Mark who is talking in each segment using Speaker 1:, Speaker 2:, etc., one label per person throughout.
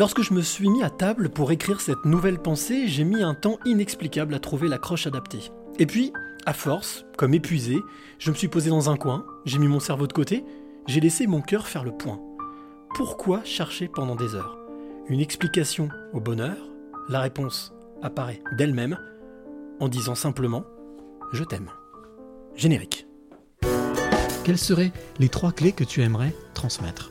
Speaker 1: Lorsque je me suis mis à table pour écrire cette nouvelle pensée, j'ai mis un temps inexplicable à trouver l'accroche adaptée. Et puis, à force, comme épuisé, je me suis posé dans un coin, j'ai mis mon cerveau de côté, j'ai laissé mon cœur faire le point. Pourquoi chercher pendant des heures? Une explication au bonheur La réponse apparaît d'elle-même en disant simplement ⁇ Je t'aime ⁇ Générique. Quelles seraient les trois clés que tu aimerais transmettre?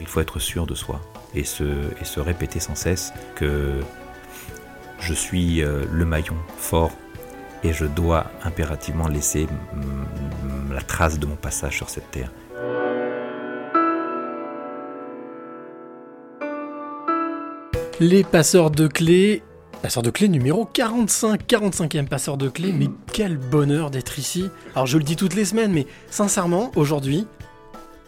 Speaker 2: Il faut être sûr de soi et se, répéter sans cesse que je suis euh, le maillon fort et je dois impérativement laisser la trace de mon passage sur cette terre.
Speaker 1: Les passeurs de clés. Passeur de clés numéro 45, 45e passeur de clés, mais quel bonheur d'être ici. Alors je le dis toutes les semaines, mais sincèrement, aujourd'hui,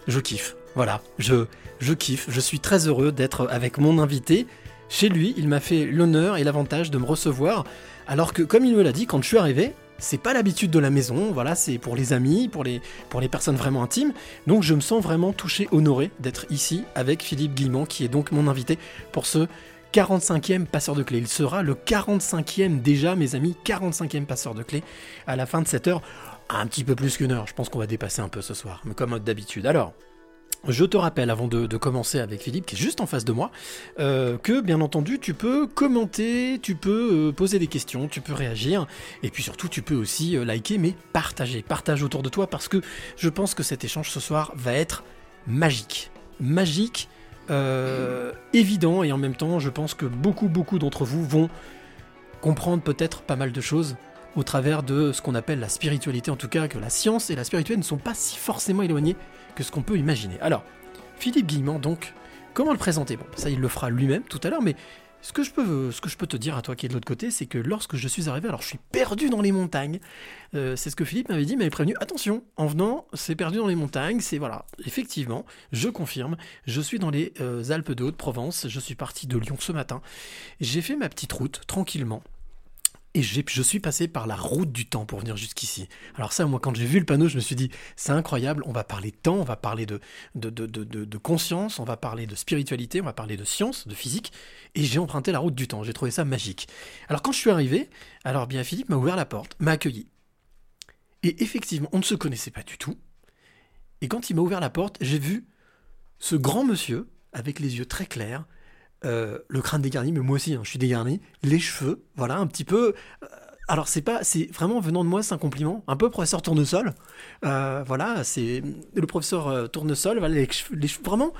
Speaker 1: je kiffe. Voilà, je, je kiffe, je suis très heureux d'être avec mon invité. Chez lui, il m'a fait l'honneur et l'avantage de me recevoir, alors que comme il me l'a dit, quand je suis arrivé, c'est pas l'habitude de la maison, voilà, c'est pour les amis, pour les, pour les personnes vraiment intimes. Donc je me sens vraiment touché, honoré d'être ici avec Philippe Guillemont, qui est donc mon invité pour ce 45e passeur de clé. Il sera le 45e déjà, mes amis, 45e passeur de clé à la fin de cette heure. Un petit peu plus qu'une heure, je pense qu'on va dépasser un peu ce soir, mais comme d'habitude. Alors, je te rappelle, avant de, commencer avec Philippe, qui est juste en face de moi, euh, que bien entendu, tu peux commenter, tu peux euh, poser des questions, tu peux réagir, et puis surtout, tu peux aussi euh, liker, mais partager. Partage autour de toi, parce que je pense que cet échange ce soir va être magique. Magique, évident, et en même temps, je pense que beaucoup, beaucoup d'entre vous vont comprendre peut-être pas mal de choses au travers de ce qu'on appelle la spiritualité, en tout cas que la science et la spiritualité ne sont pas si forcément éloignés que ce qu'on peut imaginer. Alors, Philippe Guillemont, donc, comment le présenter? Bon, ça il le fera lui-même tout à l'heure, mais ce que, je peux, ce que je peux te dire à toi qui es de l'autre côté, c'est que lorsque je suis arrivé, alors je suis perdu dans les montagnes, euh, c'est ce que Philippe m'avait dit, m'avait prévenu, attention, en venant, c'est perdu dans les montagnes, c'est voilà, effectivement, je confirme, je suis dans les euh, Alpes de Haute-Provence, je suis parti de Lyon ce matin, j'ai fait ma petite route, tranquillement, et je suis passé par la route du temps pour venir jusqu'ici. Alors ça, moi, quand j'ai vu le panneau, je me suis dit, c'est incroyable, on va parler de temps, on va parler de, de, de, de- de conscience, on va parler de spiritualité, on va parler de science, de physique, et j'ai emprunté la route du temps, j'ai trouvé ça magique. Alors quand je suis arrivé, alors bien Philippe m'a ouvert la porte, m'a accueilli. Et effectivement, on ne se connaissait pas du tout. Et quand il m'a ouvert la porte, j'ai vu ce grand monsieur, avec les yeux très clairs, euh, le crâne dégarni, mais moi aussi, hein, je suis dégarni, les cheveux, voilà, un petit peu. euh, alors c'est pas, c'est vraiment venant de moi, c'est un compliment, un peu professeur Tournesol, Euh, voilà, c'est le professeur Tournesol, voilà, les cheveux, les vraiment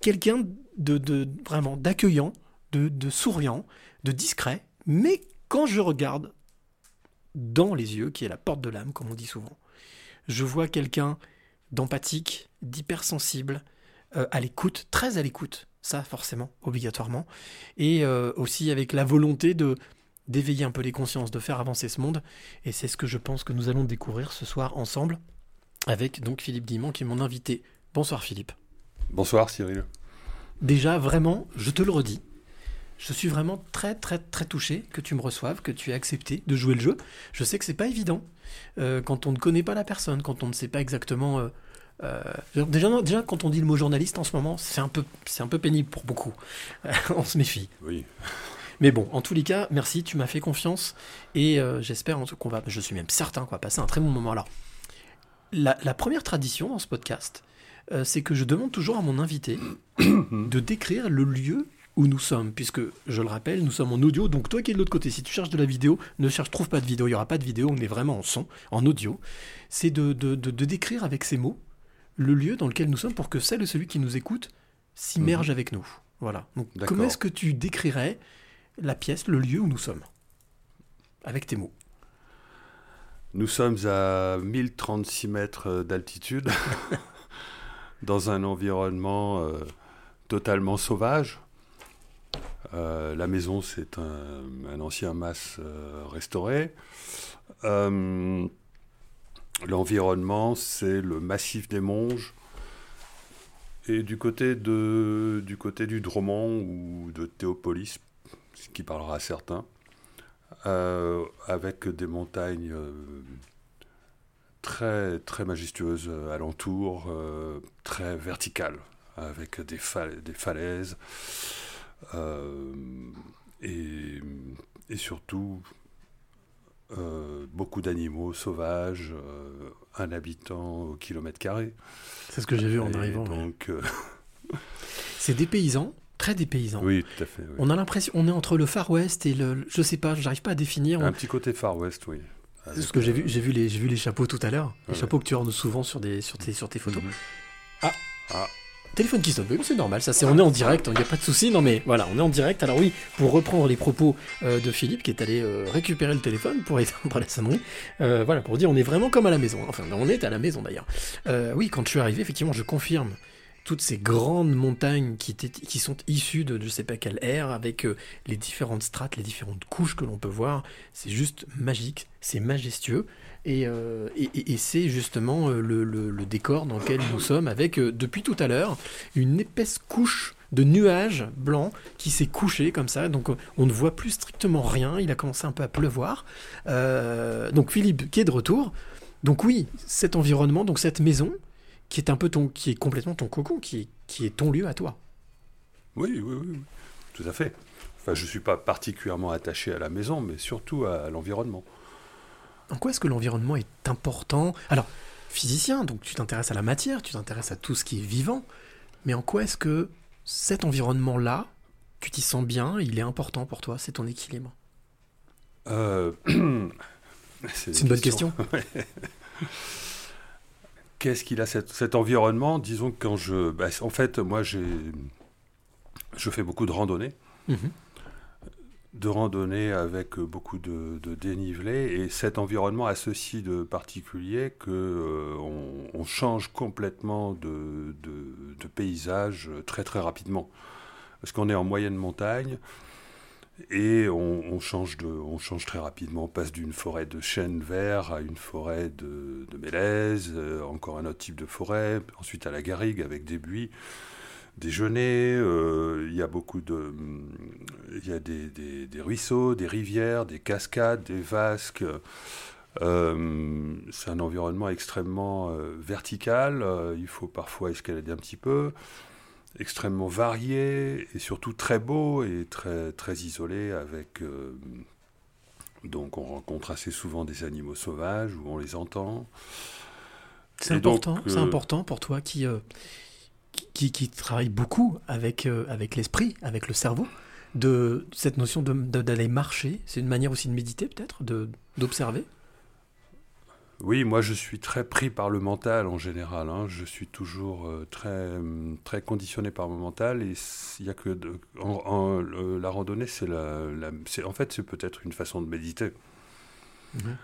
Speaker 1: quelqu'un de, de vraiment d'accueillant, de, de souriant, de discret, mais quand je regarde dans les yeux, qui est la porte de l'âme, comme on dit souvent, je vois quelqu'un d'empathique, d'hypersensible, à l'écoute, très à l'écoute, ça forcément, obligatoirement, et euh, aussi avec la volonté de d'éveiller un peu les consciences, de faire avancer ce monde, et c'est ce que je pense que nous allons découvrir ce soir ensemble, avec donc Philippe Guimont qui est mon invité. Bonsoir Philippe.
Speaker 3: Bonsoir Cyril.
Speaker 1: Déjà, vraiment, je te le redis, je suis vraiment très très très touché que tu me reçoives, que tu aies accepté de jouer le jeu. Je sais que c'est pas évident euh, quand on ne connaît pas la personne, quand on ne sait pas exactement. euh, euh, déjà, déjà, quand on dit le mot journaliste en ce moment, c'est un peu, c'est un peu pénible pour beaucoup. on se méfie.
Speaker 3: Oui.
Speaker 1: Mais bon, en tous les cas, merci, tu m'as fait confiance et euh, j'espère en tout qu'on va, je suis même certain qu'on va passer un très bon moment. Alors, la, la première tradition dans ce podcast, euh, c'est que je demande toujours à mon invité de décrire le lieu où nous sommes, puisque je le rappelle, nous sommes en audio. Donc toi qui es de l'autre côté, si tu cherches de la vidéo, ne cherche, trouve pas de vidéo. Il y aura pas de vidéo. On est vraiment en son, en audio. C'est de, de, de- de décrire avec ces mots le lieu dans lequel nous sommes pour que celle et celui qui nous écoute s'immerge avec nous. Voilà. Donc comment est-ce que tu décrirais la pièce, le lieu où nous sommes? Avec tes mots
Speaker 3: Nous sommes à 1036 mètres d'altitude, dans un environnement euh, totalement sauvage. Euh, la maison, c'est un, un ancien mas euh, restauré. Euh, L'environnement, c'est le massif des Monges. Et du côté, du côté du ou de Théopolis, ce qui parlera à certains, euh, avec des montagnes euh, très, très majestueuses alentour, euh, très verticales, avec des, fal- des falaises. et surtout euh, beaucoup d'animaux sauvages, euh, un habitant au kilomètre carré.
Speaker 1: C'est ce que j'ai vu en
Speaker 3: Et
Speaker 1: arrivant.
Speaker 3: Donc, euh,
Speaker 1: C'est des paysans, très des paysans.
Speaker 3: oui, tout à fait. oui.
Speaker 1: On a l'impression, on est entre le Far West et le, je sais pas, j'arrive pas à définir.
Speaker 3: Un petit côté Far West, oui.
Speaker 1: Ce que j'ai vu, j'ai vu les, j'ai vu les chapeaux tout à l'heure, les
Speaker 3: Ouais.
Speaker 1: chapeaux que tu ornes souvent sur des, sur tes, sur tes photos.
Speaker 3: Mhm.
Speaker 1: Ah.
Speaker 3: Ah.
Speaker 1: Téléphone qui sonne, c'est normal, ça c'est, on est en direct, il n'y a pas de souci, non mais voilà, on est en direct. Alors oui, pour reprendre les propos euh, de Philippe qui est allé euh, récupérer le téléphone pour éteindre la sonnerie, euh, voilà, pour dire on est vraiment comme à la maison, enfin on est à la maison d'ailleurs. Oui, quand je suis arrivé, effectivement, je confirme toutes ces grandes montagnes qui, sont issues de je sais pas quelle ère, avec les différentes strates, les différentes couches que l'on peut voir, c'est juste magique, c'est majestueux. Et, euh, et, c'est justement euh, le, décor dans lequel nous sommes, avec euh, depuis tout à l'heure une épaisse couche de nuages blancs qui s'est couchée comme ça. Donc on ne voit plus strictement rien. Il a commencé un peu à pleuvoir. Donc Philippe qui est de retour. Donc oui, cet environnement, donc cette maison qui est un peu ton, qui est complètement ton cocon, qui est, ton lieu à toi.
Speaker 3: Oui, oui, oui, oui, tout à fait. Enfin, je ne suis pas particulièrement attaché à la maison, mais surtout à l'environnement.
Speaker 1: En quoi est-ce que l'environnement est important? Alors, physicien, donc tu t'intéresses à la matière, tu t'intéresses à tout ce qui est vivant, mais en quoi est-ce que cet environnement-là, tu t'y sens bien, il est important pour toi, c'est ton équilibre
Speaker 3: Euh,
Speaker 1: C'est une bonne question.
Speaker 3: Qu'est-ce qu'il a cet, cet environnement? Disons que quand je... bah, en fait, moi, j'ai, je fais beaucoup de randonnées.
Speaker 1: Mhm.
Speaker 3: De randonnée avec beaucoup de, de dénivelé. Et cet environnement a ceci de particulier que euh, change complètement de, paysage très très rapidement. Parce qu'on est en moyenne montagne et on, change on change très rapidement. On passe d'une forêt de chênes verts à une forêt de, de mélèzes euh, encore un autre type de forêt. Ensuite à la garrigue avec des buis déjeuner, euh, il y a beaucoup de, il y a des, des- des ruisseaux, des rivières, des cascades, des vasques. Euh, c'est un environnement extrêmement euh, vertical. il faut parfois escalader un petit peu, extrêmement varié et surtout très beau et très très isolé. Avec donc on rencontre assez souvent des animaux sauvages où on les entend.
Speaker 1: C'est important, c'est important pour toi qui, euh, qui, qui travaille beaucoup avec, euh, avec l'esprit, avec le cerveau, de cette notion d'aller marcher. C'est une manière aussi de méditer peut-être, d'observer.
Speaker 3: Oui, moi je suis très pris par le mental en général. hein. Je suis toujours euh, très, hum, très conditionné par mon mental et il y a que de- en- en- le- la randonnée, c'est la, la- en fait c'est peut-être une façon de méditer.
Speaker 1: Mhm.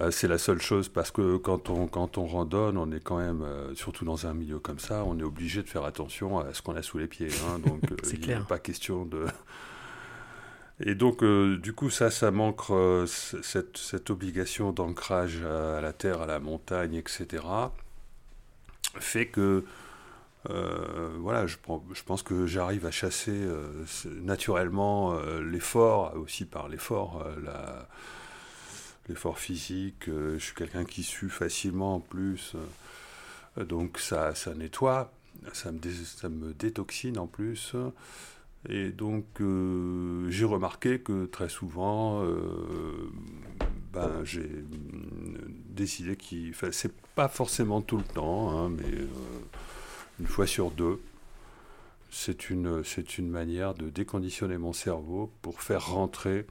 Speaker 3: Euh, c'est la seule chose parce que quand on quand on randonne, on est quand même euh, surtout dans un milieu comme ça, on est obligé de faire attention à ce qu'on a sous les pieds. hein. donc euh, il n'est pas question de et donc, euh, du coup, ça, ça manque euh, cette, cette obligation d'ancrage à la terre, à la montagne, etc. fait que, euh, voilà, je, je pense que j'arrive à chasser naturellement l'effort, aussi par l'effort, la- l'effort physique. euh, je suis quelqu'un qui sue facilement en plus. euh, donc, ça, ça nettoie, ça me, détoxine en plus. Et donc, euh, j'ai remarqué que très souvent, ben, j'ai décidé qu'il. C'est pas forcément tout le temps, hein, mais une fois sur deux, c'est une manière de déconditionner mon cerveau pour faire rentrer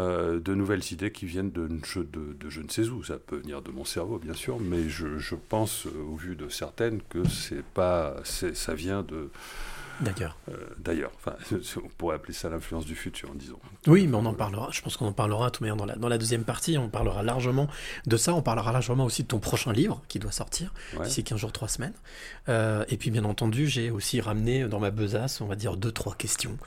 Speaker 3: euh, de nouvelles idées qui viennent de, je- de, de je ne sais où. Ça peut venir de mon cerveau, bien sûr, mais je, je pense, au vu de certaines, que c'est pas, ça vient de. Euh, D'ailleurs, enfin, on pourrait appeler ça l'influence du futur, disons.
Speaker 1: Oui, mais on en parlera. Je pense qu'on en parlera tout manière dans la, dans la deuxième partie. On parlera largement de ça. On parlera largement aussi de ton prochain livre qui doit sortir
Speaker 3: Ouais.
Speaker 1: d'ici 15 jours, 3 semaines. Euh, et puis, bien entendu, j'ai aussi ramené dans ma besace, on va dire, deux, trois questions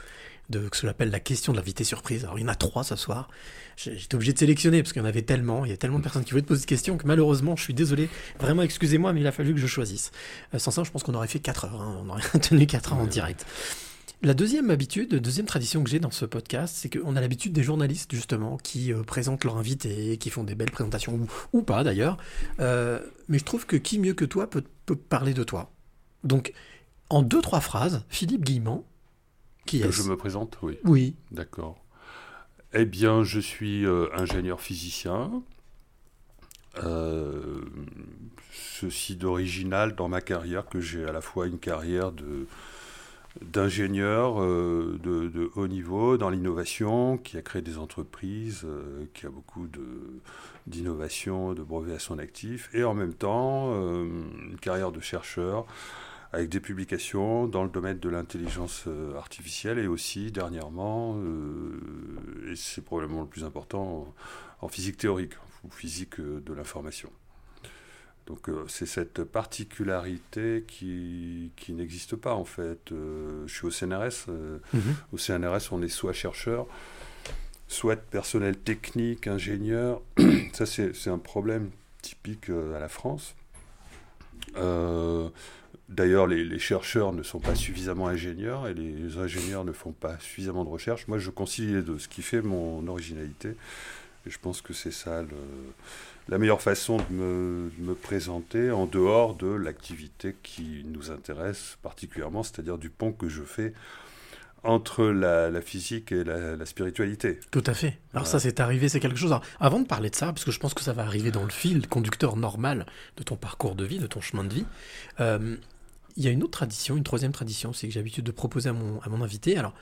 Speaker 1: de ce que j'appelle la question de l'invité surprise. Alors, il y en a trois ce soir. J'étais obligé de sélectionner parce qu'il y en avait tellement. Il y a tellement de personnes qui voulaient te poser des questions que malheureusement, je suis désolé. Vraiment, excusez-moi, mais il a fallu que je choisisse. Euh, sans ça, je pense qu'on aurait fait 4 heures. hein. On aurait tenu 4 heures en direct. La deuxième habitude, deuxième tradition que j'ai dans ce podcast, c'est qu'on a l'habitude des journalistes justement qui euh, présentent leur invité, qui font des belles présentations ou, ou pas d'ailleurs. Euh, mais je trouve que qui mieux que toi peut, peut parler de toi. Donc, en deux trois phrases, Philippe Guillemont, qui
Speaker 3: Que
Speaker 1: est
Speaker 3: je me présente, oui.
Speaker 1: Oui,
Speaker 3: D'accord. Eh bien, je suis euh, ingénieur physicien. Euh, ceci d'original dans ma carrière, que j'ai à la fois une carrière de d'ingénieur euh, de, de haut niveau dans l'innovation, qui a créé des entreprises, euh, qui a beaucoup de d'innovation, de brevets à son actif, et en même temps euh, une carrière de chercheur avec des publications dans le domaine de l'intelligence euh, artificielle et aussi dernièrement, euh, et c'est probablement le plus important, en, physique théorique ou physique euh, de l'information. Donc euh, c'est cette particularité qui, qui n'existe pas en fait. Euh, je suis au CNRS.
Speaker 1: Mhm.
Speaker 3: Au CNRS, on est soit chercheur, soit personnel technique, ingénieur. Ça, c'est un problème typique à la France. Euh, D'ailleurs, les, les chercheurs ne sont pas suffisamment ingénieurs et les ingénieurs ne font pas suffisamment de recherche. Moi, je concilie les deux, ce qui fait mon originalité. Et je pense que c'est ça le- la meilleure façon de me, de me présenter en dehors de l'activité qui nous intéresse particulièrement, c'est-à-dire du pont que je fais entre la, la physique et la, la spiritualité.
Speaker 1: tout à fait. Alors ça, c'est arrivé, c'est quelque chose. Alors, avant de parler de ça, parce que je pense que ça va arriver dans le fil conducteur normal de ton parcours de vie, de ton chemin de vie, euh, il y a une autre tradition, une troisième tradition, c'est que j'ai l'habitude de proposer à mon, à mon invité. Alors,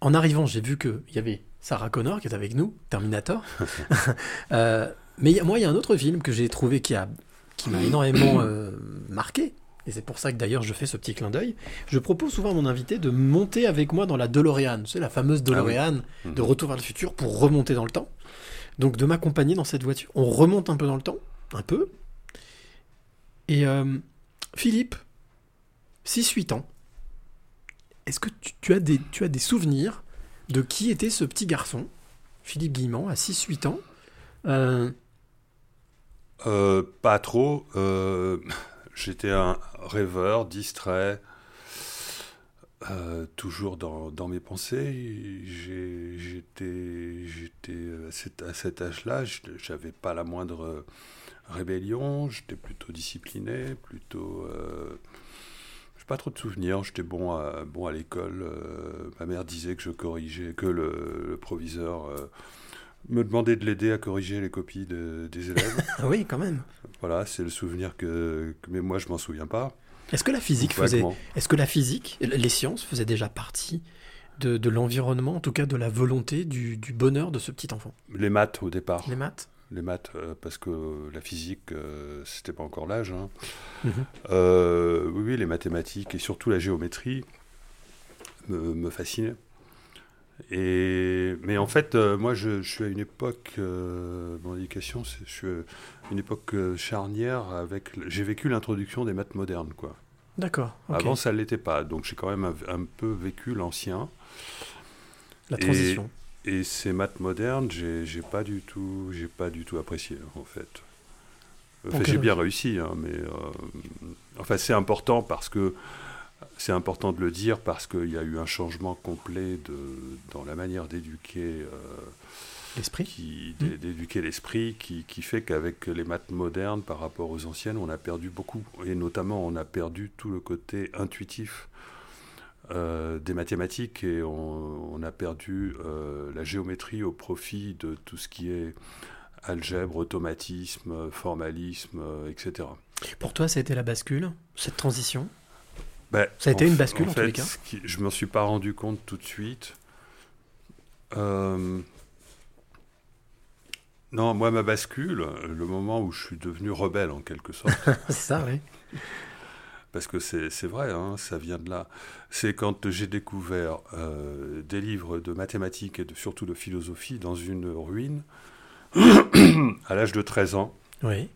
Speaker 1: en arrivant, j'ai vu qu'il y avait Sarah Connor qui est avec nous, Terminator. Euh, mais a- moi, il y a un autre film que j'ai trouvé qui a qui m'a énormément euh, marqué. Et c'est pour ça que d'ailleurs je fais ce petit clin d'œil. Je propose souvent à mon invité de monter avec moi dans la DeLorean, c'est la fameuse DeLorean
Speaker 3: Mhm.
Speaker 1: de Retour vers le futur pour remonter dans le temps. Donc de m'accompagner dans cette voiture. On remonte un peu dans le temps, un peu. Et euh, Philippe, 6-8 ans, est-ce que tu, as des, souvenirs de qui était ce petit garçon, Philippe Guillemont, à 6-8 ans Euh,
Speaker 3: Euh, pas trop. euh, J'étais un rêveur, distrait, toujours dans, dans mes pensées. J'étais à cet, âge-là, j'avais pas la moindre rébellion, j'étais plutôt discipliné, plutôt. Pas trop de souvenirs, j'étais bon à, bon à l'école. euh, ma mère disait que je corrigeais, que le, le proviseur. euh, me demandait de l'aider à corriger les copies de- des élèves.
Speaker 1: Ah oui, quand même.
Speaker 3: Voilà, c'est le souvenir que, que- mais moi je m'en souviens pas.
Speaker 1: Est-ce que la physique faisait, est-ce que la physique, les sciences faisaient déjà partie de, de l'environnement, en tout cas de la volonté, du, du bonheur de ce petit enfant?
Speaker 3: Les maths au départ.
Speaker 1: Les maths?
Speaker 3: Les maths, euh, parce que la physique, euh, c'était pas encore l'âge. hein.
Speaker 1: Mhm.
Speaker 3: Euh, oui, oui, les mathématiques et surtout la géométrie me, me fascinaient. Et, mais en fait, euh, moi, je, je suis à une époque, euh, mon éducation, c'est- je suis à une époque euh, charnière avec. J'ai vécu l'introduction des maths modernes, quoi.
Speaker 1: D'accord.
Speaker 3: Avant, ça ne l'était pas. Donc, j'ai quand même un, un peu vécu l'ancien.
Speaker 1: la transition.
Speaker 3: Et ces maths modernes, j'ai pas du tout, j'ai pas du tout apprécié en fait. Enfin, j'ai
Speaker 1: donc-
Speaker 3: bien réussi, hein, mais euh, enfin c'est important parce que c'est important de le dire parce qu'il y a eu un changement complet de, dans la manière d'éduquer, euh,
Speaker 1: L'esprit Mm.
Speaker 3: d'é- d'éduquer l'esprit, qui, qui fait qu'avec les maths modernes par rapport aux anciennes, on a perdu beaucoup et notamment on a perdu tout le côté intuitif euh, des mathématiques et on, on a perdu euh, la géométrie au profit de tout ce qui est algèbre, automatisme, formalisme, euh, etc.
Speaker 1: Pour toi, ça a été la bascule, cette transition?
Speaker 3: Ben,
Speaker 1: Ça a été une bascule, en tous
Speaker 3: fait,
Speaker 1: les cas
Speaker 3: qui- je m'en suis pas rendu compte tout de suite. Euh, Non, moi, ma bascule, le moment où je suis devenu rebelle en quelque sorte,
Speaker 1: C'est ça, oui.
Speaker 3: Parce que c'est vrai, hein, ça vient de là. C'est quand j'ai découvert euh, des livres de mathématiques et de, surtout de philosophie dans une ruine, à l'âge de 13 ans,
Speaker 1: Oui.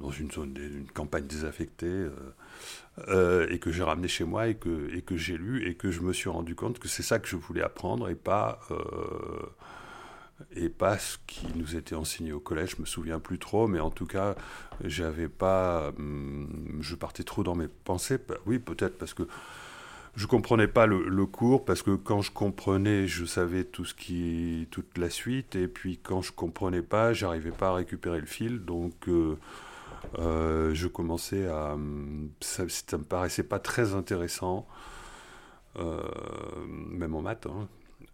Speaker 3: dans une zone, une campagne désaffectée, euh, euh, et que j'ai ramené chez moi et que, et que j'ai lu, et que je me suis rendu compte que c'est ça que je voulais apprendre et pas, et pas ce qui nous était enseigné au collège. Je me souviens plus trop, mais en tout cas, j'avais pas, hum, je partais trop dans mes pensées. Bah Oui, peut-être parce que je comprenais pas le, cours parce que quand je comprenais, je savais tout ce qui, toute la suite, et puis quand je comprenais pas, j'arrivais pas à récupérer le fil, donc euh, euh, je commençais à, hum, ça, ça me paraissait pas très intéressant, euh, même en maths. hein.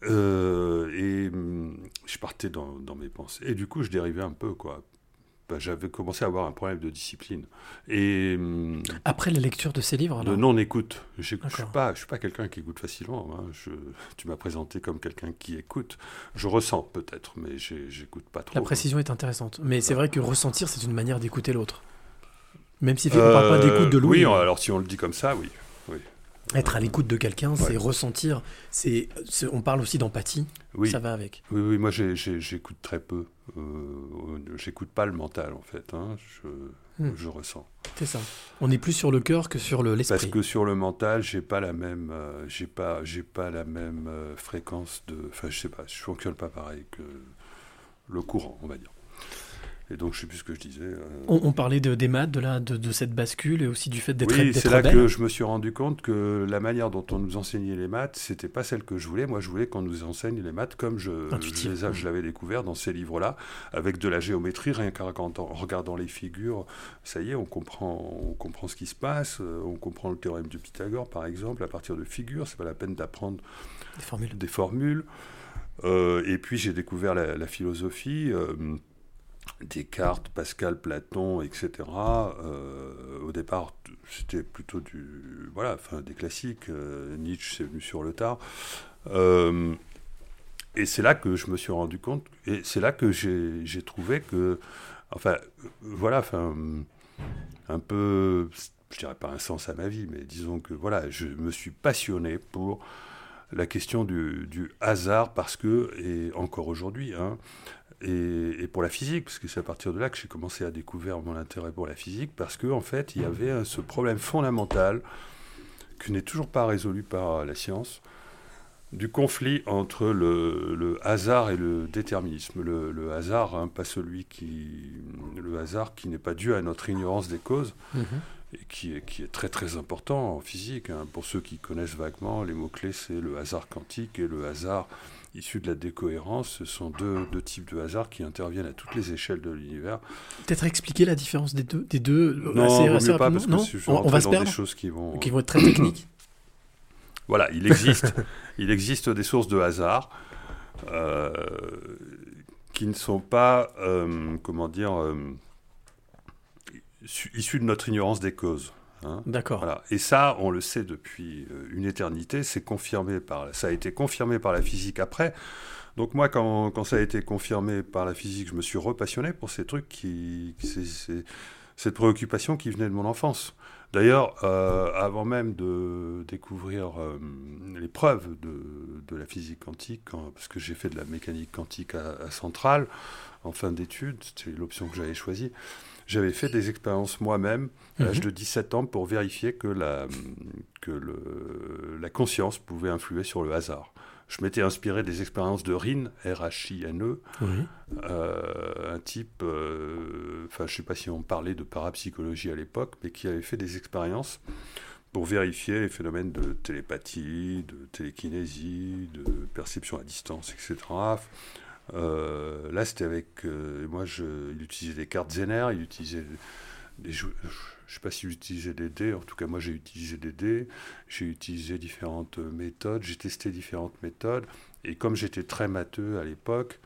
Speaker 3: Euh, et hum, je partais dans, dans mes pensées, et du coup je dérivais un peu quoi. Bah, J'avais commencé à avoir un problème de discipline. Et hum,
Speaker 1: Après la lecture de ces livres,
Speaker 3: de non-écoute. Je ne suis pas, pas quelqu'un qui écoute facilement. hein. Je- tu m'as présenté comme quelqu'un qui écoute. Je ressens peut-être, mais j'écoute pas trop.
Speaker 1: la précision est intéressante. Mais c'est vrai que ressentir, c'est une manière d'écouter l'autre. Même si on ne parle pas d'écoute de
Speaker 3: Euh,
Speaker 1: Louis,
Speaker 3: Oui, alors si on le dit comme ça, oui.
Speaker 1: Être à l'écoute de quelqu'un, c'est ressentir. C'est, on parle aussi d'empathie,
Speaker 3: Oui,
Speaker 1: ça va avec.
Speaker 3: oui, oui, moi j'écoute très peu. Euh, j'écoute pas le mental en fait. hein. Je,
Speaker 1: Hmm.
Speaker 3: je ressens.
Speaker 1: C'est ça. On est plus sur le cœur que sur le,
Speaker 3: Parce
Speaker 1: l'esprit.
Speaker 3: que sur le mental, j'ai pas la même, euh, j'ai pas, j'ai pas la même euh, fréquence de, enfin je sais pas, je fonctionne pas pareil que le courant, on va dire. Et donc je sais plus ce que je disais. euh,
Speaker 1: On, on parlait de, des maths, de, la, de, de cette bascule et aussi du fait d'être,
Speaker 3: oui, c'est là
Speaker 1: belle.
Speaker 3: que je me suis rendu compte que la manière dont on nous enseignait les maths, c'était pas celle que je voulais. Moi, je voulais qu'on nous enseigne les maths comme je, l'avais découvert dans ces livres-là, avec de la géométrie, rien qu'en regardant, en regardant les figures. Ça y est, on comprend, on comprend ce qui se passe. euh, On comprend le théorème de Pythagore, par exemple, à partir de figures. C'est pas la peine d'apprendre
Speaker 1: Des formules.
Speaker 3: des formules. Euh, et puis j'ai découvert la, la philosophie, euh, Descartes, Pascal, Platon, etc. Euh, au départ, c'était plutôt du, voilà, enfin, des classiques. Euh, Nietzsche, c'est venu sur le tard. Euh, et c'est là que je me suis rendu compte, et c'est là que j'ai trouvé que, enfin, voilà, enfin, un peu, je dirais pas un sens à ma vie, mais disons que, voilà, je me suis passionné pour la question du, du hasard parce que, et encore aujourd'hui, hein, et, et pour la physique, parce que c'est à partir de là que j'ai commencé à découvrir mon intérêt pour la physique, parce qu'en en fait, il y avait euh, ce problème fondamental qui n'est toujours pas résolu par euh, la science, du conflit entre le, le hasard et le déterminisme. Le, le hasard, hein, pas celui qui, le hasard qui n'est pas dû à notre ignorance des causes,
Speaker 1: Mhm.
Speaker 3: et qui est, qui est très très important en physique. hein. Pour ceux qui connaissent vaguement, les mots-clés, c'est le hasard quantique et le hasard issu de la décohérence. Ce sont deux, deux types de hasard qui interviennent à toutes les échelles de l'univers.
Speaker 1: Peut-être expliquer la différence des deux, des deux
Speaker 3: Non,
Speaker 1: assez,
Speaker 3: vaut
Speaker 1: assez
Speaker 3: pas, parce que
Speaker 1: non
Speaker 3: si
Speaker 1: on, on va se perdre,
Speaker 3: des choses qui vont...
Speaker 1: qui vont être très techniques.
Speaker 3: Voilà, il existe, il existe des sources de hasard euh, qui ne sont pas, euh, comment dire, euh, issues de notre ignorance des causes. Hein.
Speaker 1: D'accord.
Speaker 3: Voilà. Et ça, on le sait depuis euh, une éternité, c'est confirmé par, ça a été confirmé par la physique après. Donc moi, quand, quand ça a été confirmé par la physique, je me suis repassionné pour ces trucs qui, qui- c'est- c'est- cette préoccupation qui venait de mon enfance. D'ailleurs, euh, avant même de découvrir euh, les preuves de, de la physique quantique, parce que j'ai fait de la mécanique quantique à, à Centrale en fin d'études, c'était l'option que j'avais choisie, j'avais fait des expériences moi-même à l'âge
Speaker 1: Mhm.
Speaker 3: de 17 ans pour vérifier que, la, que le, la conscience pouvait influer sur le hasard. Je m'étais inspiré des expériences de Rhin, R-H-I-N-E,
Speaker 1: Oui.
Speaker 3: euh, un type, euh, enfin je ne sais pas si on parlait de parapsychologie à l'époque, mais qui avait fait des expériences pour vérifier les phénomènes de télépathie, de télékinésie, de perception à distance, etc. Euh, là, c'était avec. euh, moi, je, il utilisait des cartes Zener, il utilisait des. jou- Je ne sais pas s'il utilisait des dés, en tout cas, moi, j'ai utilisé des dés, j'ai utilisé différentes méthodes, j'ai testé différentes méthodes, et comme j'étais très matheux à l'époque,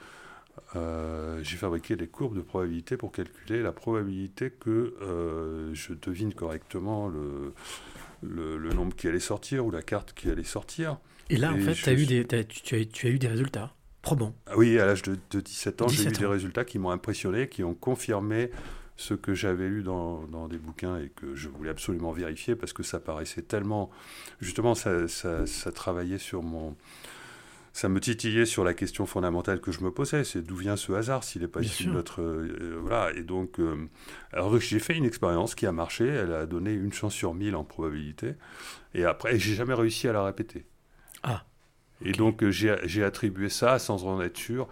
Speaker 3: euh, j'ai fabriqué des courbes de probabilité pour calculer la probabilité que euh, je devine correctement le, le, le nombre qui allait sortir ou la carte qui allait sortir.
Speaker 1: Et là, en fait, t'as eu des, as, tu as eu des résultats
Speaker 3: Ah oui, à l'âge de, de 17 ans, j'ai eu
Speaker 1: 17
Speaker 3: des résultats qui m'ont impressionné, qui ont confirmé ce que j'avais lu dans, dans des bouquins et que je voulais absolument vérifier parce que ça paraissait tellement. Justement, ça, ça, ça travaillait sur mon. Ça me titillait sur la question fondamentale que je me posais, c'est d'où vient ce hasard s'il n'est pas
Speaker 1: Bien
Speaker 3: issu
Speaker 1: sûr.
Speaker 3: de notre... euh, voilà, et donc... euh, alors j'ai fait une expérience qui a marché, elle a donné une chance sur mille en probabilité, et après, j'ai jamais réussi à la répéter.
Speaker 1: Ah,
Speaker 3: Et donc euh, j'ai attribué ça, sans en être sûr,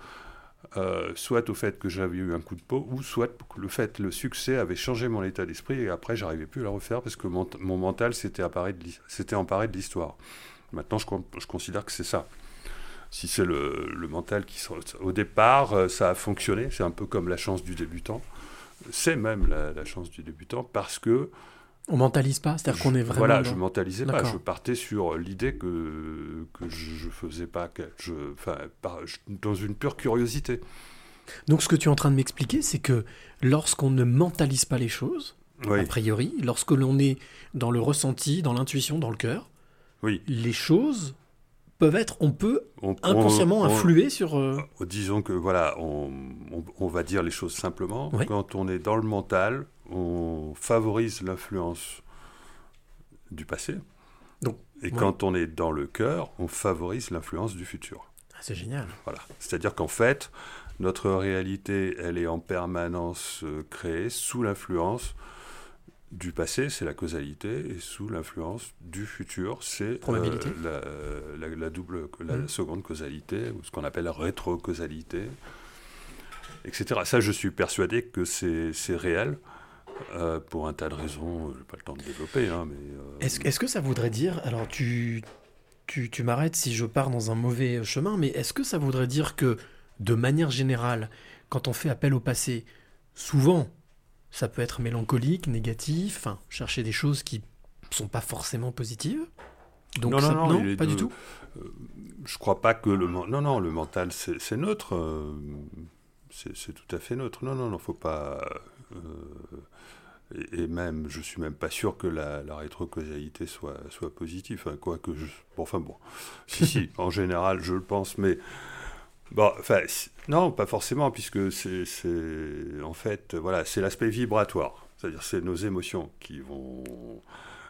Speaker 3: euh, soit au fait que j'avais eu un coup de peau, ou soit le fait le succès avait changé mon état d'esprit, et après j'arrivais plus à la refaire parce que mon, mental s'était emparé de l'histoire. Maintenant je, con- je considère que c'est ça. Si c'est le, le mental qui... Au départ, euh, ça a fonctionné, c'est un peu comme la chance du débutant. C'est même la chance du débutant parce que
Speaker 1: on mentalise pas, c'est-à-dire qu'on est vraiment.
Speaker 3: voilà, je mentalisais pas. Je partais sur l'idée que, que je, faisais pas, que je, enfin, dans une pure curiosité.
Speaker 1: Donc ce que tu es en train de m'expliquer, c'est que lorsqu'on ne mentalise pas les choses,
Speaker 3: Oui,
Speaker 1: a priori, lorsque l'on est dans le ressenti, dans l'intuition, dans le cœur,
Speaker 3: oui.
Speaker 1: les choses peuvent être, on peut
Speaker 3: On-
Speaker 1: inconsciemment
Speaker 3: on- on-
Speaker 1: influer sur. euh,
Speaker 3: Disons que voilà, on, va dire les choses simplement.
Speaker 1: Oui.
Speaker 3: Quand on est dans le mental, on favorise l'influence du passé.
Speaker 1: Donc,
Speaker 3: Et quand on est dans le cœur, on favorise l'influence du futur.
Speaker 1: ah, c'est génial.
Speaker 3: Voilà. C'est-à-dire qu'en fait, notre réalité, elle est en permanence euh, créée sous l'influence du passé, c'est la causalité, et sous l'influence du futur, c'est euh, la, la- la double, la
Speaker 1: Mhm.
Speaker 3: seconde causalité, ou ce qu'on appelle rétrocausalité, etc. Ça, je suis persuadé que c'est c'est réel. Euh, pour un tas de raisons, je n'ai pas le temps de développer, hein, mais euh,
Speaker 1: Est-ce est-ce que ça voudrait dire, alors tu, tu, tu m'arrêtes si je pars dans un mauvais chemin, mais est-ce que ça voudrait dire que, de manière générale, quand on fait appel au passé, souvent, ça peut être mélancolique, négatif, enfin, chercher des choses qui sont pas forcément positives? Donc
Speaker 3: Non, non,
Speaker 1: ça- pas du tout?
Speaker 3: Euh, je crois pas que le non non le mental c'est c'est neutre euh, c'est c'est tout à fait neutre. Non non non faut pas euh, et, et même je suis même pas sûr que la, la rétrocausalité soit soit positive hein, quoi que je bon, enfin bon. Si si en général je le pense mais bon enfin non pas forcément puisque c'est en fait voilà c'est l'aspect vibratoire. C'est-à-dire c'est nos émotions qui vont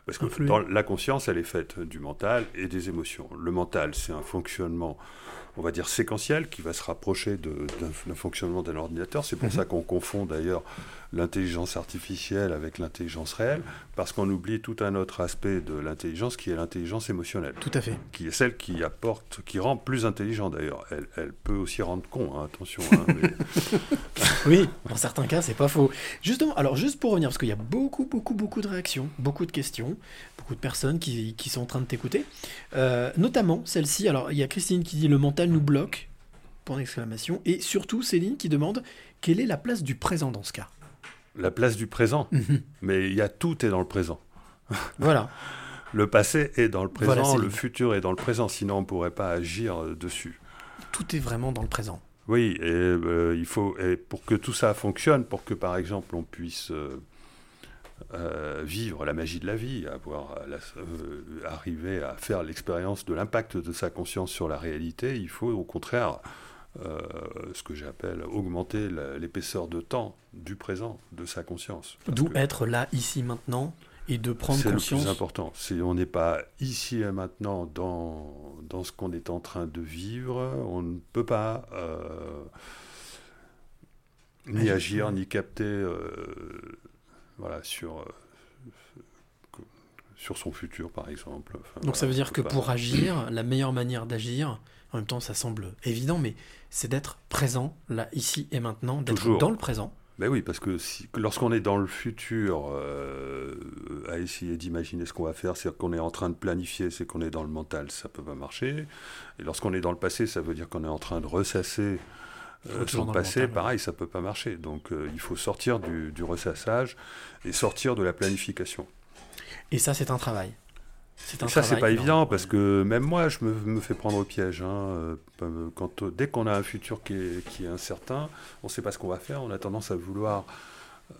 Speaker 3: parce que dans la conscience, elle est faite du mental et des émotions. Le mental, c'est un fonctionnement, on va dire, séquentiel qui va se rapprocher d'un fonctionnement d'un ordinateur. C'est pour
Speaker 1: Mhm.
Speaker 3: ça qu'on confond d'ailleurs l'intelligence artificielle avec l'intelligence réelle, parce qu'on oublie tout un autre aspect de l'intelligence qui est l'intelligence émotionnelle,
Speaker 1: Tout à fait.
Speaker 3: qui est celle qui apporte, qui rend plus intelligent d'ailleurs. Elle, elle peut aussi rendre con, hein, attention. hein, mais-
Speaker 1: Oui, dans certains cas, c'est pas faux. Justement, alors juste pour revenir, parce qu'il y a beaucoup, beaucoup, beaucoup de réactions, beaucoup de questions, beaucoup de personnes qui, qui sont en train de t'écouter, Euh, notamment celle-ci. Alors, il y a Christine qui dit le mental nous bloque, point d'exclamation, et surtout Céline qui demande quelle est la place du présent dans ce cas?
Speaker 3: la place du présent,
Speaker 1: Mhm.
Speaker 3: mais il y a tout est dans le présent.
Speaker 1: Voilà.
Speaker 3: Le passé est dans le présent,
Speaker 1: Voilà,
Speaker 3: le futur est dans le présent, sinon on ne pourrait pas agir euh, dessus.
Speaker 1: Tout est vraiment dans le présent.
Speaker 3: Oui, et euh, il faut, et pour que tout ça fonctionne, pour que par exemple on puisse euh, euh, vivre la magie de la vie, avoir la- euh, arriver à faire l'expérience de l'impact de sa conscience sur la réalité, il faut au contraire euh, ce que j'appelle augmenter l'épaisseur de temps du présent de sa conscience.
Speaker 1: D'où être là, ici, maintenant, et de prendre
Speaker 3: c'est le
Speaker 1: conscience.
Speaker 3: plus important. Si on n'est pas ici et maintenant dans, dans ce qu'on est en train de vivre, on ne peut pas euh, ni
Speaker 1: Agir.
Speaker 3: agir, ni capter euh, voilà, sur, euh, sur son futur, par exemple. Enfin,
Speaker 1: Donc ça veut dire que
Speaker 3: pas-
Speaker 1: pour agir, la meilleure manière d'agir, en même temps ça semble évident, mais c'est d'être présent, là, ici et maintenant, d'être dans le présent.
Speaker 3: Ben oui, parce que si, lorsqu'on est dans le futur, euh, à essayer d'imaginer ce qu'on va faire, c'est-à-dire qu'on est en train de planifier, c'est qu'on est dans le mental, ça peut pas marcher. Et lorsqu'on est dans le passé, ça veut dire qu'on est en train de ressasser euh,
Speaker 1: Toujours
Speaker 3: son
Speaker 1: dans le
Speaker 3: passé,
Speaker 1: mental, ouais.
Speaker 3: pareil, ça peut pas marcher. Donc euh, il faut sortir du, du ressassage et sortir de la planification.
Speaker 1: Et ça, c'est un travail. C'est un
Speaker 3: Et ça, c'est pas évident parce que même moi, je me, me fais prendre au piège. hein, euh, quand, euh, dès qu'on a un futur qui est, qui est incertain, on ne sait pas ce qu'on va faire, on a tendance à vouloir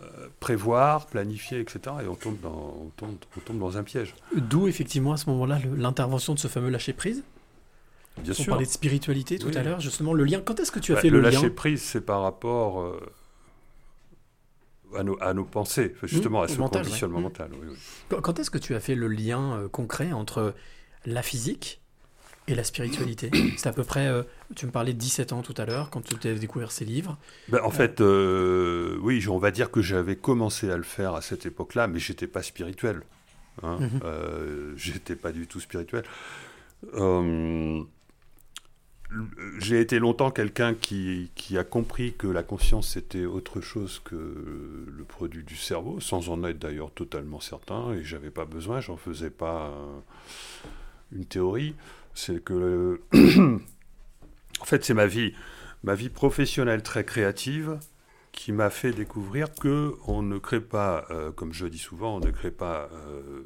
Speaker 3: euh, prévoir, planifier, etc. Et on tombe dans, on tombe, on tombe dans un piège.
Speaker 1: D'où effectivement à ce moment-là l'intervention de ce fameux lâcher prise.
Speaker 3: Bien
Speaker 1: On parlait de spiritualité tout
Speaker 3: Oui.
Speaker 1: à l'heure, justement le lien. Quand est-ce que tu as
Speaker 3: Bah,
Speaker 1: fait
Speaker 3: le
Speaker 1: le, lien
Speaker 3: lâcher prise, c'est par rapport. euh, à, nos, à nos pensées, justement
Speaker 1: Mmh,
Speaker 3: à
Speaker 1: au
Speaker 3: ce
Speaker 1: mental,
Speaker 3: conditionnement
Speaker 1: Mmh.
Speaker 3: mental. oui, oui.
Speaker 1: Quand- est-ce que tu as fait le lien euh, concret entre la physique et la spiritualité C'est à peu près, euh, tu me parlais de 17 ans tout à l'heure, quand tu as découvert ces livres.
Speaker 3: Ben, en fait, euh, oui, on va dire que j'avais commencé à le faire à cette époque-là, mais j'étais pas spirituel. Hein.
Speaker 1: Mhm.
Speaker 3: Euh, j'étais pas du tout spirituel. J'ai été longtemps quelqu'un qui, a compris que la conscience c'était autre chose que le produit du cerveau, sans en être d'ailleurs totalement certain, et j'avais pas besoin, j'en faisais pas une théorie. C'est que, en fait, c'est ma vie, ma vie professionnelle très créative qui m'a fait découvrir que on ne crée pas, euh, comme je dis souvent, on ne crée pas euh,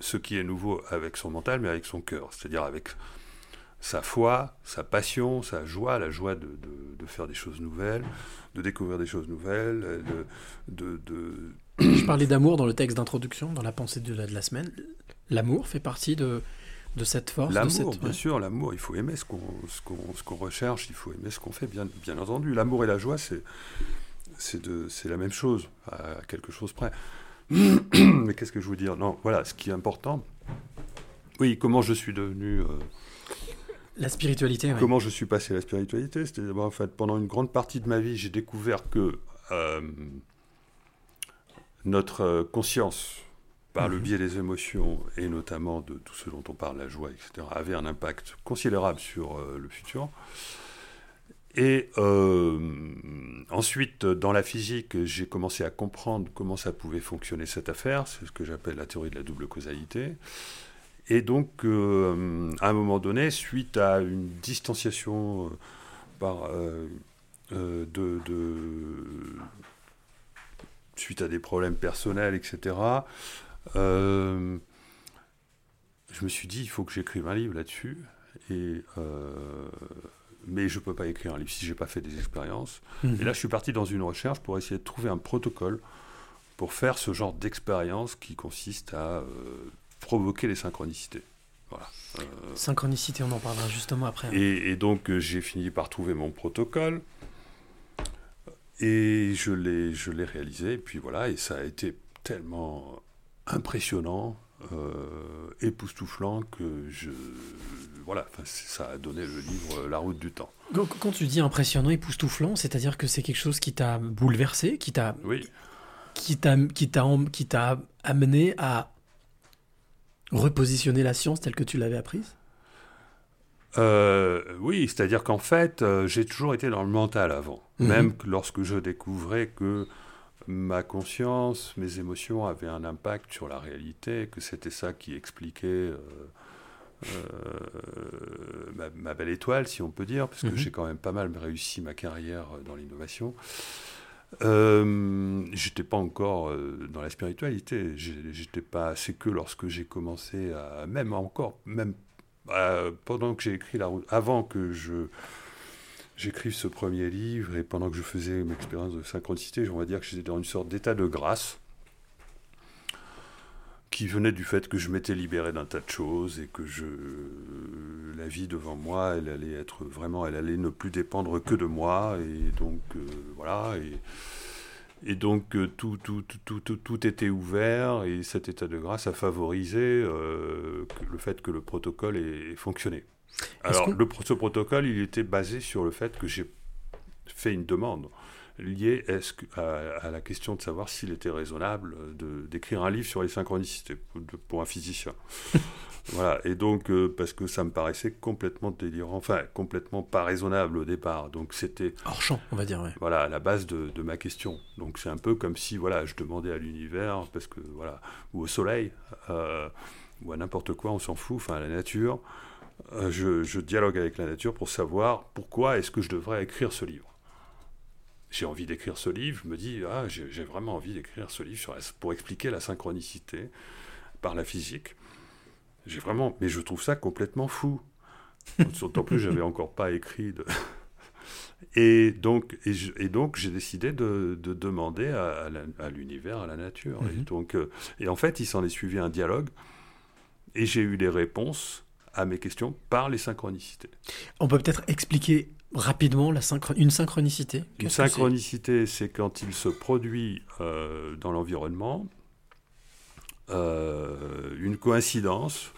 Speaker 3: ce qui est nouveau avec son mental, mais avec son cœur, c'est-à-dire avec sa foi, sa passion, sa joie, la joie de, de- de faire des choses nouvelles, de découvrir des choses nouvelles, de, de- de-
Speaker 1: Je parlais d'amour dans le texte d'introduction, dans la pensée de la, de la semaine. L'amour fait partie de, de cette force.
Speaker 3: L'amour,
Speaker 1: cette,
Speaker 3: bien
Speaker 1: ouais.
Speaker 3: sûr, l'amour, il faut aimer ce qu'on ce qu'on qu'on recherche, il faut aimer ce qu'on fait, bien, bien entendu. L'amour et la joie, c'est c'est la même chose, à quelque chose près. Mais qu'est-ce que je veux dire? Non, voilà, ce qui est important. Oui, comment je suis devenu, euh,
Speaker 1: La spiritualité, ouais.
Speaker 3: comment je suis passé à la spiritualité? C'était d'abord, en fait, pendant une grande partie de ma vie, j'ai découvert que euh, notre euh, conscience, par le
Speaker 1: Mhm.
Speaker 3: biais des émotions et notamment de tout ce dont on parle, la joie, etc., avait un impact considérable sur euh, le futur. Et euh, ensuite, dans la physique, j'ai commencé à comprendre comment ça pouvait fonctionner cette affaire. C'est ce que j'appelle la théorie de la double causalité. Et donc, euh, à un moment donné, suite à une distanciation euh, par, euh, de, de- suite à des problèmes personnels, etc., euh, je me suis dit, il faut que j'écrive un livre là-dessus. Et, mais je ne peux pas écrire un livre si je n'ai pas fait des expériences.
Speaker 1: Mhm.
Speaker 3: Et là, je suis parti dans une recherche pour essayer de trouver un protocole pour faire ce genre d'expérience qui consiste à euh, provoquer les synchronicités. Voilà. Euh,
Speaker 1: Synchronicité, on en parlera justement après. hein.
Speaker 3: et, et donc, euh, j'ai fini par trouver mon protocole. Et je l'ai, je l'ai réalisé. Et puis voilà, et ça a été tellement impressionnant, euh, époustouflant que je. Voilà, ça a donné le livre euh, La route du temps.
Speaker 1: Quand, quand tu dis impressionnant, époustouflant, c'est-à-dire que c'est quelque chose qui t'a bouleversé, qui t'a
Speaker 3: Oui,
Speaker 1: qui t'a qui t'a qui t'a amené à repositionner la science telle que tu l'avais apprise?
Speaker 3: Euh, oui, c'est-à-dire qu'en fait, euh, j'ai toujours été dans le mental avant.
Speaker 1: Mhm.
Speaker 3: Même que lorsque je découvrais que ma conscience, mes émotions avaient un impact sur la réalité, que c'était ça qui expliquait euh, ma, ma belle étoile, si on peut dire, parce que
Speaker 1: Mhm.
Speaker 3: j'ai quand même pas mal réussi ma carrière dans l'innovation. Euh, j'étais pas encore euh, dans la spiritualité. J'étais pas. C'est que lorsque j'ai commencé à, même encore, même euh, pendant que j'ai écrit la route, avant que je j'écrive ce premier livre et pendant que je faisais une expérience de synchronicité, on va dire que j'étais dans une sorte d'état de grâce qui venait du fait que je m'étais libéré d'un tas de choses et que je la vie devant moi elle allait être vraiment elle allait ne plus dépendre que de moi et donc euh, voilà et, et donc euh, tout, tout, tout, tout, tout, tout était ouvert et cet état de grâce a favorisé euh, le fait que le protocole ait, fonctionné. Alors
Speaker 1: que-
Speaker 3: le, pro- ce protocole il était basé sur le fait que j'ai fait une demande liée est-ce que- à, à la question de savoir s'il était raisonnable d'écrire un livre sur les synchronicités pour, de- pour un physicien. voilà, et donc, euh, parce que ça me paraissait complètement délirant, enfin, complètement pas raisonnable au départ. Donc, c'était,
Speaker 1: Hors champ, on va dire. Ouais.
Speaker 3: voilà, à la base de, de ma question. Donc, c'est un peu comme si, voilà, je demandais à l'univers, parce que, voilà, ou au soleil, euh, ou à n'importe quoi, on s'en fout, enfin, à la nature. Euh, je, je dialogue avec la nature pour savoir pourquoi est-ce que je devrais écrire ce livre j'ai envie d'écrire ce livre, je me dis, ah, j'ai vraiment envie d'écrire ce livre sur la- pour expliquer la synchronicité par la physique. J'ai vraiment, mais je trouve ça complètement fou. D'autant plus, j'avais encore pas écrit de. Et donc, et je- et donc j'ai décidé de, de demander à, à la- à l'univers, à la nature. Et,
Speaker 1: Mhm.
Speaker 3: donc, euh, et en fait, il s'en est suivi un dialogue, et j'ai eu les réponses à mes questions par les synchronicités.
Speaker 1: On peut peut-être expliquer rapidement la une synchronicité
Speaker 3: Une synchronicité, c'est quand il se produit euh, dans l'environnement euh, une coïncidence,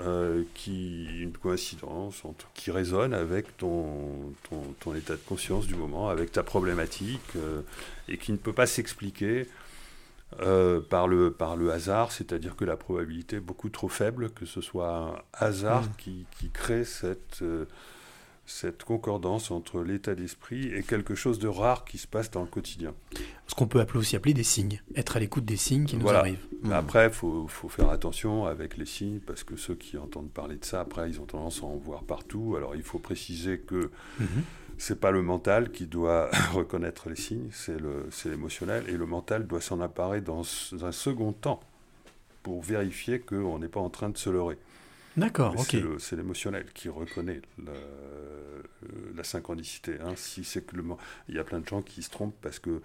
Speaker 3: euh, qui, une coïncidence qui résonne avec ton, ton, ton état de conscience du moment, avec ta problématique, et qui ne peut pas s'expliquer euh, par, le, par le hasard, c'est-à-dire que la probabilité est beaucoup trop faible que ce soit un hasard
Speaker 1: Mm.
Speaker 3: qui, qui crée cette, euh, cette concordance entre l'état d'esprit et quelque chose de rare qui se passe dans le quotidien.
Speaker 1: Ce qu'on peut appeler aussi appeler des signes. Être à l'écoute des signes qui nous
Speaker 3: Voilà.
Speaker 1: arrivent.
Speaker 3: Mais après, il faut, faut faire attention avec les signes, parce que ceux qui entendent parler de ça, après, ils ont tendance à en voir partout. Alors, il faut préciser que
Speaker 1: Mhm.
Speaker 3: c'est pas le mental qui doit reconnaître les signes, c'est le- c'est l'émotionnel, et le mental doit s'en emparer dans un second temps pour vérifier qu'on n'est pas en train de se leurrer.
Speaker 1: D'accord, ok.
Speaker 3: c'est l'émotionnel qui reconnaît le- la synchronicité. hein. Si c'est que le, il y a plein de gens qui se trompent parce que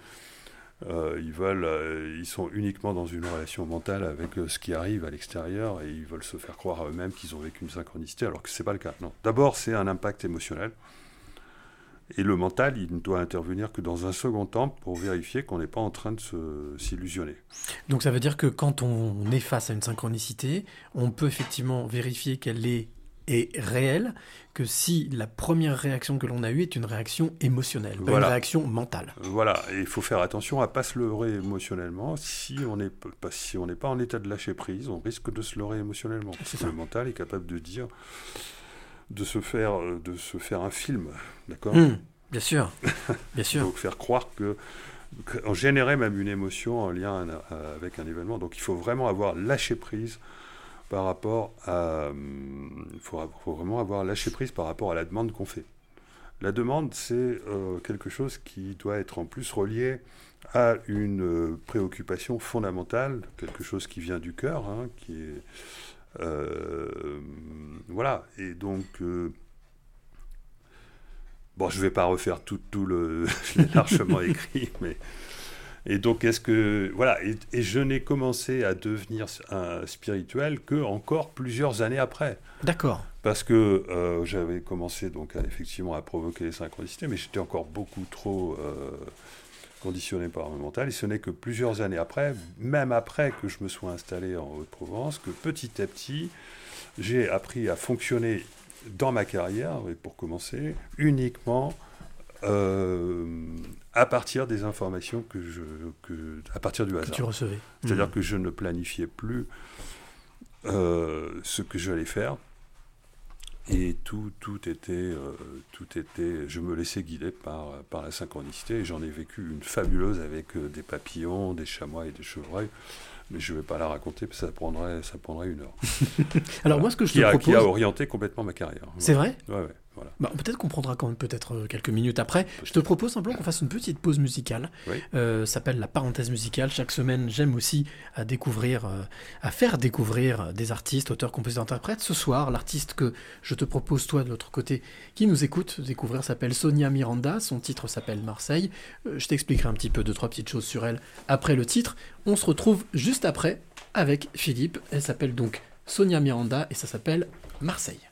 Speaker 3: euh, ils veulent, euh, ils sont uniquement dans une relation mentale avec euh, ce qui arrive à l'extérieur et ils veulent se faire croire à eux-mêmes qu'ils ont vécu une synchronicité, alors que c'est pas le cas. Non. D'abord, c'est un impact émotionnel. Et le mental, il ne doit intervenir que dans un second temps pour vérifier qu'on n'est pas en train de se- s'illusionner.
Speaker 1: Donc ça veut dire que quand on est face à une synchronicité, on peut effectivement vérifier qu'elle est, est réelle, que si la première réaction que l'on a eue est une réaction émotionnelle, pas
Speaker 3: Voilà.
Speaker 1: une réaction mentale.
Speaker 3: Voilà, et il faut faire attention à pas se leurrer émotionnellement. Si on n'est pas, si on n'est pas en état de lâcher prise, on risque de se leurrer émotionnellement. Parce que le mental est capable de dire, de se faire, euh, de se faire un film, d'accord
Speaker 1: Hum, bien sûr, bien sûr.
Speaker 3: Donc faire croire que, générer même une émotion en lien un- avec un événement. Donc il faut vraiment avoir lâché prise par rapport à, il faut, faut vraiment avoir lâché prise par rapport à la demande qu'on fait. La demande, c'est euh, quelque chose qui doit être en plus relié à une euh, préoccupation fondamentale, quelque chose qui vient du cœur, hein, qui est euh, voilà. Et donc euh, Bon, je ne vais pas refaire tout, tout le. Je l'ai largement écrit, mais. Et donc, est-ce que. Voilà, et, et je n'ai commencé à devenir un spirituel que encore plusieurs années après.
Speaker 1: D'accord.
Speaker 3: Parce que euh, j'avais commencé donc à, effectivement à provoquer les synchronicités, mais j'étais encore beaucoup trop conditionné par mon mental. Et ce n'est que plusieurs années après, même après que je me sois installé en Haute-Provence, que petit à petit, j'ai appris à fonctionner dans ma carrière, et pour commencer, uniquement euh, à partir des informations que je, que, à partir du
Speaker 1: Que
Speaker 3: hasard.
Speaker 1: tu recevais.
Speaker 3: C'est-à-dire
Speaker 1: Hum.
Speaker 3: que je ne planifiais plus euh, ce que j'allais faire. Et tout, tout, était, euh, tout était. Je me laissais guider par, par la synchronicité. Et j'en ai vécu une fabuleuse avec euh, des papillons, des chamois et des chevreuils. Mais je ne vais pas la raconter parce que ça prendrait, ça prendrait une heure.
Speaker 1: Alors moi, ce que je
Speaker 3: qui,
Speaker 1: te
Speaker 3: a,
Speaker 1: propose,
Speaker 3: qui a orienté complètement ma carrière.
Speaker 1: c'est vrai?
Speaker 3: Ouais, ouais, voilà.
Speaker 1: Bah, peut-être qu'on prendra quand même peut-être euh, quelques minutes après. Je te propose simplement qu'on fasse une petite pause musicale.
Speaker 3: Oui.
Speaker 1: Euh, ça s'appelle la parenthèse musicale. Chaque semaine, j'aime aussi à découvrir, euh, à faire découvrir des artistes, auteurs, compositeurs, interprètes. Ce soir, l'artiste que je te propose, toi, de l'autre côté, qui nous écoute, découvrir s'appelle Sonia Miranda. Son titre s'appelle Marseille. Euh, je t'expliquerai un petit peu deux, trois petites choses sur elle après le titre. On se retrouve juste après avec Philippe. Elle s'appelle donc Sonia Miranda et ça s'appelle Marseille.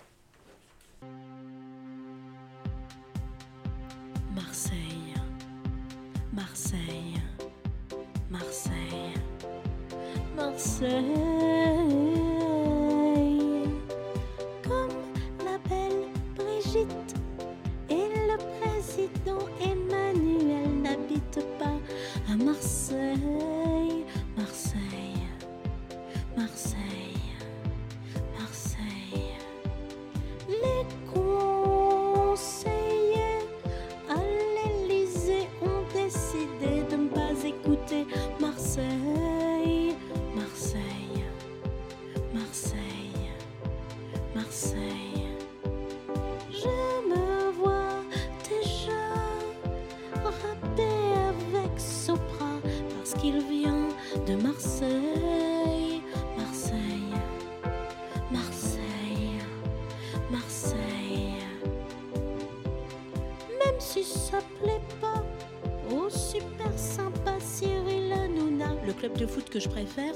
Speaker 4: Marseille, Marseille, Marseille, Marseille. Comme la belle Brigitte. Et le président Emmanuel n'habitent pas à Marseille, écouter club de foot que je préfère,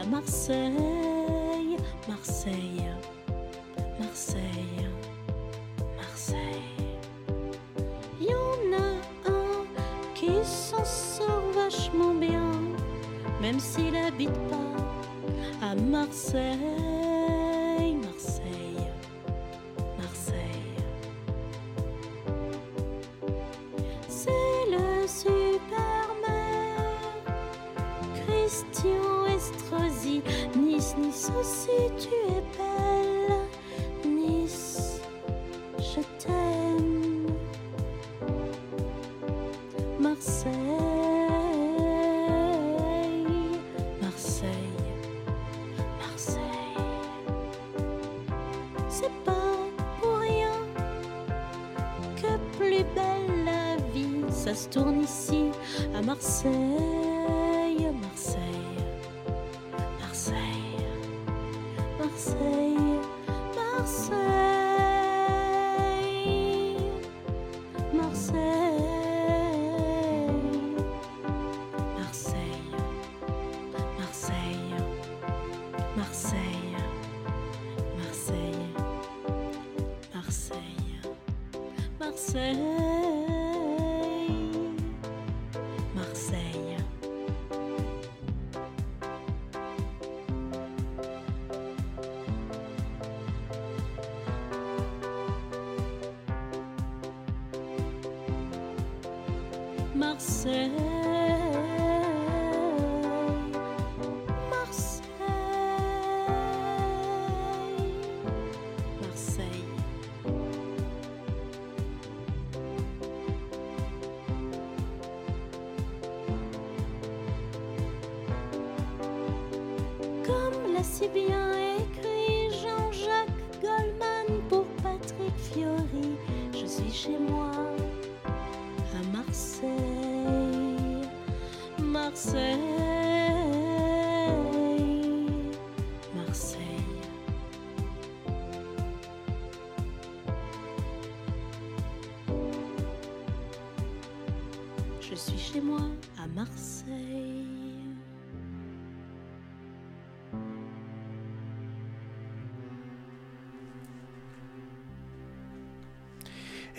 Speaker 4: à Marseille,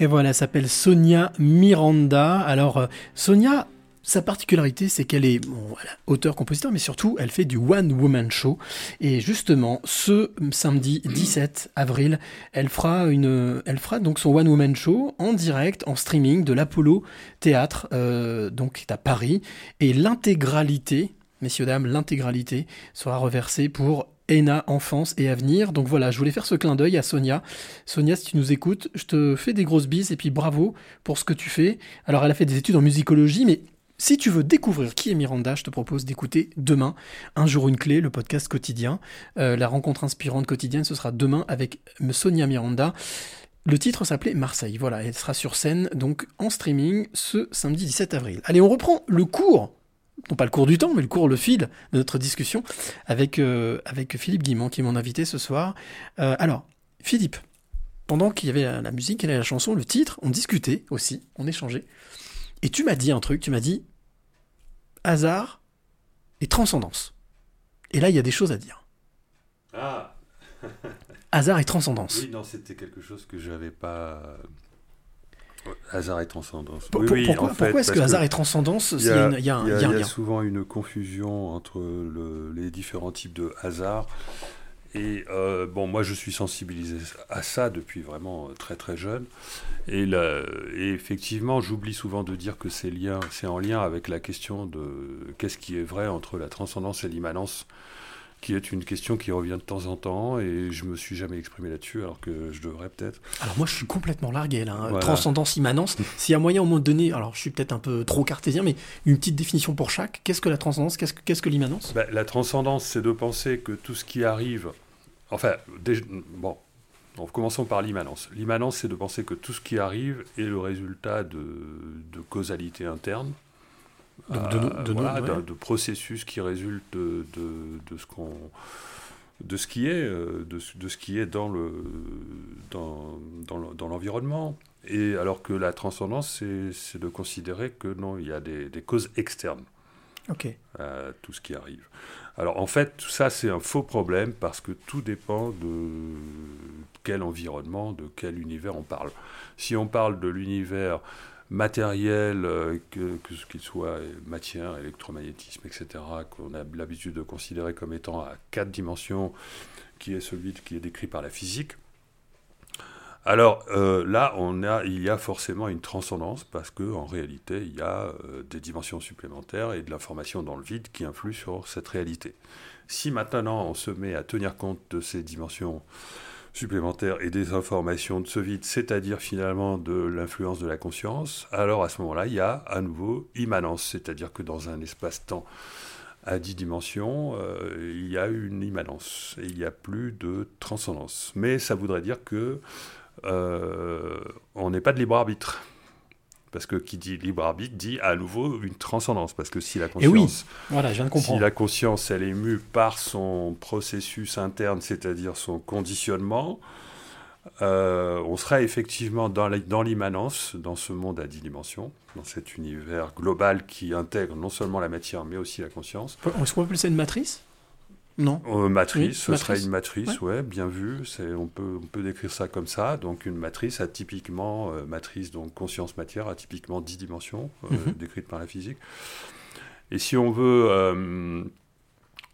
Speaker 1: Et voilà, elle s'appelle Sonia Miranda. Alors, euh, Sonia, sa particularité, c'est qu'elle est auteur-compositeur, mais surtout, elle fait du one-woman show. Et justement, ce samedi 17 avril, elle fera, une, elle fera donc son one-woman show en direct, en streaming de l'Apollo Théâtre, euh, donc à Paris. Et l'intégralité, messieurs, dames, l'intégralité sera reversée pour ENA Enfance et Avenir. Donc voilà, je voulais faire ce clin d'œil à Sonia. Sonia, si tu nous écoutes, je te fais des grosses bises et puis bravo pour ce que tu fais. Alors, elle a fait des études en musicologie, mais si tu veux découvrir qui est Miranda, je te propose d'écouter demain Un jour une clé, le podcast quotidien. Euh, la rencontre inspirante quotidienne, ce sera demain avec Sonia Miranda. Le titre s'appelait Marseille. Voilà, elle sera sur scène donc en streaming ce samedi 17 avril. Allez, on reprend le cours non pas le cours du temps, mais le cours, le fil de notre discussion avec, euh, avec Philippe Guimont, qui est mon invité ce soir. Euh, alors, Philippe, pendant qu'il y avait la, la musique la chanson, le titre, on discutait aussi, on échangeait. Et tu m'as dit un truc, tu m'as dit hasard et transcendance. Et là, il y a des choses à dire.
Speaker 3: Ah
Speaker 1: Hasard et transcendance.
Speaker 3: Oui, non, c'était quelque chose que j'avais pas. Hasard et transcendance.
Speaker 1: Pour-
Speaker 3: Oui,
Speaker 1: pour-
Speaker 3: oui,
Speaker 1: pourquoi est-ce que hasard et transcendance,
Speaker 3: il
Speaker 1: y a, une- il y a un,
Speaker 3: y a-
Speaker 1: y a un
Speaker 3: souvent une confusion entre le- les différents types de hasard. Et euh, bon, moi, je suis sensibilisé à ça depuis vraiment euh, très très jeune. Et, là, et effectivement, j'oublie souvent de dire que c'est en lien avec la question de qu'est-ce qui est vrai entre la transcendance et l'immanence, qui est une question qui revient de temps en temps. Et je me suis jamais exprimé là-dessus, alors que je devrais peut-être.
Speaker 1: Alors moi je suis complètement largué là, hein.
Speaker 3: Voilà.
Speaker 1: transcendance, immanence. S'il y a moyen au moment donné, alors je suis peut-être un peu trop cartésien, mais une petite définition pour chaque. Qu'est-ce que la transcendance? Qu'est-ce que, qu'est-ce que l'immanence?
Speaker 3: Ben, la transcendance, c'est de penser que tout ce qui arrive, enfin, déjà- bon, commençons par l'immanence. L'immanence, c'est de penser que tout ce qui arrive est le résultat de, de causalité interne,
Speaker 1: Donc, de nous-
Speaker 3: euh,
Speaker 1: de nous,
Speaker 3: voilà,
Speaker 1: ouais.
Speaker 3: de processus qui résultent de, de- de ce qu'on de ce qui est euh, de, ce- de ce qui est dans le dans, dans le- dans l'environnement et alors que la transcendance c'est c'est de considérer que non il y a des, des causes externes
Speaker 1: Ok.
Speaker 3: à tout ce qui arrive. Alors en fait, tout ça c'est un faux problème parce que tout dépend de quel environnement, de quel univers on parle. Si on parle de l'univers matériel, euh, que, que ce qu'il soit matière, électromagnétisme, etc., qu'on a l'habitude de considérer comme étant à quatre dimensions, qui est celui qui est décrit par la physique, alors euh, là, on a, il y a forcément une transcendance parce que en réalité, il y a euh, des dimensions supplémentaires et de l'information dans le vide qui influent sur cette réalité. Si maintenant on se met à tenir compte de ces dimensions supplémentaires et des informations de ce vide, c'est-à-dire finalement de l'influence de la conscience, alors à ce moment-là, il y a à nouveau immanence, c'est-à-dire que dans un espace-temps à 10 dimensions, euh, il y a une immanence et il n'y a plus de transcendance. Mais ça voudrait dire que euh, on n'est pas de libre arbitre. Parce que qui dit libre arbitre dit à nouveau une transcendance. Parce que si la
Speaker 1: oui,
Speaker 3: conscience,
Speaker 1: voilà, je viens de
Speaker 3: si la conscience, elle est mue par son processus interne, c'est-à-dire son conditionnement, euh, on sera effectivement dans l'immanence, dans ce monde à 10 dimensions, dans cet univers global qui intègre non seulement la matière, mais aussi la conscience.
Speaker 1: Est-ce qu'on peut appeler ça une matrice? Non.
Speaker 3: Euh, matrice,
Speaker 1: Oui,
Speaker 3: ce
Speaker 1: matrice.
Speaker 3: serait une matrice, ouais, bien vu. C'est, on, peut, on peut décrire ça comme ça. Donc une matrice atypiquement, euh, matrice donc conscience-matière, atypiquement 10 dimensions, euh,
Speaker 1: Mhm.
Speaker 3: décrites par la physique. Et si on veut...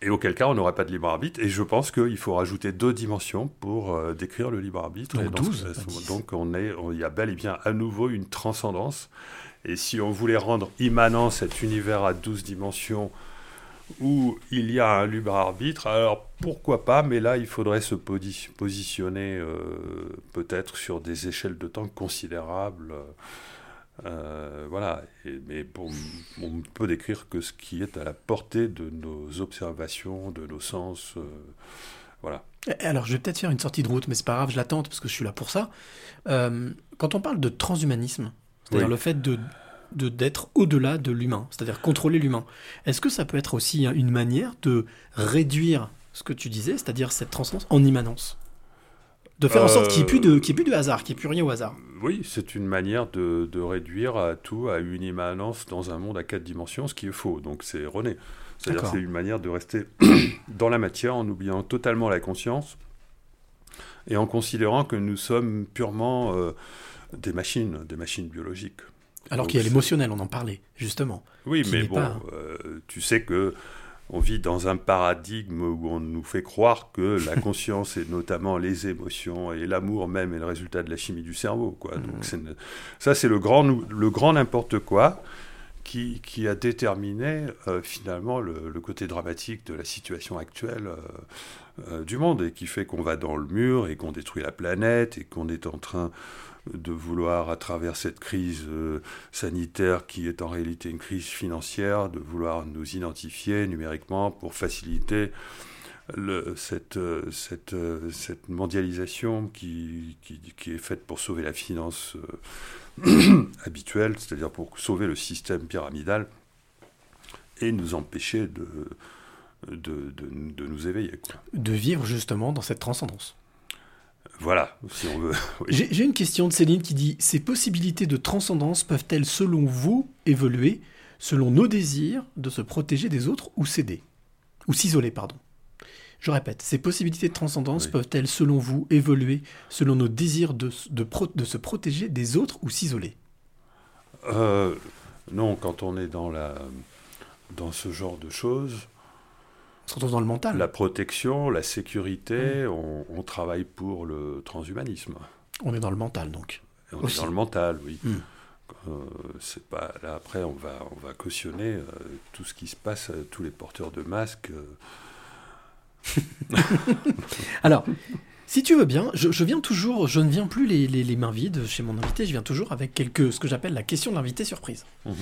Speaker 3: et auquel cas, on n'aurait pas de libre arbitre. Et je pense qu'il faut rajouter deux dimensions pour décrire le libre arbitre.
Speaker 1: Donc
Speaker 3: Et dans ce
Speaker 1: 12,
Speaker 3: cas,
Speaker 1: pas 10.
Speaker 3: donc on est, il y a bel et bien à nouveau une transcendance. Et si on voulait rendre immanent cet univers à 12 dimensions où il y a un libre arbitre, alors pourquoi pas, mais là il faudrait se posi- positionner euh, peut-être sur des échelles de temps considérables. Euh, voilà, Et- mais bon, on ne peut décrire que ce qui est à la portée de nos observations, de nos sens. euh, voilà.
Speaker 1: Eh, Alors, je vais peut-être faire une sortie de route, mais c'est pas grave, je l'attends parce que je suis là pour ça. Quand on parle de transhumanisme, c'est-à-dire
Speaker 3: Oui.
Speaker 1: le fait de de- d'être au-delà de l'humain, c'est-à-dire contrôler l'humain, est-ce que ça peut être aussi une manière de réduire ce que tu disais, c'est-à-dire cette transcendance en immanence? De faire en sorte qu'il n'y ait, plus de- y ait plus de hasard, qu'il n'y ait plus rien au hasard?
Speaker 3: Oui, c'est une manière de, de réduire à tout à une immanence dans un monde à quatre dimensions, ce qui est faux. Donc c'est erroné. C'est-à-dire c'est une manière de rester dans la matière en oubliant totalement la conscience et en considérant que nous sommes purement euh, des machines, des machines biologiques.
Speaker 1: Alors qu'il y a l'émotionnel, on en parlait, justement.
Speaker 3: Oui, mais bon,
Speaker 1: pas-
Speaker 3: euh, tu sais que on vit dans un paradigme où on nous fait croire que la conscience et notamment les émotions et l'amour même est le résultat de la chimie du cerveau. Quoi.
Speaker 1: Mmh.
Speaker 3: Donc ça, c'est le grand, le grand n'importe quoi qui, qui a déterminé euh, finalement le, le côté dramatique de la situation actuelle euh, euh, du monde et qui fait qu'on va dans le mur et qu'on détruit la planète et qu'on est en train de vouloir, à travers cette crise euh, sanitaire qui est en réalité une crise financière, de vouloir nous identifier numériquement pour faciliter euh, euh, cette mondialisation qui, est faite pour sauver la finance habituelle, c'est-à-dire pour sauver le système pyramidal et nous empêcher de, nous éveiller.
Speaker 1: De vivre justement dans cette transcendance.
Speaker 3: Voilà, si on veut. oui.
Speaker 1: J'ai une question de Céline qui dit Ces possibilités de transcendance peuvent-elles, selon vous, évoluer selon nos désirs de se protéger des autres ou céder Ou s'isoler, pardon? Je répète, ces possibilités de transcendance
Speaker 3: Oui.
Speaker 1: peuvent-elles, selon vous, évoluer selon nos désirs de, de, pro- de se protéger des autres ou s'isoler?
Speaker 3: Euh, non, quand on est dans, la, dans ce genre de choses,
Speaker 1: se retrouve dans le mental.
Speaker 3: la protection, la sécurité,
Speaker 1: Mm.
Speaker 3: on, on travaille pour le transhumanisme.
Speaker 1: On est dans le mental, donc.
Speaker 3: Et on
Speaker 1: Aussi.
Speaker 3: est dans le mental, oui.
Speaker 1: Mm.
Speaker 3: Euh, c'est pas là après on va on va cautionner euh, tout ce qui se passe, euh, tous les porteurs de masques.
Speaker 1: Alors, si tu veux bien, je, je viens toujours, je ne viens plus les, les- les mains vides chez mon invité, je viens toujours avec quelques, ce que j'appelle la question de l'invité surprise.
Speaker 3: mhm.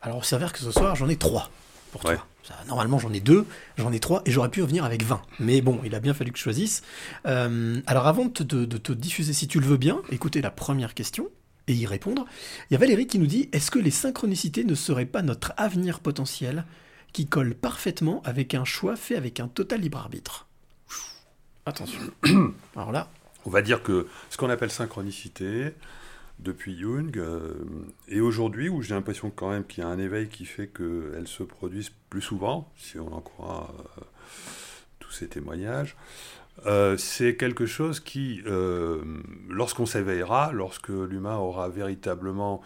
Speaker 1: Alors, il s'avère que ce soir, j'en ai trois. Pour
Speaker 3: Ouais.
Speaker 1: toi. Ça, normalement, j'en ai deux, j'en ai trois, et j'aurais pu revenir avec 20. Mais bon, il a bien fallu que je choisisse. Euh, alors, avant de te, de- de te diffuser, si tu le veux bien, écoutez la première question et y répondre. Il y a Valérie qui nous dit Est-ce que les synchronicités ne seraient pas notre avenir potentiel qui colle parfaitement avec un choix fait avec un total libre arbitre? Attention. Alors là,
Speaker 3: On va dire que ce qu'on appelle synchronicité, depuis Jung, euh, et aujourd'hui, où j'ai l'impression quand même qu'il y a un éveil qui fait qu'elles se produisent plus souvent, si on en croit euh, tous ces témoignages, euh, c'est quelque chose qui, lorsqu'on s'éveillera, lorsque l'humain aura véritablement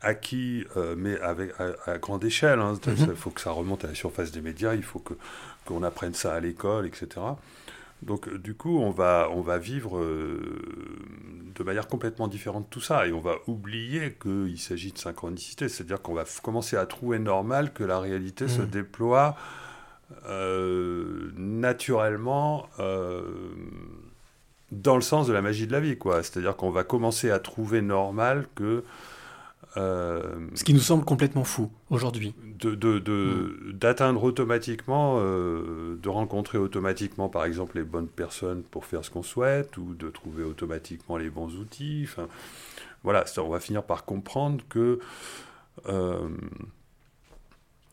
Speaker 3: acquis, mais avec, à, à grande échelle, hein, il
Speaker 1: Mhm.
Speaker 3: faut que ça remonte à la surface des médias, il faut qu'on apprenne ça à l'école, etc. Donc euh, du coup, on va, on va vivre euh, de manière complètement différente tout ça, et on va oublier qu'il s'agit de synchronicité, c'est-à-dire qu'on va commencer à trouver normal que la réalité se
Speaker 1: Mhm.
Speaker 3: déploie euh, naturellement euh, dans le sens de la magie de la vie, quoi. C'est-à-dire qu'on va commencer à trouver normal que euh,
Speaker 1: ce qui nous semble complètement fou aujourd'hui.
Speaker 3: de, de- de- d'atteindre automatiquement, euh, de rencontrer automatiquement, par exemple, les bonnes personnes pour faire ce qu'on souhaite, ou de trouver automatiquement les bons outils. Enfin, voilà, on va finir par comprendre que, euh,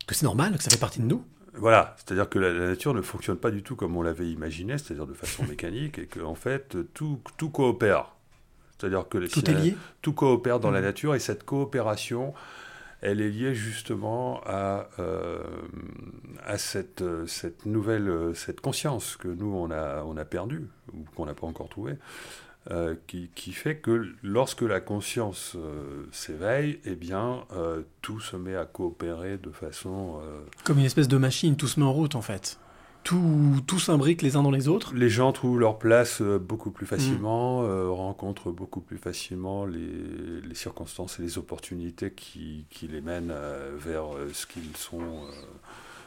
Speaker 1: Que c'est normal, que ça fait partie de nous.
Speaker 3: voilà, c'est-à-dire que la, la nature ne fonctionne pas du tout comme on l'avait imaginé, c'est-à-dire de façon mécanique, et qu'en fait, tout, tout coopère. C'est-à-dire que
Speaker 1: Tout est lié.
Speaker 3: tout coopère dans la
Speaker 1: Mhm.
Speaker 3: nature et cette coopération, elle est liée justement à, euh, à cette, cette nouvelle cette conscience que nous, on a, on a perdue, ou qu'on n'a pas encore trouvée, euh, qui, qui fait que lorsque la conscience euh, s'éveille, eh bien, tout se met à coopérer de façon...
Speaker 1: Comme une espèce de machine, tout se met en route en fait. Tout, tout s'imbrique les uns dans les autres.
Speaker 3: Les gens trouvent leur place euh, beaucoup plus facilement, euh, rencontrent beaucoup plus facilement les, les circonstances et les opportunités qui, qui les mènent euh, vers ce qu'ils sont, euh,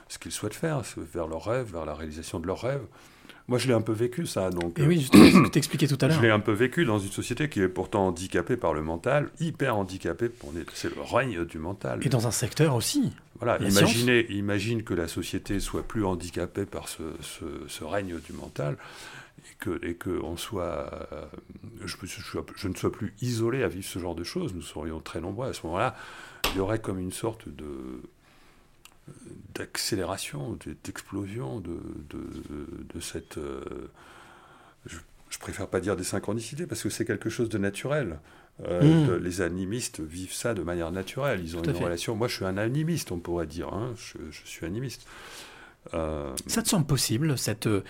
Speaker 3: ce qu'ils souhaitent faire, vers leurs rêves, vers la réalisation de leurs rêves. Moi, je l'ai un peu vécu ça, donc.
Speaker 1: Et oui, que t'expliquais tout à l'heure.
Speaker 3: Je l'ai un peu vécu dans une société qui est pourtant handicapée par le mental, hyper handicapée. C'est le règne du mental.
Speaker 1: Et dans un secteur aussi.
Speaker 3: Voilà,
Speaker 1: La
Speaker 3: imaginez, imagine que la société soit plus handicapée par ce, ce- ce règne du mental et que, et que on soit, euh, je, ne sois plus isolé à vivre ce genre de choses. Nous serions très nombreux à ce moment-là. Il y aurait comme une sorte de d'accélération, de- d'explosion de, de, de cette. euh, je, je préfère pas dire des synchronicités parce que c'est quelque chose de naturel. Euh,
Speaker 1: Mm.
Speaker 3: de- les animistes vivent ça de manière naturelle. Ils ont une
Speaker 1: fait.
Speaker 3: relation. Moi, je suis un animiste, on pourrait dire. hein. Je, je suis animiste. Euh,
Speaker 1: Ça te semble possible, cette. euh,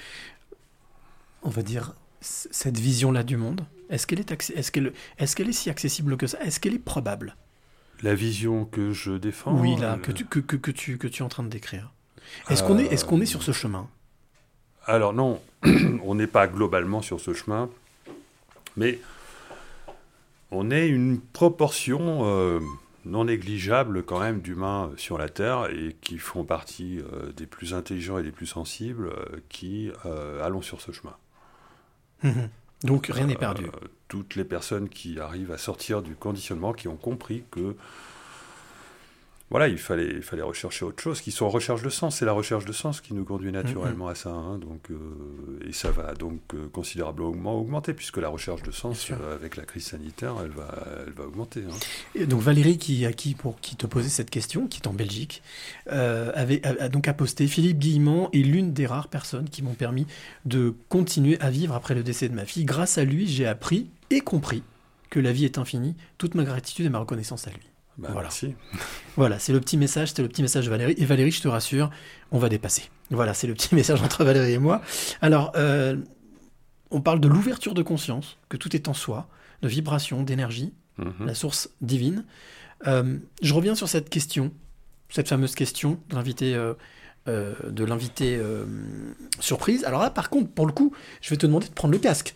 Speaker 1: on va dire. Cette vision-là du monde? Est-ce qu'elle est, est, qu'elle est, qu'elle est si accessible que ça? Est-ce qu'elle est probable?
Speaker 3: La vision que je défends.
Speaker 1: Oui, là, que tu, que, que, que tu, que tu es en train de décrire. Est-ce qu'on est, est, qu'on est sur ce chemin?
Speaker 3: Alors non, on n'est pas globalement sur ce chemin, mais on est une proportion euh, non négligeable quand même d'humains sur la Terre et qui font partie euh, des plus intelligents et des plus sensibles euh, qui allons sur ce chemin.
Speaker 1: Mhm. Donc rien n'est perdu.
Speaker 3: Toutes les personnes qui arrivent à sortir du conditionnement, qui ont compris que voilà, il fallait, il fallait rechercher autre chose, qui sont en recherche de sens. C'est la recherche de sens qui nous conduit naturellement à ça. hein, donc, euh, et ça va donc euh, considérablement augmenter, puisque la recherche de sens, euh, avec la crise sanitaire, elle va, elle va augmenter. hein.
Speaker 1: Et donc Valérie, qui, à qui, pour qui te posait cette question, qui est en Belgique, avait, a, a donc a posté Philippe Guillemont est l'une des rares personnes qui m'ont permis de continuer à vivre après le décès de ma fille. Grâce à lui, j'ai appris et compris que la vie est infinie. Toute ma gratitude et ma reconnaissance à lui.
Speaker 3: Bah,
Speaker 1: Voilà.
Speaker 3: Merci.
Speaker 1: Voilà, c'est le petit message, c'était le petit message de Valérie. Et Valérie, je te rassure, on va dépasser. Voilà, c'est le petit message entre Valérie et moi. Alors, euh, on parle de l'ouverture de conscience, que tout est en soi, de vibration, d'énergie,
Speaker 3: Mhm.
Speaker 1: la source divine. Euh, je reviens sur cette question, cette fameuse question de l'invité, euh, euh, de l'invité euh, surprise. Alors là, par contre, pour le coup, je vais te demander de prendre le casque.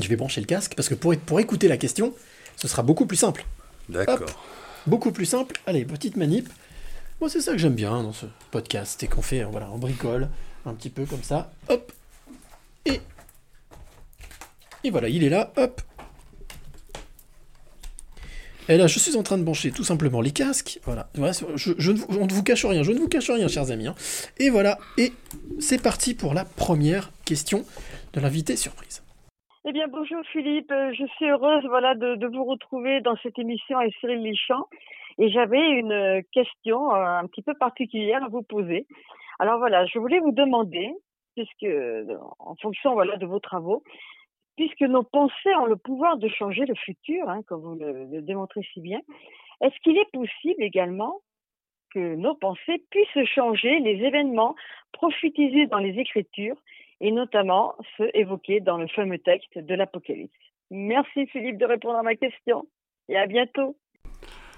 Speaker 1: Je vais brancher le casque parce que pour, pour écouter la question, ce sera beaucoup plus simple.
Speaker 3: D'accord.
Speaker 1: Beaucoup plus simple. Allez, petite manip. Moi, c'est ça que j'aime bien dans ce podcast, c'est qu'on fait, voilà, on bricole un petit peu comme ça. Hop. Et. Et voilà, il est là. Hop. Et là, je suis en train de brancher tout simplement les casques. Voilà, je, on ne vous cache rien, je ne vous cache rien, chers amis. hein. Et voilà, et c'est parti pour la première question de l'invité surprise.
Speaker 5: Eh bien, bonjour Philippe. Euh, Je suis heureuse voilà, de, vous retrouver dans cette émission avec Cyril Lichamp. Et j'avais une euh, question euh, un petit peu particulière à vous poser. Alors voilà, je voulais vous demander, puisque en fonction voilà, de vos travaux, puisque nos pensées ont le pouvoir de changer le futur, hein, comme vous le, le démontrez si bien, est-ce qu'il est possible également que nos pensées puissent changer les événements prophétisés dans les Écritures et notamment ceux évoqués dans le fameux texte de l'Apocalypse. Merci Philippe de répondre à ma question et à bientôt.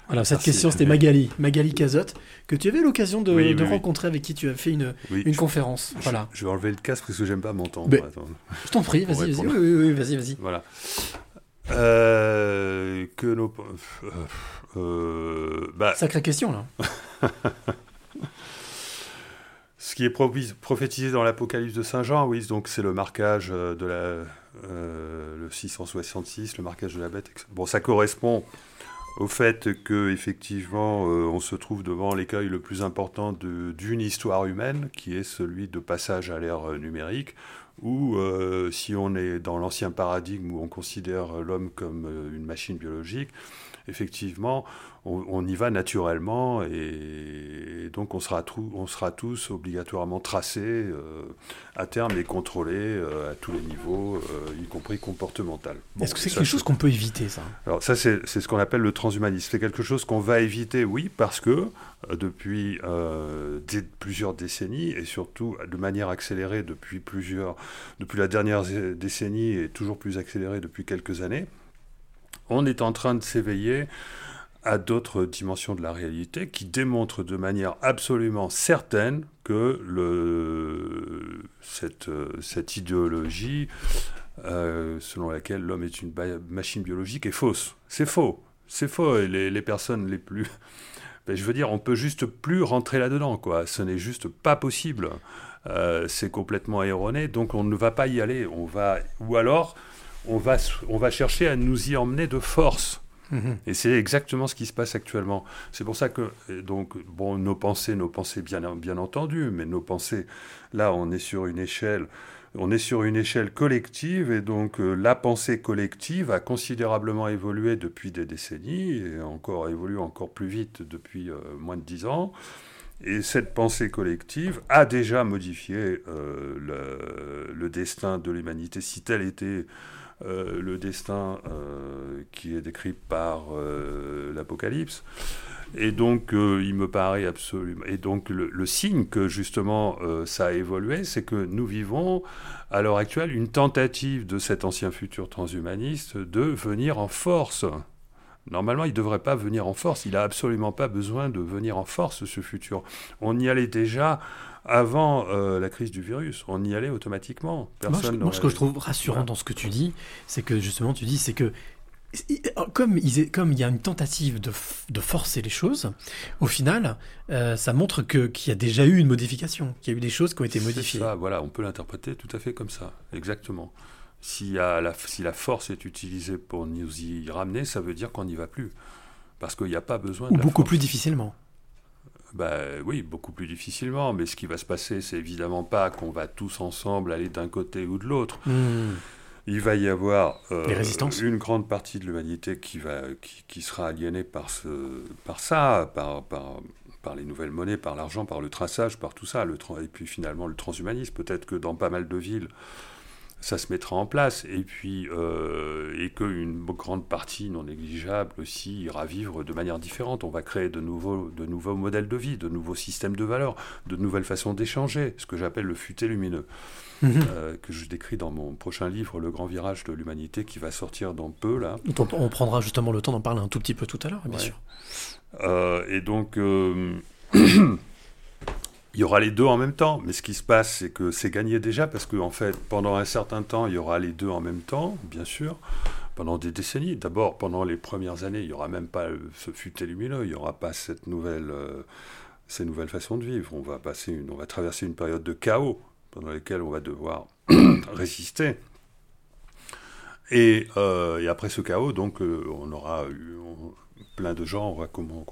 Speaker 1: Alors, cette
Speaker 3: Merci.
Speaker 1: question, c'était Magali, Magali Cazotte, que tu avais l'occasion de,
Speaker 3: Oui, oui,
Speaker 1: de
Speaker 3: oui.
Speaker 1: rencontrer, avec qui tu as fait une,
Speaker 3: Oui,
Speaker 1: une
Speaker 3: je-
Speaker 1: conférence.
Speaker 3: je-
Speaker 1: Voilà.
Speaker 3: Je vais enlever le casque parce que j'aime pas m'entendre.
Speaker 1: Mais-
Speaker 3: Attends.
Speaker 1: Je t'en prie, vas-y, vas-y.
Speaker 3: répondre.
Speaker 1: Oui, oui, oui, vas-y, vas-y.
Speaker 3: Voilà. Euh, que nos. euh, euh, bah,
Speaker 1: Sacrée question, là.
Speaker 3: Ce qui est prophétisé dans l'Apocalypse de Saint Jean, oui, donc c'est le marquage euh, de la, euh, le 666, le marquage de la bête. Bon, ça correspond au fait que effectivement, euh, on se trouve devant l'écueil le plus important d'une histoire humaine, qui est celui de passage à l'ère numérique, où si on est dans l'ancien paradigme où on considère l'homme comme une machine biologique, effectivement, on, on y va naturellement et, donc on sera, trou- on sera tous obligatoirement tracés euh, à terme et contrôlés euh, à tous les niveaux, euh, y compris comportemental. Bon,
Speaker 1: Est-ce que c'est quelque chose qu'on peut éviter, ça?
Speaker 3: Alors ça, c'est ce qu'on appelle le transhumanisme. C'est quelque chose qu'on va éviter, oui, parce que depuis euh, des- plusieurs décennies, et surtout de manière accélérée depuis, plusieurs, depuis la dernière décennie, et toujours plus accélérée depuis quelques années, on est en train de s'éveiller à d'autres dimensions de la réalité qui démontrent de manière absolument certaine que cette, idéologie euh, selon laquelle l'homme est une machine biologique est fausse. C'est faux. C'est faux. Et les, les personnes les plus... Ben, je veux dire, on peut juste plus rentrer là-dedans, quoi. Ce n'est juste pas possible. Euh, c'est complètement erroné, donc on ne va pas y aller. On va... Ou alors, on va, on va chercher à nous y emmener de force.
Speaker 1: Mhm.
Speaker 3: Et c'est exactement ce qui se passe actuellement. C'est pour ça que, et donc, bon, nos pensées, nos pensées, bien, bien entendu, mais nos pensées, là, on est sur une échelle, on est sur une échelle collective, et donc euh, la pensée collective a considérablement évolué depuis des décennies, et encore évolue encore plus vite depuis euh, moins de dix ans. Et cette pensée collective a déjà modifié euh, le, le destin de l'humanité, si tel était euh, le destin euh, qui est décrit par euh, l'Apocalypse. Et donc, il me paraît absolument. Et donc, le, le signe que justement ça a évolué, c'est que nous vivons à l'heure actuelle une tentative de cet ancien futur transhumaniste de venir en force. Normalement, il ne devrait pas venir en force. Il n'a absolument pas besoin de venir en force, ce futur. On y allait déjà avant euh, la crise du virus. On y allait automatiquement.
Speaker 1: Moi, je-
Speaker 3: Personne
Speaker 1: moi, ce que je trouve rassurant dans ce que tu dis, c'est que justement, tu dis, c'est que comme, ils est- comme il y a une tentative de, forcer les choses, au final, euh, ça montre que- qu'il y a déjà eu une modification, qu'il y a eu des choses qui ont été modifiées.
Speaker 3: ça, voilà, on peut l'interpréter tout à fait comme ça, exactement. La, si la force est utilisée pour nous y ramener, ça veut dire qu'on n'y va plus. Parce qu'il n'y a pas besoin
Speaker 1: Ou
Speaker 3: de la
Speaker 1: beaucoup
Speaker 3: force.
Speaker 1: plus difficilement.
Speaker 3: Bah, oui, beaucoup plus difficilement, mais ce qui va se passer, c'est évidemment pas qu'on va tous ensemble aller d'un côté ou de l'autre.
Speaker 1: Hmm.
Speaker 3: Il va y avoir euh, une grande partie de l'humanité qui, va, qui, qui sera aliénée par, ce, par ça, par, par, par les nouvelles monnaies, par l'argent, par le traçage, par tout ça, le, et puis finalement le transhumanisme. Peut-être que dans pas mal de villes, ça se mettra en place, et puis euh, et qu'une grande partie non négligeable aussi ira vivre de manière différente. On va créer de nouveaux, de nouveaux modèles de vie, de nouveaux systèmes de valeurs, de nouvelles façons d'échanger, ce que j'appelle le futé lumineux
Speaker 1: Mhm.
Speaker 3: euh, que je décris dans mon prochain livre, Le Grand Virage de l'humanité, qui va sortir dans peu, là.
Speaker 1: On, on prendra justement le temps d'en parler un tout petit peu tout à l'heure, bien
Speaker 3: Ouais.
Speaker 1: sûr.
Speaker 3: Euh, et donc, il y aura les deux en même temps. Mais ce qui se passe, c'est que c'est gagné déjà, parce qu'en fait, pendant un certain temps, il y aura les deux en même temps, bien sûr, pendant des décennies. D'abord, pendant les premières années, il n'y aura même pas ce futé lumineux, il n'y aura pas cette nouvelle, euh, ces nouvelles façons de vivre. On va, passer on va traverser une période de chaos, pendant laquelle on va devoir résister. Et, euh, et après ce chaos, donc, euh, on aura eu, plein de gens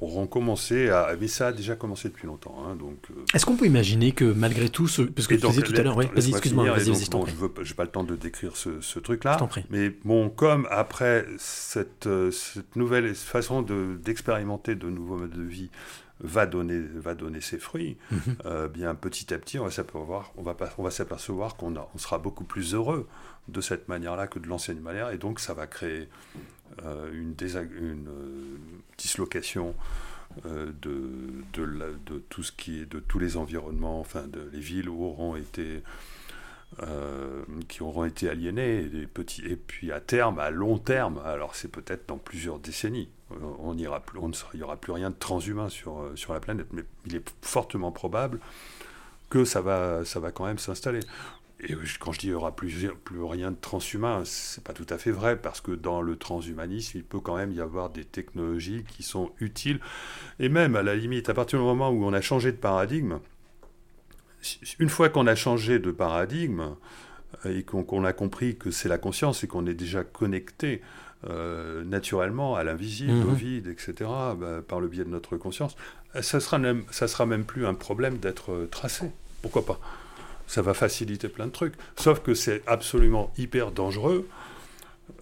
Speaker 3: auront commencé à. Mais ça a déjà commencé depuis longtemps. hein, donc, euh,
Speaker 1: Est-ce qu'on peut imaginer que malgré tout, ce... parce que tu disais tout à l'heure, ouais, vas-y, excuse-moi, vas-y, vas-y, je
Speaker 3: bon, veux pas- j'ai pas le temps de décrire ce, ce truc-là. Mais bon, comme après cette, euh, cette nouvelle façon de- d'expérimenter de, nouveaux modes de vie va donner, va donner ses fruits,
Speaker 1: Mhm.
Speaker 3: euh, bien petit à petit, on va s'apercevoir, on va, pas- on va s'apercevoir qu'on a- on sera beaucoup plus heureux de cette manière-là que de l'ancienne manière, et donc ça va créer une, désa- une euh, dislocation euh, de, tout ce qui est de tous les environnements, enfin de les villes euh, qui auront été aliénés, et, puis à terme, à long terme, alors c'est peut-être dans plusieurs décennies, euh, on il n'y aura plus rien de transhumain sur, euh, sur la planète, mais il est fortement probable que ça va, ça va quand même s'installer. Et quand je dis il n'y aura plus, plus rien de transhumain, c'est pas tout à fait vrai, parce que dans le transhumanisme, il peut quand même y avoir des technologies qui sont utiles, et même à la limite, à partir du moment où on a changé de paradigme, une fois qu'on a changé de paradigme euh, et qu'on a compris que c'est la conscience et qu'on est déjà connecté euh, naturellement à l'invisible,
Speaker 1: Mhm.
Speaker 3: au vide, etc., bah, par le biais de notre conscience, ça sera même, ça sera même plus un problème d'être euh, tracé. Pourquoi pas? Ça va faciliter plein de trucs. Sauf que c'est absolument hyper dangereux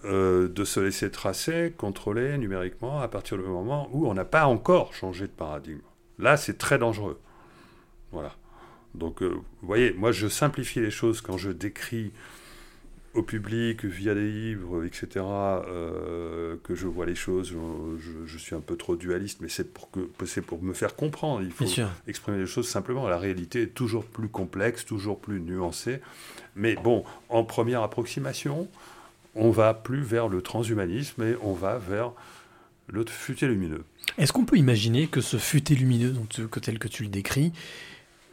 Speaker 3: euh, de se laisser tracer, contrôler numériquement à partir du moment où on n'a pas encore changé de paradigme. Là, c'est très dangereux. Voilà. Donc, euh, vous voyez, moi, je simplifie les choses quand je décris au public, via des livres, etc., euh, que je vois les choses. Je, je- suis un peu trop dualiste, mais c'est pour, que, pour me faire comprendre. Il faut exprimer les choses simplement. La réalité est toujours plus complexe, toujours plus nuancée. Mais bon, en première approximation, on va plus vers le transhumanisme et on va vers le futur lumineux.
Speaker 1: Est-ce qu'on peut imaginer que ce futé lumineux, tel que tu le décris,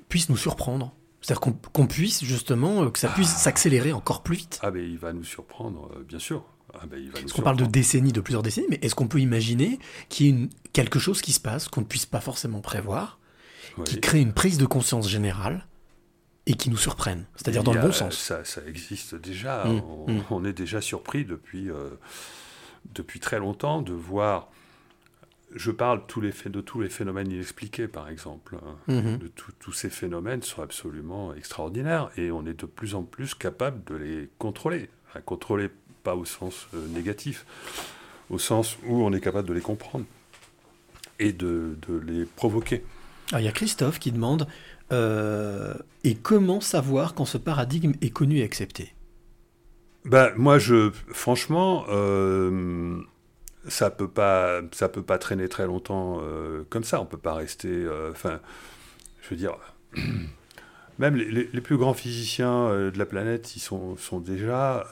Speaker 1: puisse nous surprendre? C'est-à-dire qu'on puisse justement, euh, que ça puisse s'accélérer encore plus vite
Speaker 3: Ah, ben il va nous surprendre, euh, bien sûr. Ah, ben, il va nous
Speaker 1: Parce qu'on parle de décennies, de plusieurs décennies, mais est-ce qu'on peut imaginer qu'il y ait une- quelque chose qui se passe qu'on ne puisse pas forcément prévoir, qui crée une prise de conscience générale et qui nous surprenne? C'est-à-dire dans le bon sens.
Speaker 3: Ça, ça existe déjà.
Speaker 1: Mm,
Speaker 3: on,
Speaker 1: mm.
Speaker 3: on est déjà surpris depuis, euh, depuis très longtemps de voir. Je parle tous les faits de tous les phénomènes inexpliqués, par exemple. hein.
Speaker 1: Mhm.
Speaker 3: De tout- tous ces phénomènes sont absolument extraordinaires et on est de plus en plus capable de les contrôler. Enfin, contrôler pas au sens euh, négatif, au sens où on est capable de les comprendre et de, de les provoquer.
Speaker 1: Alors, il y a Christophe qui demande euh, Et comment savoir quand ce paradigme est connu et accepté?
Speaker 3: Ben, moi, je, franchement, euh, ça peut pas, ça peut pas traîner très longtemps euh, comme ça. On peut pas rester, euh, enfin, je veux dire, même les, les- les plus grands physiciens euh, de la planète, ils sont, sont déjà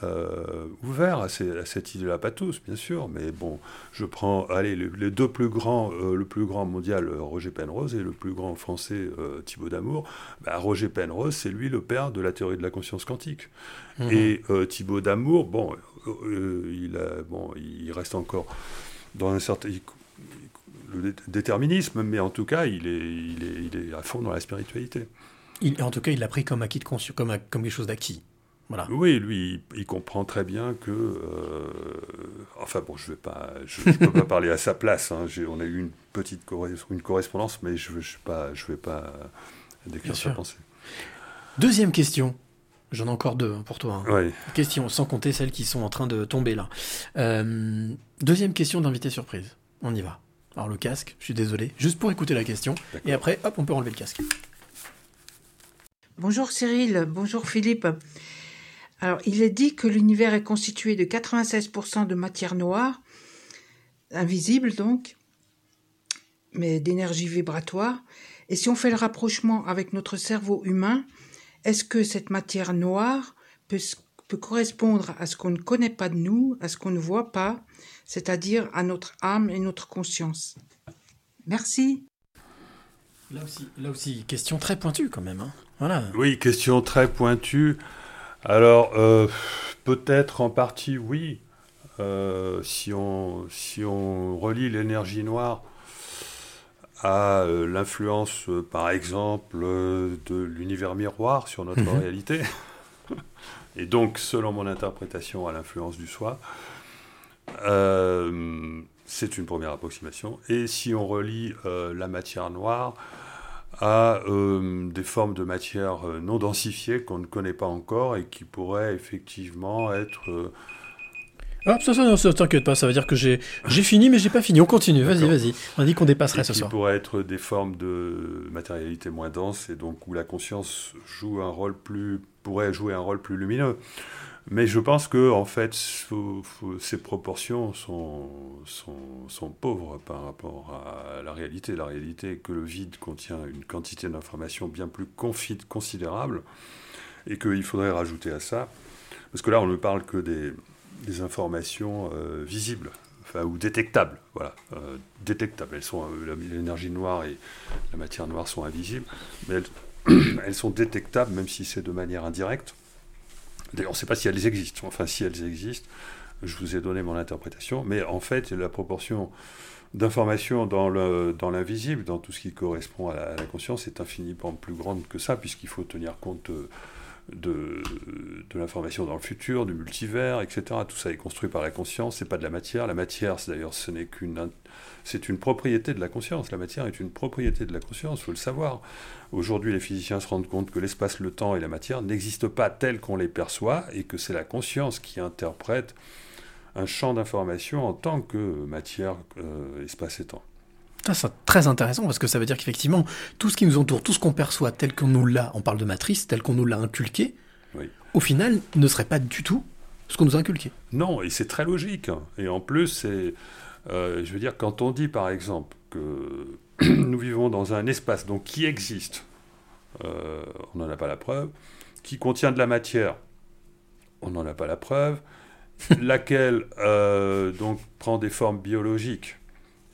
Speaker 3: ouverts à, ces- à cette idée-là. Pas tous, bien sûr, mais bon, je prends, allez, les, les deux plus grands, le plus grand mondial, Roger Penrose, et le plus grand français, Thibaut Damour. Ben, Roger Penrose, c'est lui le père de la théorie de la conscience quantique.
Speaker 1: Mhm.
Speaker 3: Et Thibaut Damour, bon, il, a, bon, il reste encore dans un certain le dé- déterminisme, mais en tout cas, il est, il est, il est à fond dans la spiritualité.
Speaker 1: Il- En tout cas, il l'a pris comme acquis de conscience, comme, comme quelque chose d'acquis. Voilà.
Speaker 3: Oui, lui, il, il comprend très bien que, euh, enfin bon, je vais pas, je, je peux pas parler à sa place. hein. On a eu une petite une correspondance, mais je, je, suis pas, je vais pas décrire sa pensée.
Speaker 1: Deuxième question. J'en ai encore deux hein, pour toi. hein.
Speaker 3: Ouais.
Speaker 1: Question, sans compter celles qui sont en train de tomber là. Euh, deuxième question d'invité surprise. On y va. Alors le casque, je suis désolé, juste pour écouter la question. Et après, hop, on peut enlever le casque.
Speaker 6: Bonjour Cyril, bonjour Philippe. Alors, il est dit que l'univers est constitué de 96% de matière noire, invisible donc, mais d'énergie vibratoire. Et si on fait le rapprochement avec notre cerveau humain, est-ce que cette matière noire peut, correspondre à ce qu'on ne connaît pas de nous, à ce qu'on ne voit pas, c'est-à-dire à notre âme et notre conscience? Merci.
Speaker 1: Là aussi, là aussi, question très pointue quand même. hein. Voilà.
Speaker 3: Oui, question très pointue. Alors, euh, peut-être en partie, oui. Euh, si, on, si on relie l'énergie noire à euh, l'influence, euh, par exemple, euh, de l'univers miroir sur notre
Speaker 1: Mhm.
Speaker 3: réalité, et donc, selon mon interprétation, à l'influence du soi, euh, c'est une première approximation. Et si on relie euh, la matière noire à euh, des formes de matière non densifiées qu'on ne connaît pas encore et qui pourraient effectivement être...
Speaker 1: Ah, ça, ça, non, ça, t'inquiète pas, ça veut dire que j'ai j'ai fini, mais j'ai pas fini. On continue, vas-y, vas-y. On dit qu'on dépasserait
Speaker 3: et
Speaker 1: ce
Speaker 3: qui
Speaker 1: soir.
Speaker 3: pourraient être des formes de matérialité moins dense et donc où la conscience joue un rôle plus pourrait jouer un rôle plus lumineux. Mais je pense que en fait, ces proportions sont, sont, sont pauvres par rapport à la réalité. La réalité est que le vide contient une quantité d'informations bien plus considérable et qu'il faudrait rajouter à ça, parce que là on ne parle que des, des informations euh, visibles, ou détectables, voilà, euh, détectables. Elles sont, euh, l'énergie noire et la matière noire sont invisibles, mais elles, sont détectables même si c'est de manière indirecte. D'ailleurs, on ne sait pas si elles existent. Enfin, si elles existent, je vous ai donné mon interprétation, mais en fait, la proportion d'informations dans le- dans l'invisible, dans, tout ce qui correspond à la, conscience, est infiniment plus grande que ça, puisqu'il faut tenir compte de, l'information dans le futur, du multivers, etc. Tout ça est construit par la conscience, c'est pas de la matière. La matière, c'est d'ailleurs, ce n'est qu'une c'est une propriété de la conscience. La matière est une propriété de la conscience, il faut le savoir. Aujourd'hui, les physiciens se rendent compte que l'espace, le temps et la matière n'existent pas tels qu'on les perçoit et que c'est la conscience qui interprète un champ d'information en tant que matière, euh, espace et temps.
Speaker 1: C'est très intéressant parce que ça veut dire qu'effectivement, tout ce qui nous entoure, tout ce qu'on perçoit tel qu'on nous l'a, on parle de matrice, tel qu'on nous l'a inculqué,
Speaker 3: Oui.
Speaker 1: au final, ne serait pas du tout ce qu'on nous a inculqué.
Speaker 3: Non, et c'est très logique. Et en plus, c'est, euh, je veux dire, quand on dit par exemple que nous vivons dans un espace donc qui existe, euh, on n'en a pas la preuve, qui contient de la matière, on n'en a pas la preuve, laquelle euh, donc prend des formes biologiques.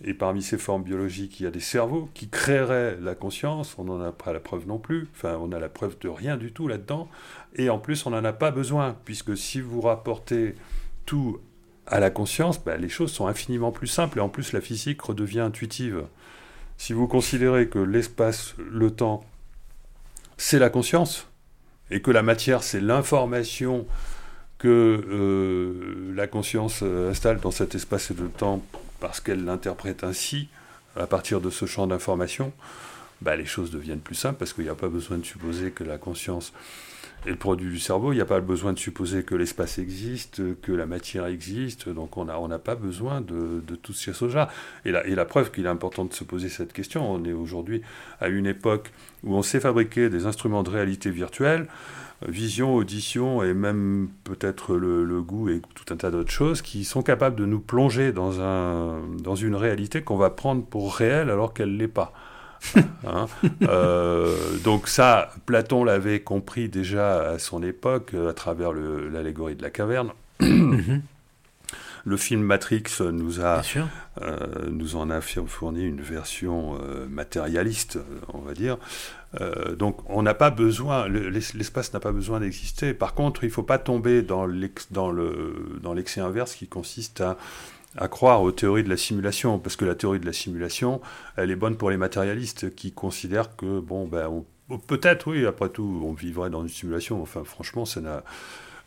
Speaker 3: Et parmi ces formes biologiques, il y a des cerveaux qui créeraient la conscience. On n'en a pas la preuve non plus. Enfin, on a la preuve de rien du tout là-dedans. Et en plus, on n'en a pas besoin, puisque si vous rapportez tout à la conscience, bah, les choses sont infiniment plus simples. Et en plus, la physique redevient intuitive. Si vous considérez que l'espace, le temps, c'est la conscience, et que la matière, c'est l'information que euh, la conscience euh, installe dans cet espace et de temps parce qu'elle l'interprète ainsi, à partir de ce champ d'information, bah, les choses deviennent plus simples parce qu'il n'y a pas besoin de supposer que la conscience est le produit du cerveau, il n'y a pas besoin de supposer que l'espace existe, que la matière existe, donc on n'a on pas besoin de, de toutes ces choses-là. Et la, et la preuve qu'il est important de se poser cette question, on est aujourd'hui à une époque où on sait fabriquer des instruments de réalité virtuelle, vision, audition et même peut-être le, le goût et tout un tas d'autres choses qui sont capables de nous plonger dans, un, dans une réalité qu'on va prendre pour réelle alors qu'elle ne l'est pas. Hein Euh, donc ça, Platon l'avait compris déjà à son époque euh, à travers l'allégorie de la caverne. Le film Matrix nous a euh, nous en a fourni une version euh, matérialiste, on va dire. Euh, donc on n'a pas besoin, le- l'es- l'espace n'a pas besoin d'exister. Par contre, il ne faut pas tomber dans l'ex- dans le- dans l'excès inverse qui consiste à, croire aux théories de la simulation, parce que la théorie de la simulation, elle est bonne pour les matérialistes qui considèrent que, bon, ben, peut-être, oui, après tout, on vivrait dans une simulation. Enfin, franchement, ça n'a...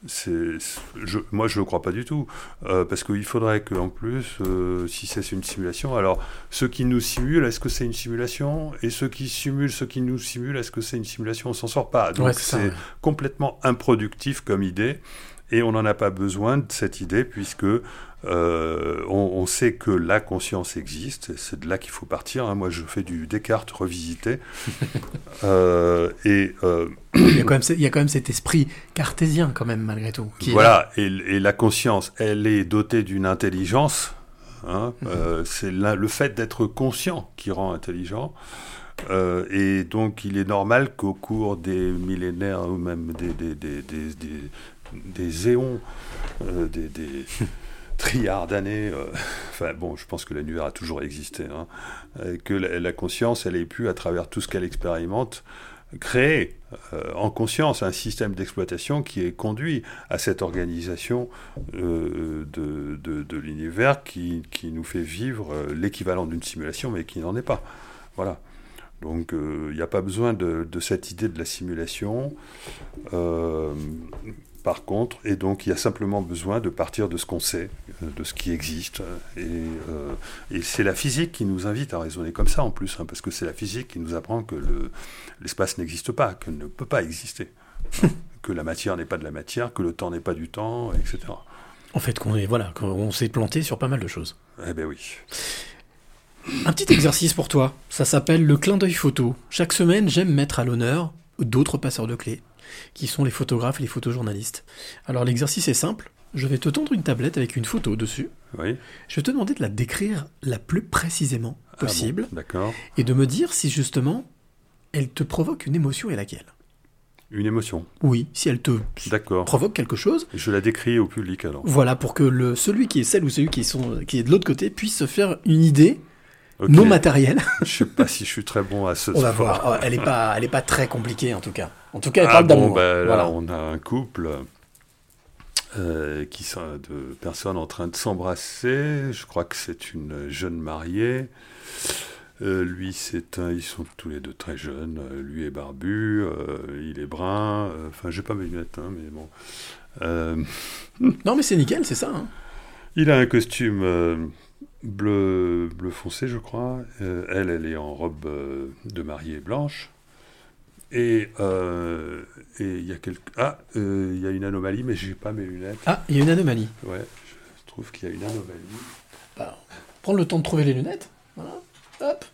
Speaker 3: c'est- c'est- je- moi, je ne le crois pas du tout. Euh, parce qu'il faudrait qu'en plus, euh, si c'est une simulation, alors ceux qui nous simulent, est-ce que c'est une simulation? Et ceux qui simulent, ceux qui nous simulent, est-ce que c'est une simulation? On s'en sort pas. Donc
Speaker 1: Ouais, c'est ça,
Speaker 3: c'est
Speaker 1: ouais.
Speaker 3: complètement improductif comme idée. Et on n'en a pas besoin de cette idée puisque euh, on, on sait que la conscience existe. C'est de là qu'il faut partir. hein. Moi, je fais du Descartes revisité. Euh, et euh,
Speaker 1: Il y, a quand même, il y a quand même cet esprit cartésien, quand même, malgré tout. qui est là.
Speaker 3: voilà, et, et la conscience, elle est dotée d'une intelligence. hein,
Speaker 1: Mhm.
Speaker 3: c'est le fait d'être conscient qui rend intelligent. Euh, et donc, il est normal qu'au cours des millénaires ou même des, des, des, des, éons, euh, des, des trilliards d'années, euh, enfin bon, je pense que l'univers a toujours existé, hein, euh, que la, la conscience, elle ait pu, à travers tout ce qu'elle expérimente, créer euh, en conscience un système d'exploitation qui est conduit à cette organisation euh, de, de, de l'univers qui, qui nous fait vivre euh, l'équivalent d'une simulation, mais qui n'en est pas. Voilà. Donc il n'y a pas besoin de, de cette idée de la simulation. Euh, par contre, et donc il y a simplement besoin de partir de ce qu'on sait, euh, de ce qui existe. Et, euh, et c'est la physique qui nous invite à raisonner comme ça en plus, hein, parce que c'est la physique qui nous apprend que le- l'espace n'existe pas, qu'il ne peut pas exister, que la matière n'est pas de la matière, que le temps n'est pas du temps, etc.
Speaker 1: En fait, qu'on est, voilà, qu'on s'est planté sur pas mal de choses.
Speaker 3: Eh bien oui.
Speaker 1: Un petit exercice pour toi. Ça s'appelle le clin d'œil photo. Chaque semaine, j'aime mettre à l'honneur d'autres passeurs de clés, qui sont les photographes et les photojournalistes. Alors l'exercice est simple. Je vais te tendre une tablette avec une photo dessus.
Speaker 3: Oui.
Speaker 1: Je vais te demander de la décrire la plus précisément
Speaker 3: Ah bon,
Speaker 1: possible
Speaker 3: D'accord.
Speaker 1: et de me dire si justement elle te provoque une émotion et laquelle.
Speaker 3: Une émotion.
Speaker 1: Oui, si elle te provoque quelque chose,
Speaker 3: Je la décris au public alors.
Speaker 1: voilà, pour que le, celui qui est celle ou celui qui est, son- qui est de l'autre côté puisse se faire une idée non matérielle.
Speaker 3: Je sais pas si je suis très bon à ce
Speaker 1: On va voir. Elle est pas, elle est pas très compliquée en tout cas. En tout cas, elle
Speaker 3: Ah
Speaker 1: parle
Speaker 3: bon,
Speaker 1: d'amour.
Speaker 3: là,
Speaker 1: Voilà.
Speaker 3: on a un couple euh, qui sont de personnes en train de s'embrasser. Je crois que c'est une jeune mariée. Euh, lui, c'est un, ils sont tous les deux très jeunes. Euh, lui est barbu, il est brun. Enfin, j'ai pas mes lunettes, hein, mais bon.
Speaker 1: Non, mais c'est nickel, c'est ça. hein.
Speaker 3: il a un costume bleu, bleu foncé, je crois. Elle, elle est en robe de mariée blanche. Et euh, et il y a quelque... Ah, euh, il y a une anomalie, mais j'ai pas mes lunettes.
Speaker 1: Ah, il y a une anomalie.
Speaker 3: Ouais, je trouve qu'il y a une anomalie.
Speaker 1: Prendre le temps de trouver les lunettes. Voilà. Hop.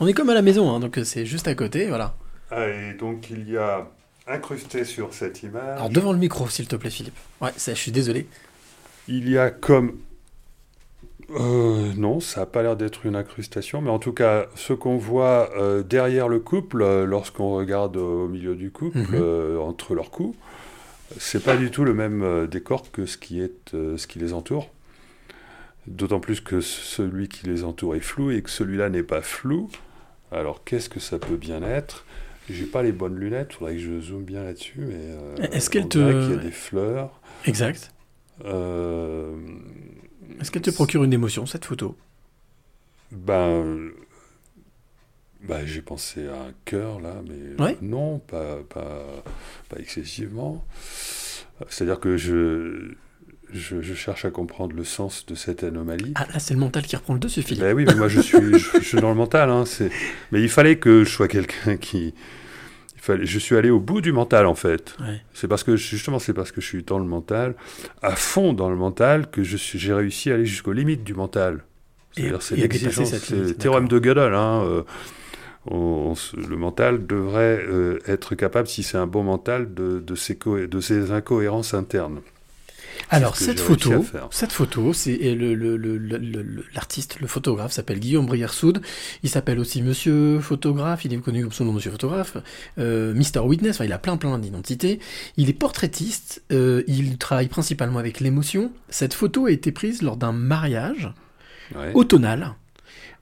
Speaker 1: On est comme à la maison, hein, donc c'est juste à côté, voilà.
Speaker 3: Ah, et donc il y a incrusté sur cette image.
Speaker 1: Alors devant le micro, s'il te plaît, Philippe. Ouais, ça, je suis désolé.
Speaker 3: Il y a comme. Euh, non, ça n'a pas l'air d'être une incrustation, mais en tout cas, ce qu'on voit euh, derrière le couple, euh, lorsqu'on regarde au milieu du couple,
Speaker 1: Mhm.
Speaker 3: entre leurs coups, c'est pas du tout le même décor que ce qui, est, ce qui les entoure. D'autant plus que celui qui les entoure est flou et que celui-là n'est pas flou. Alors qu'est-ce que ça peut bien être? J'ai pas les bonnes lunettes, faudrait que je zoome bien là-dessus, mais
Speaker 1: Est-ce qu'elle te-
Speaker 3: qu'il y a des fleurs.
Speaker 1: Exact.
Speaker 3: Euh,
Speaker 1: Est-ce qu'elle te procure une émotion, cette photo?
Speaker 3: Ben, euh, ben, j'ai pensé à un cœur là, mais
Speaker 1: Ouais.
Speaker 3: non, pas, pas, pas excessivement. C'est-à-dire que je, je, je cherche à comprendre le sens de cette anomalie.
Speaker 1: Ah, là, c'est le mental qui reprend le dessus, Philippe.
Speaker 3: Ben oui, mais moi je suis, je, je suis dans le mental. Hein. Mais il fallait que je sois quelqu'un qui. Je suis allé au bout du mental en fait.
Speaker 1: Ouais.
Speaker 3: C'est parce que justement, c'est parce que je suis dans le mental, à fond dans le mental, que j'ai réussi à aller jusqu'aux limites du mental. C'est-à-dire, c'est l'exigence, c'est
Speaker 1: limite,
Speaker 3: le théorème de Gödel. Hein, euh, on- on se- le mental devrait euh, être capable, si c'est un bon mental, de, de, ses, co- de ses incohérences internes.
Speaker 1: Alors, cette photo, cette photo, c'est l'artiste, le photographe s'appelle Guillaume Brière-Soud. Il s'appelle aussi Monsieur Photographe. Il est connu comme son nom Monsieur Photographe. Euh, Mr. Witness. Enfin, il a plein plein d'identités. Il est portraitiste. euh, il travaille principalement avec l'émotion. Cette photo a été prise lors d'un mariage
Speaker 3: Ouais.
Speaker 1: automnal.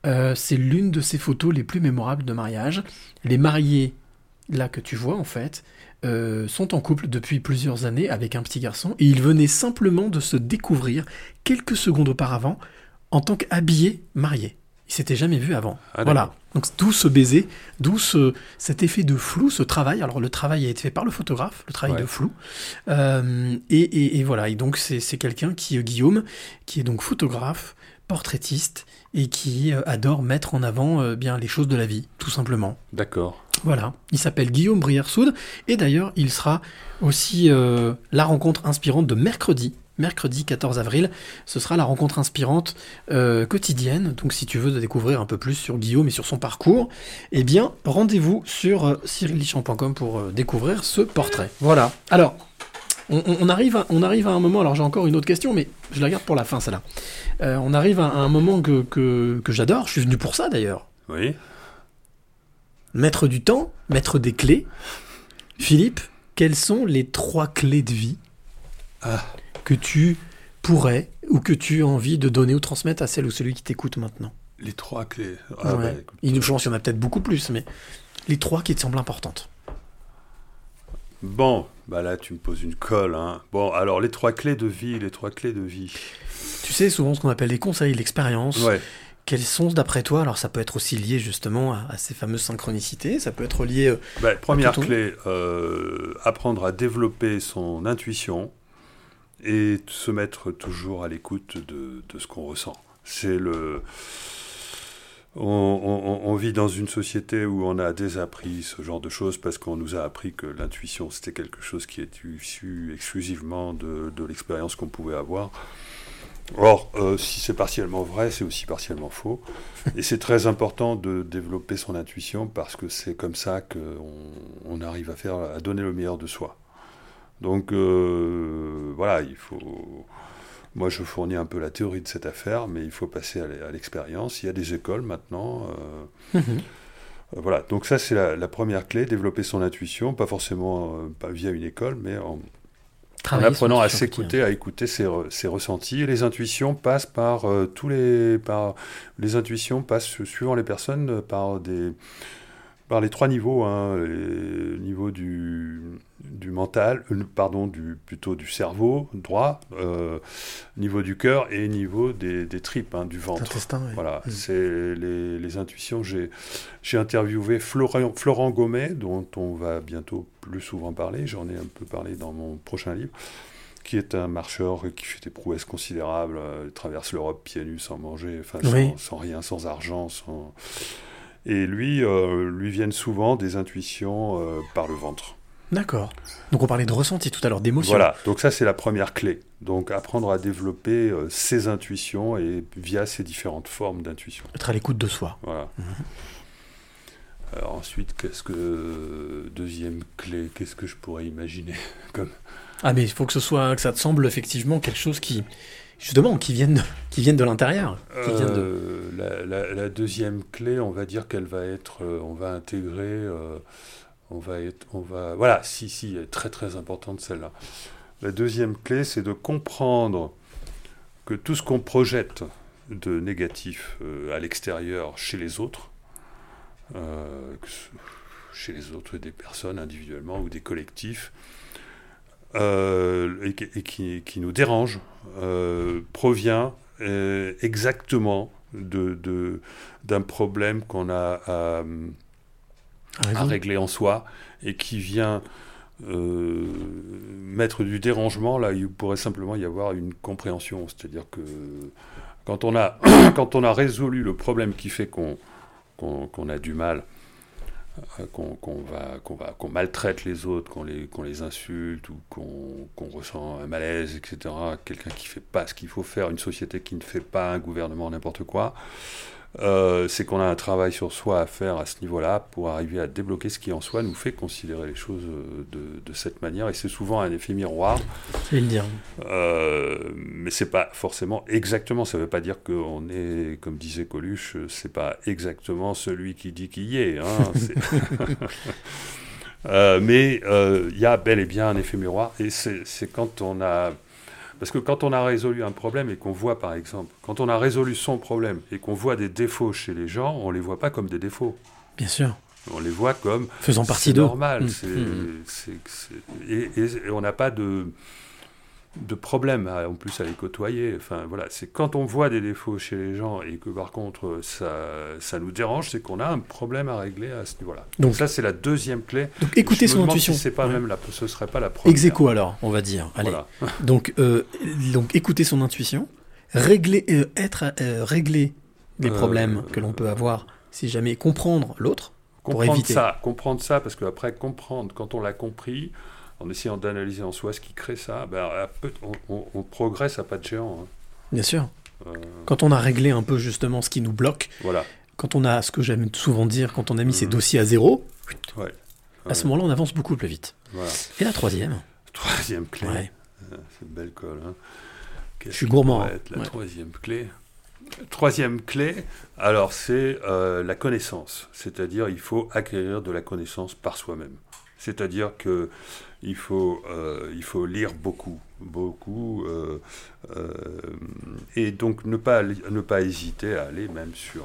Speaker 1: Euh, c'est l'une de ces photos les plus mémorables de mariage. Les mariés, là que tu vois en fait, euh, sont en couple depuis plusieurs années avec un petit garçon et ils venaient simplement de se découvrir quelques secondes auparavant en tant qu'habillés mariés. Ils s'étaient jamais vus avant.
Speaker 3: Ah,
Speaker 1: voilà. Donc d'où ce baiser, d'où ce, cet effet de flou, ce travail. Alors le travail a été fait par le photographe, le travail
Speaker 3: Ouais.
Speaker 1: de flou. Euh, et, et- et voilà. Et donc c'est quelqu'un qui, Guillaume, qui est donc photographe, portraitiste et qui euh, adore mettre en avant euh, bien les choses de la vie, tout simplement.
Speaker 3: D'accord.
Speaker 1: Voilà, il s'appelle Guillaume Brière-Soud, et d'ailleurs, il sera aussi euh, la rencontre inspirante de mercredi. Mercredi 14 avril, ce sera la rencontre inspirante euh, quotidienne. Donc, si tu veux découvrir un peu plus sur Guillaume et sur son parcours, eh bien, rendez-vous sur cyrillichamp.com pour découvrir ce portrait. Voilà. Alors, on, arrive à, on arrive à un moment. Alors, j'ai encore une autre question, mais je la garde pour la fin, celle-là. Euh, on arrive à un moment que, que, que j'adore. Je suis venu pour ça, d'ailleurs.
Speaker 3: Oui.
Speaker 1: Maître du temps, maître des clés. Philippe, quelles sont les trois clés de vie
Speaker 3: Ah.
Speaker 1: que tu pourrais ou que tu as envie de donner ou transmettre à celle ou celui qui t'écoute maintenant?
Speaker 3: Les trois clés. Ah,
Speaker 1: Ouais.
Speaker 3: bah, écoute.
Speaker 1: Il- Je pense qu'il y en a peut-être beaucoup plus, mais les trois qui te semblent importantes.
Speaker 3: Bon, bah là tu me poses une colle. Hein. Bon, alors les trois clés de vie, les trois clés de vie.
Speaker 1: Tu sais, souvent ce qu'on appelle les conseils, l'expérience,
Speaker 3: Ouais.
Speaker 1: Quelles sont, d'après toi, alors ça peut être aussi lié justement à, à ces fameuses synchronicités, ça peut être lié... euh,
Speaker 3: Ben, première clé, euh, apprendre à développer son intuition et se mettre toujours à l'écoute de, de ce qu'on ressent. C'est le. On, vit dans une société où on a désappris ce genre de choses parce qu'on nous a appris que l'intuition c'était quelque chose qui est issu exclusivement de, de l'expérience qu'on pouvait avoir. Or, euh, si c'est partiellement vrai, c'est aussi partiellement faux. Et c'est très important de développer son intuition parce que c'est comme ça qu'on on arrive à, faire, à donner le meilleur de soi. Donc euh, voilà, il faut. Moi, je fournis un peu la théorie de cette affaire, mais il faut passer à l'e- à l'expérience. Il y a des écoles maintenant. euh,
Speaker 1: Mhm.
Speaker 3: euh, voilà, donc ça c'est la, la première clé, développer son intuition, pas forcément euh, pas via une école, mais en, apprenant à s'écouter, à écouter ses, re- ses ressentis. Les intuitions passent par euh, tous les, par les intuitions passent suivant les personnes par des, par les trois niveaux, hein, les niveaux du, du mental, euh, pardon, du plutôt du cerveau droit, euh, niveau du cœur et niveau des, des tripes, hein, du ventre.
Speaker 1: Intestin, ouais.
Speaker 3: Voilà,
Speaker 1: Mm.
Speaker 3: c'est les, les intuitions. J'ai interviewé Florent, Florent Gommet, dont on va bientôt plus souvent parler. J'en ai un peu parlé dans mon prochain livre, qui est un marcheur qui fait des prouesses considérables, euh, il traverse l'Europe pieds nus sans manger, enfin, sans,
Speaker 1: Oui.
Speaker 3: sans rien, sans argent. Sans... Et lui, euh, lui viennent souvent des intuitions euh, par le ventre.
Speaker 1: D'accord. Donc on parlait de ressenti tout à l'heure, d'émotion.
Speaker 3: Voilà, donc ça c'est la première clé. Donc apprendre à développer euh, ses intuitions et via ces différentes formes d'intuition.
Speaker 1: Être à l'écoute de soi.
Speaker 3: Voilà. Alors ensuite, qu'est-ce que deuxième clé, qu'est-ce que je pourrais imaginer comme
Speaker 1: Ah mais il faut que ce soit, que ça te semble effectivement quelque chose qui, justement, qui vienne, qui vienne de l'intérieur. de-
Speaker 3: Euh, la, deuxième clé, on va dire qu'elle va être, euh, on va intégrer, euh, on va on va, voilà, si si, très très importante celle-là. La deuxième clé, c'est de comprendre que tout ce qu'on projette de négatif à l'extérieur chez les autres, chez les autres des personnes individuellement ou des collectifs, euh, et, qui- et qui, qui nous dérange, euh, provient euh, exactement de, de- d'un problème qu'on a à, à régler en soi et qui vient mettre du dérangement là il pourrait simplement y avoir une compréhension. C'est-à-dire que quand on a, quand on a résolu le problème qui fait qu'on, qu'on, a du mal, qu'on, qu'on va, qu'on, va, qu'on maltraite les autres, qu'on les, qu'on les insulte ou qu'on, ressent un malaise, etc., quelqu'un qui fait pas ce qu'il faut faire, une société qui ne fait pas, un gouvernement, n'importe quoi, euh, c'est qu'on a un travail sur soi à faire à ce niveau-là pour arriver à débloquer ce qui en soi nous fait considérer les choses euh, de, de cette manière. Et c'est souvent un effet miroir.
Speaker 1: Je vais le dire.
Speaker 3: Euh, mais c'est pas forcément exactement. Ça veut pas dire qu'on est, comme disait Coluche, c'est pas exactement celui qui dit qu'il y est. hein. Euh, mais il y a bel et bien un effet miroir. Et c'est quand on a parce que quand on a résolu un problème et qu'on voit, par exemple, quand on a résolu son problème et qu'on voit des défauts chez les gens, on les voit pas comme des défauts.
Speaker 1: Bien sûr.
Speaker 3: On les voit comme
Speaker 1: Faisant partie
Speaker 3: c'est
Speaker 1: d'eux.
Speaker 3: normal.
Speaker 1: Mm, mm.
Speaker 3: et, et- et on n'a pas de, de problème à- en plus à les côtoyer. Enfin, voilà, c'est quand on voit des défauts chez les gens et que par contre ça, ça nous dérange, c'est qu'on a un problème à régler à ce niveau-là.
Speaker 1: Donc-
Speaker 3: Donc ça, c'est la deuxième clé.
Speaker 1: Donc
Speaker 3: me
Speaker 1: son intuition.
Speaker 3: Si c'est pas
Speaker 1: Ouais.
Speaker 3: même la, ce serait pas la première.
Speaker 1: Ex aequo, alors, on va dire. Allez.
Speaker 3: Voilà.
Speaker 1: Donc, euh, donc écouter son intuition, régler, euh, être, euh, régler des
Speaker 3: Euh,
Speaker 1: problèmes que l'on peut avoir, si jamais comprendre l'autre, pour
Speaker 3: comprendre
Speaker 1: éviter.
Speaker 3: ça, comprendre ça, parce qu'après comprendre, quand on l'a compris, en essayant d'analyser en soi ce qui crée ça, ben, on, on- on progresse à pas de géant. hein.
Speaker 1: Bien sûr.
Speaker 3: Euh,
Speaker 1: Quand on a réglé un peu justement ce qui nous bloque,
Speaker 3: voilà.
Speaker 1: quand on a, ce que j'aime souvent dire, quand on a mis ses
Speaker 3: Mhm.
Speaker 1: dossiers à zéro,
Speaker 3: Ouais.
Speaker 1: à ce moment-là, on avance beaucoup plus vite.
Speaker 3: Voilà.
Speaker 1: Et la troisième
Speaker 3: Troisième clé.
Speaker 1: Ouais.
Speaker 3: Euh, C'est une belle colle. hein.
Speaker 1: Je suis gourmand,
Speaker 3: être la troisième clé? Troisième clé, alors c'est euh, la connaissance. C'est-à-dire, il faut acquérir de la connaissance par soi-même. C'est-à-dire que il faut, euh, il faut lire beaucoup, beaucoup, euh, euh, et donc ne pas, ne pas hésiter à aller même sur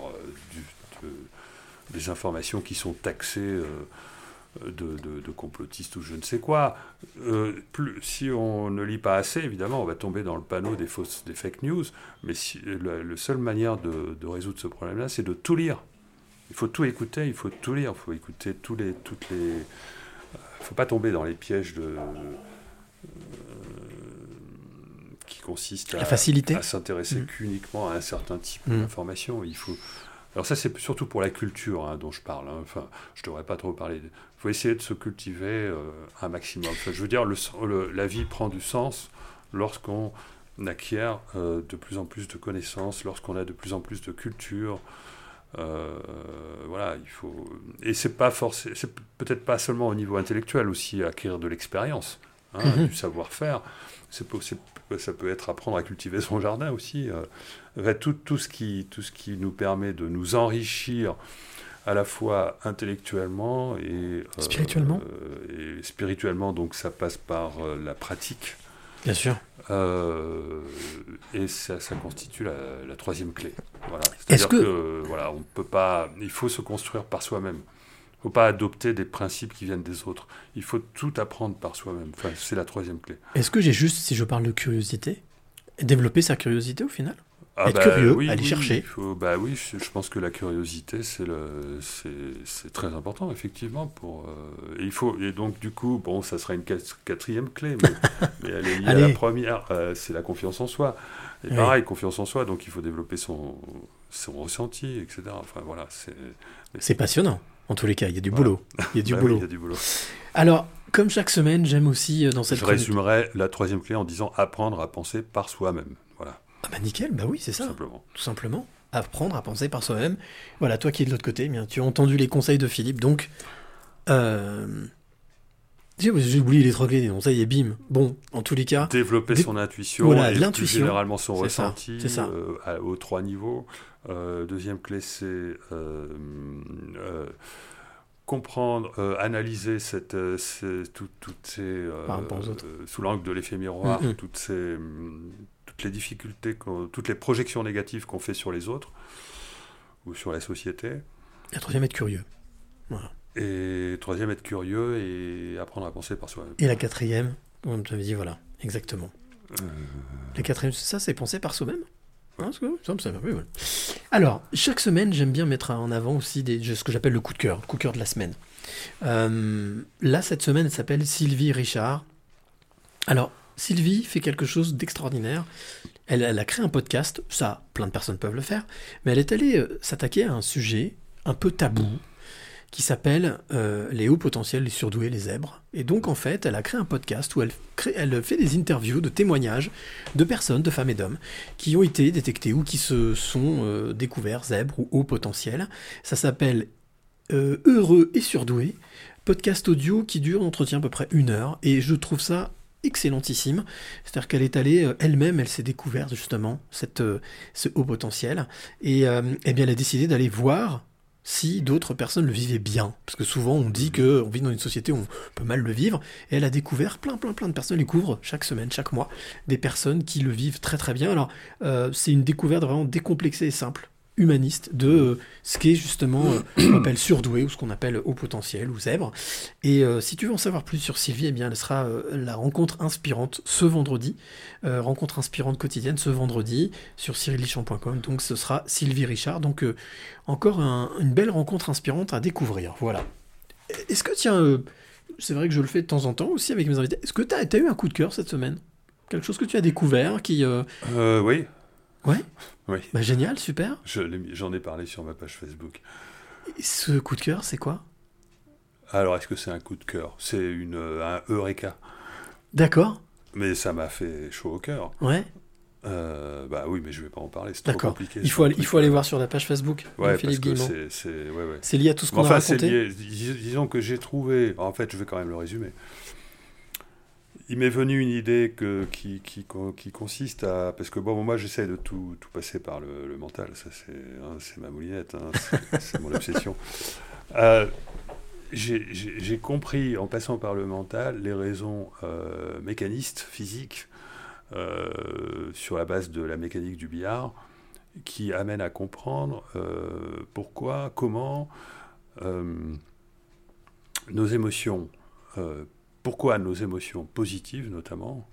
Speaker 3: des informations qui sont taxées de, de- complotistes ou je ne sais quoi. Si on ne lit pas assez, évidemment, on va tomber dans le panneau des, fausses, des fake news. Mais si, la, la seule manière de, de résoudre ce problème-là, c'est de tout lire. Il faut tout écouter, il faut tout lire, il faut écouter tous les, toutes les. Il ne faut pas tomber dans les pièges de. qui consistent à,
Speaker 1: facilité.
Speaker 3: à s'intéresser
Speaker 1: Mm.
Speaker 3: qu'uniquement à un certain type
Speaker 1: Mm.
Speaker 3: d'information. Il faut. Alors ça, c'est surtout pour la culture hein, dont je parle. hein. Enfin, je devrais pas trop parler. Il faut essayer de se cultiver euh, un maximum. Enfin, je veux dire, le, le- la vie prend du sens lorsqu'on acquiert euh, de plus en plus de connaissances, lorsqu'on a de plus en plus de culture. Euh, voilà, il faut. Et c'est pas forcément, c'est peut-être pas seulement au niveau intellectuel aussi acquérir de l'expérience, hein,
Speaker 1: Mhm.
Speaker 3: du savoir-faire. C'est ça peut être apprendre à cultiver son jardin aussi. euh, tout, tout ce qui, tout ce qui nous permet de nous enrichir à la fois intellectuellement et euh,
Speaker 1: Spirituellement.
Speaker 3: euh, et spirituellement, donc ça passe par la pratique.
Speaker 1: Bien sûr.
Speaker 3: Euh, et ça, ça constitue la, la troisième clé. Voilà.
Speaker 1: Est-ce
Speaker 3: C'est-à-dire
Speaker 1: que-
Speaker 3: que, voilà, on peut pas, il faut se construire par soi-même. Il ne faut pas adopter des principes qui viennent des autres. Il faut tout apprendre par soi-même. Enfin, c'est la troisième clé.
Speaker 1: Est-ce que j'ai juste, si je parle de curiosité, développer sa curiosité au final?
Speaker 3: Ah
Speaker 1: Être
Speaker 3: bah
Speaker 1: curieux,
Speaker 3: oui,
Speaker 1: aller
Speaker 3: oui,
Speaker 1: chercher.
Speaker 3: il faut- bah oui, je, je pense que la curiosité, c'est très important effectivement pour. euh, et il faut et donc du coup, bon, ça sera une quat- quatrième clé, mais, mais elle est liée à la première. euh, c'est la confiance en soi. Et
Speaker 1: Oui.
Speaker 3: pareil, confiance en soi, donc il faut développer son son ressenti, etc. Enfin voilà, c'est.
Speaker 1: Passionnant. En tous les cas, il y a du
Speaker 3: Voilà.
Speaker 1: boulot. Il y a du
Speaker 3: Bah oui,
Speaker 1: boulot.
Speaker 3: il y a du boulot.
Speaker 1: Alors, comme chaque semaine, j'aime aussi euh, dans cette
Speaker 3: Je
Speaker 1: chronique-
Speaker 3: résumerai la troisième clé en disant apprendre à penser par soi-même.
Speaker 1: Ah bah nickel, bah oui, c'est ça.
Speaker 3: simplement.
Speaker 1: Tout simplement. Apprendre à penser par soi-même. Voilà, toi qui es de l'autre côté, eh bien, tu as entendu les conseils de Philippe, donc... Euh... J'ai oublié les trois clés, donc ça y est, bim. Bon, en tous les cas,
Speaker 3: développer
Speaker 1: Dé-
Speaker 3: son intuition
Speaker 1: Voilà,
Speaker 3: et plus
Speaker 1: l'intuition,
Speaker 3: généralement son ressenti
Speaker 1: c'est ça.
Speaker 3: euh, à- aux trois niveaux. Euh, deuxième clé, c'est comprendre, euh, analyser cette, euh, ces- tout- toutes ces, euh, sous l'angle de l'effet miroir,
Speaker 1: Mhm.
Speaker 3: toutes, ces, toutes les difficultés, toutes les projections négatives qu'on fait sur les autres ou sur la société.
Speaker 1: la troisième, être curieux. Voilà.
Speaker 3: Et troisième, être curieux et apprendre à penser par soi-même.
Speaker 1: Et la quatrième, comme tu avais dit, voilà, exactement.
Speaker 3: Euh,
Speaker 1: La quatrième, ça, c'est penser par soi-même Hein, ça me. Alors, chaque semaine, j'aime bien mettre en avant aussi des, ce que j'appelle le coup de cœur, le coup de cœur de la semaine. Euh, là, cette semaine, elle s'appelle Sylvie Richard. Alors, Sylvie fait quelque chose d'extraordinaire. Elle, a créé un podcast, ça, plein de personnes peuvent le faire, mais elle est allée euh, s'attaquer à un sujet un peu tabou qui s'appelle euh, Les hauts potentiels, les surdoués, les zèbres. Et donc, en fait, elle a créé un podcast où elle, fait des interviews de témoignages de personnes, de femmes et d'hommes, qui ont été détectés ou qui se sont euh, découverts zèbres ou hauts potentiels. Ça s'appelle euh, Heureux et surdoués, podcast audio qui dure, entretien à peu près une heure, et je trouve ça excellentissime. C'est-à-dire qu'elle est allée euh, elle-même, elle s'est découverte justement euh, ce haut potentiel, et euh, eh bien elle a décidé d'aller voir si d'autres personnes le vivaient bien. Parce que souvent on dit que on vit dans une société où on peut mal le vivre, et elle a découvert plein plein plein de personnes, elle découvre chaque semaine, chaque mois, des personnes qui le vivent très très bien. Alors c'est une découverte vraiment décomplexée et simple, humaniste, de euh, ce qu'est justement euh, qu'on appelle surdoué ou ce qu'on appelle haut potentiel ou zèbre. Et euh, si tu veux en savoir plus sur Sylvie, eh bien elle sera la rencontre inspirante ce vendredi, rencontre inspirante quotidienne ce vendredi sur cyrillichamp.com. Donc ce sera Sylvie Richard. Donc encore un- une belle rencontre inspirante à découvrir. Voilà. Est-ce que tiens, c'est vrai que je le fais de temps en temps aussi avec mes invités. Est-ce que tu as, eu un coup de cœur cette semaine? Quelque chose que tu as découvert qui Euh,
Speaker 3: oui.
Speaker 1: Ouais.
Speaker 3: Oui.
Speaker 1: bah, génial, super.
Speaker 3: Je J'en ai parlé sur ma page Facebook.
Speaker 1: Et ce coup de cœur, c'est quoi?
Speaker 3: Alors, est-ce que c'est un coup de cœur? C'est une, euh, un Eureka.
Speaker 1: D'accord.
Speaker 3: Mais ça m'a fait chaud au cœur.
Speaker 1: Ouais.
Speaker 3: Euh, bah oui, mais je vais pas en parler, c'est trop compliqué.
Speaker 1: Il faut, aller, il faut aller voir sur la page Facebook de Philippe Guillemot.
Speaker 3: c'est- ouais, ouais.
Speaker 1: Lié à tout ce qu'on
Speaker 3: enfin,
Speaker 1: a raconté.
Speaker 3: lié- dis- disons que j'ai trouvé. En fait, je vais quand même le résumer. Il m'est venu une idée que, qui, qui, qui consiste à. Parce que bon, moi, j'essaie de tout, tout passer par le, le mental. Ça, c'est hein, ma moulinette. hein, c'est- mon obsession. Euh, j'ai- compris, en passant par le mental, les raisons euh, mécanistes, physiques, euh, sur la base de la mécanique du billard, qui amènent à comprendre pourquoi, comment nos émotions, pourquoi nos émotions positives notamment,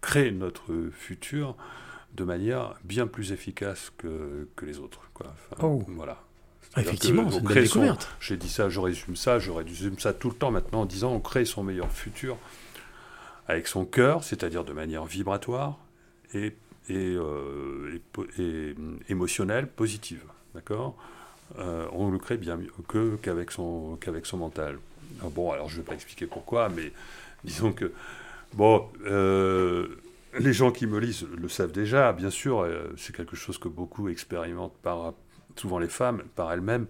Speaker 3: créent notre futur de manière bien plus efficace que, que les autres. Quoi. Enfin,
Speaker 1: Oh.
Speaker 3: Voilà.
Speaker 1: Effectivement, c'est une belle découverte.
Speaker 3: J'ai dit ça, je résume ça, je résume ça tout le temps maintenant en disant on crée son meilleur futur avec son cœur, c'est-à-dire de manière vibratoire et, et, euh, et, hum, émotionnelle, positive. D'accord? Euh, On le crée bien mieux que- qu'avec son, qu'avec son mental. Ah bon, alors je ne vais pas expliquer pourquoi, mais disons que. Bon, euh, les gens qui me lisent le savent déjà, bien sûr, euh, c'est quelque chose que beaucoup expérimentent par, souvent les femmes, par elles-mêmes,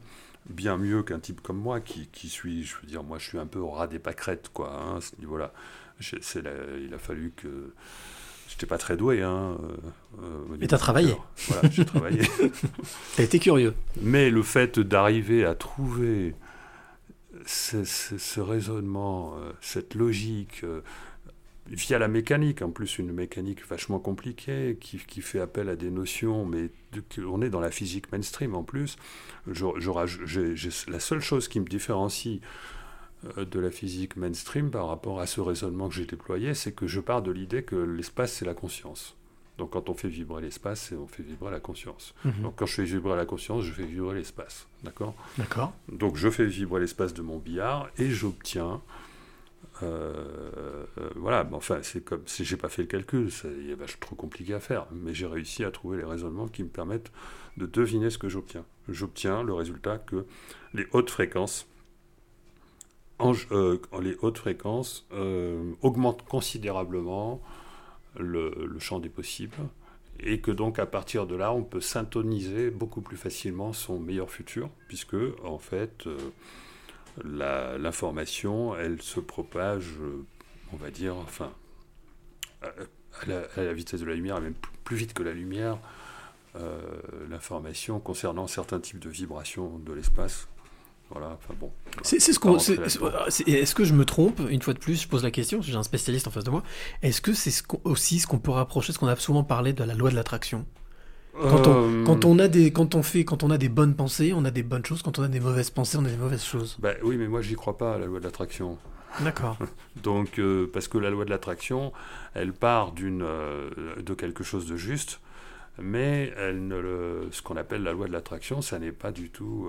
Speaker 3: bien mieux qu'un type comme moi qui, qui suis, je veux dire, moi je suis un peu au ras des pâquerettes, quoi, hein, à ce niveau-là. Il a fallu que. J'étais pas très doué, hein. euh, euh,
Speaker 1: Mais t'as travaillé.
Speaker 3: Voilà, j'ai travaillé.
Speaker 1: T'as été curieux.
Speaker 3: Mais le fait d'arriver à trouver ce, ce- ce raisonnement, euh, cette logique, via la mécanique, en plus une mécanique vachement compliquée, qui, qui fait appel à des notions, mais on est dans la physique mainstream en plus. Je- je la seule chose qui me différencie de la physique mainstream par rapport à ce raisonnement que j'ai déployé, c'est que je pars de l'idée que l'espace, c'est la conscience. Donc quand on fait vibrer l'espace, on fait vibrer la conscience.
Speaker 1: Mhm.
Speaker 3: Donc quand je fais vibrer la conscience, je fais vibrer l'espace. D'accord?
Speaker 1: D'accord.
Speaker 3: Donc je fais vibrer l'espace de mon billard et j'obtiens. euh, euh, voilà, mais enfin, c'est comme si j'ai pas fait le calcul, c'est vachement trop compliqué à faire, mais j'ai réussi à trouver les raisonnements qui me permettent de deviner ce que j'obtiens. J'obtiens le résultat que les hautes fréquences, en- les hautes fréquences euh, augmentent considérablement le, champ des possibles et que donc à partir de là, on peut syntoniser beaucoup plus facilement son meilleur futur, puisque en fait, euh, l'information, elle se propage, euh, on va dire, enfin, à, la, à la vitesse de la lumière, même plus, vite que la lumière, l'information concernant certains types de vibrations de l'espace. Voilà, enfin bon.
Speaker 1: C'est ce qu'on. Est-ce que je me trompe Une fois de plus, je pose la question. J'ai un spécialiste en face de moi. Est-ce que c'est ce aussi ce qu'on peut rapprocher, ce qu'on a souvent parlé de la loi de l'attraction? Quand, on,
Speaker 3: Euh,
Speaker 1: quand on a des, quand on fait, quand on a des bonnes pensées, on a des bonnes choses. Quand on a des mauvaises pensées, on a des mauvaises choses.
Speaker 3: bah oui, mais moi, j'y crois pas à la loi de l'attraction.
Speaker 1: D'accord.
Speaker 3: Donc, euh, parce que la loi de l'attraction, elle part d'une, euh, de quelque chose de juste, mais elle ne le, ce qu'on appelle la loi de l'attraction, ça n'est pas du tout.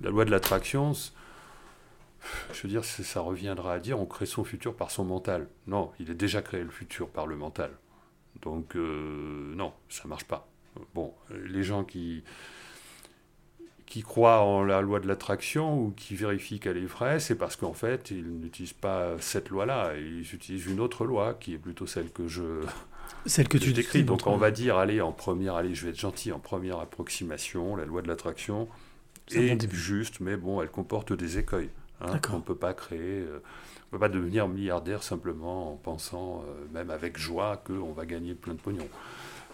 Speaker 3: La loi de l'attraction, je veux dire, ça reviendra à dire on crée son futur par son mental. Non, il est déjà créé le futur par le mental. Donc, euh, non, ça marche pas. Bon, les gens qui qui croient en la loi de l'attraction ou qui vérifient qu'elle est vraie, c'est parce qu'en fait, ils n'utilisent pas cette loi-là, ils utilisent une autre loi qui est plutôt celle que je,
Speaker 1: Celle que tu
Speaker 3: décris. Donc
Speaker 1: on
Speaker 3: va dire, allez, en première, allez, je vais être gentil, en première approximation, la loi de l'attraction
Speaker 1: Bon
Speaker 3: est
Speaker 1: début.
Speaker 3: juste, mais bon, elle comporte des écueils. hein, on ne peut pas créer, euh, on peut pas devenir milliardaire simplement en pensant, euh, même avec joie, qu'on va gagner plein de pognon.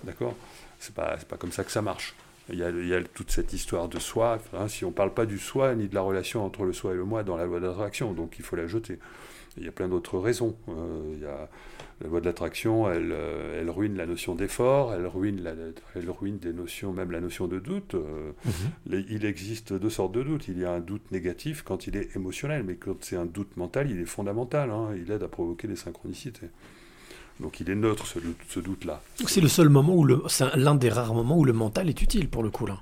Speaker 3: D'accord? C'est pas, c'est pas comme ça que ça marche. Il y, a, il y a toute cette histoire de soi. hein, si on ne parle pas du soi ni de la relation entre le soi et le moi dans la loi d'attraction, donc il faut la jeter. Il y a plein d'autres raisons. Euh, il y a, la loi de l'attraction, elle, euh, elle ruine la notion d'effort, elle ruine, la, elle ruine des notions, même la notion de doute. Euh,
Speaker 1: Mhm.
Speaker 3: les- il existe deux sortes de doutes. Il y a un doute négatif quand il est émotionnel, mais quand c'est un doute mental, il est fondamental. hein, il aide à provoquer des synchronicités. Donc il est neutre ce, doute- ce doute-là.
Speaker 1: Donc C'est le seul moment où le, c'est l'un des rares moments où le mental est utile pour le coup là.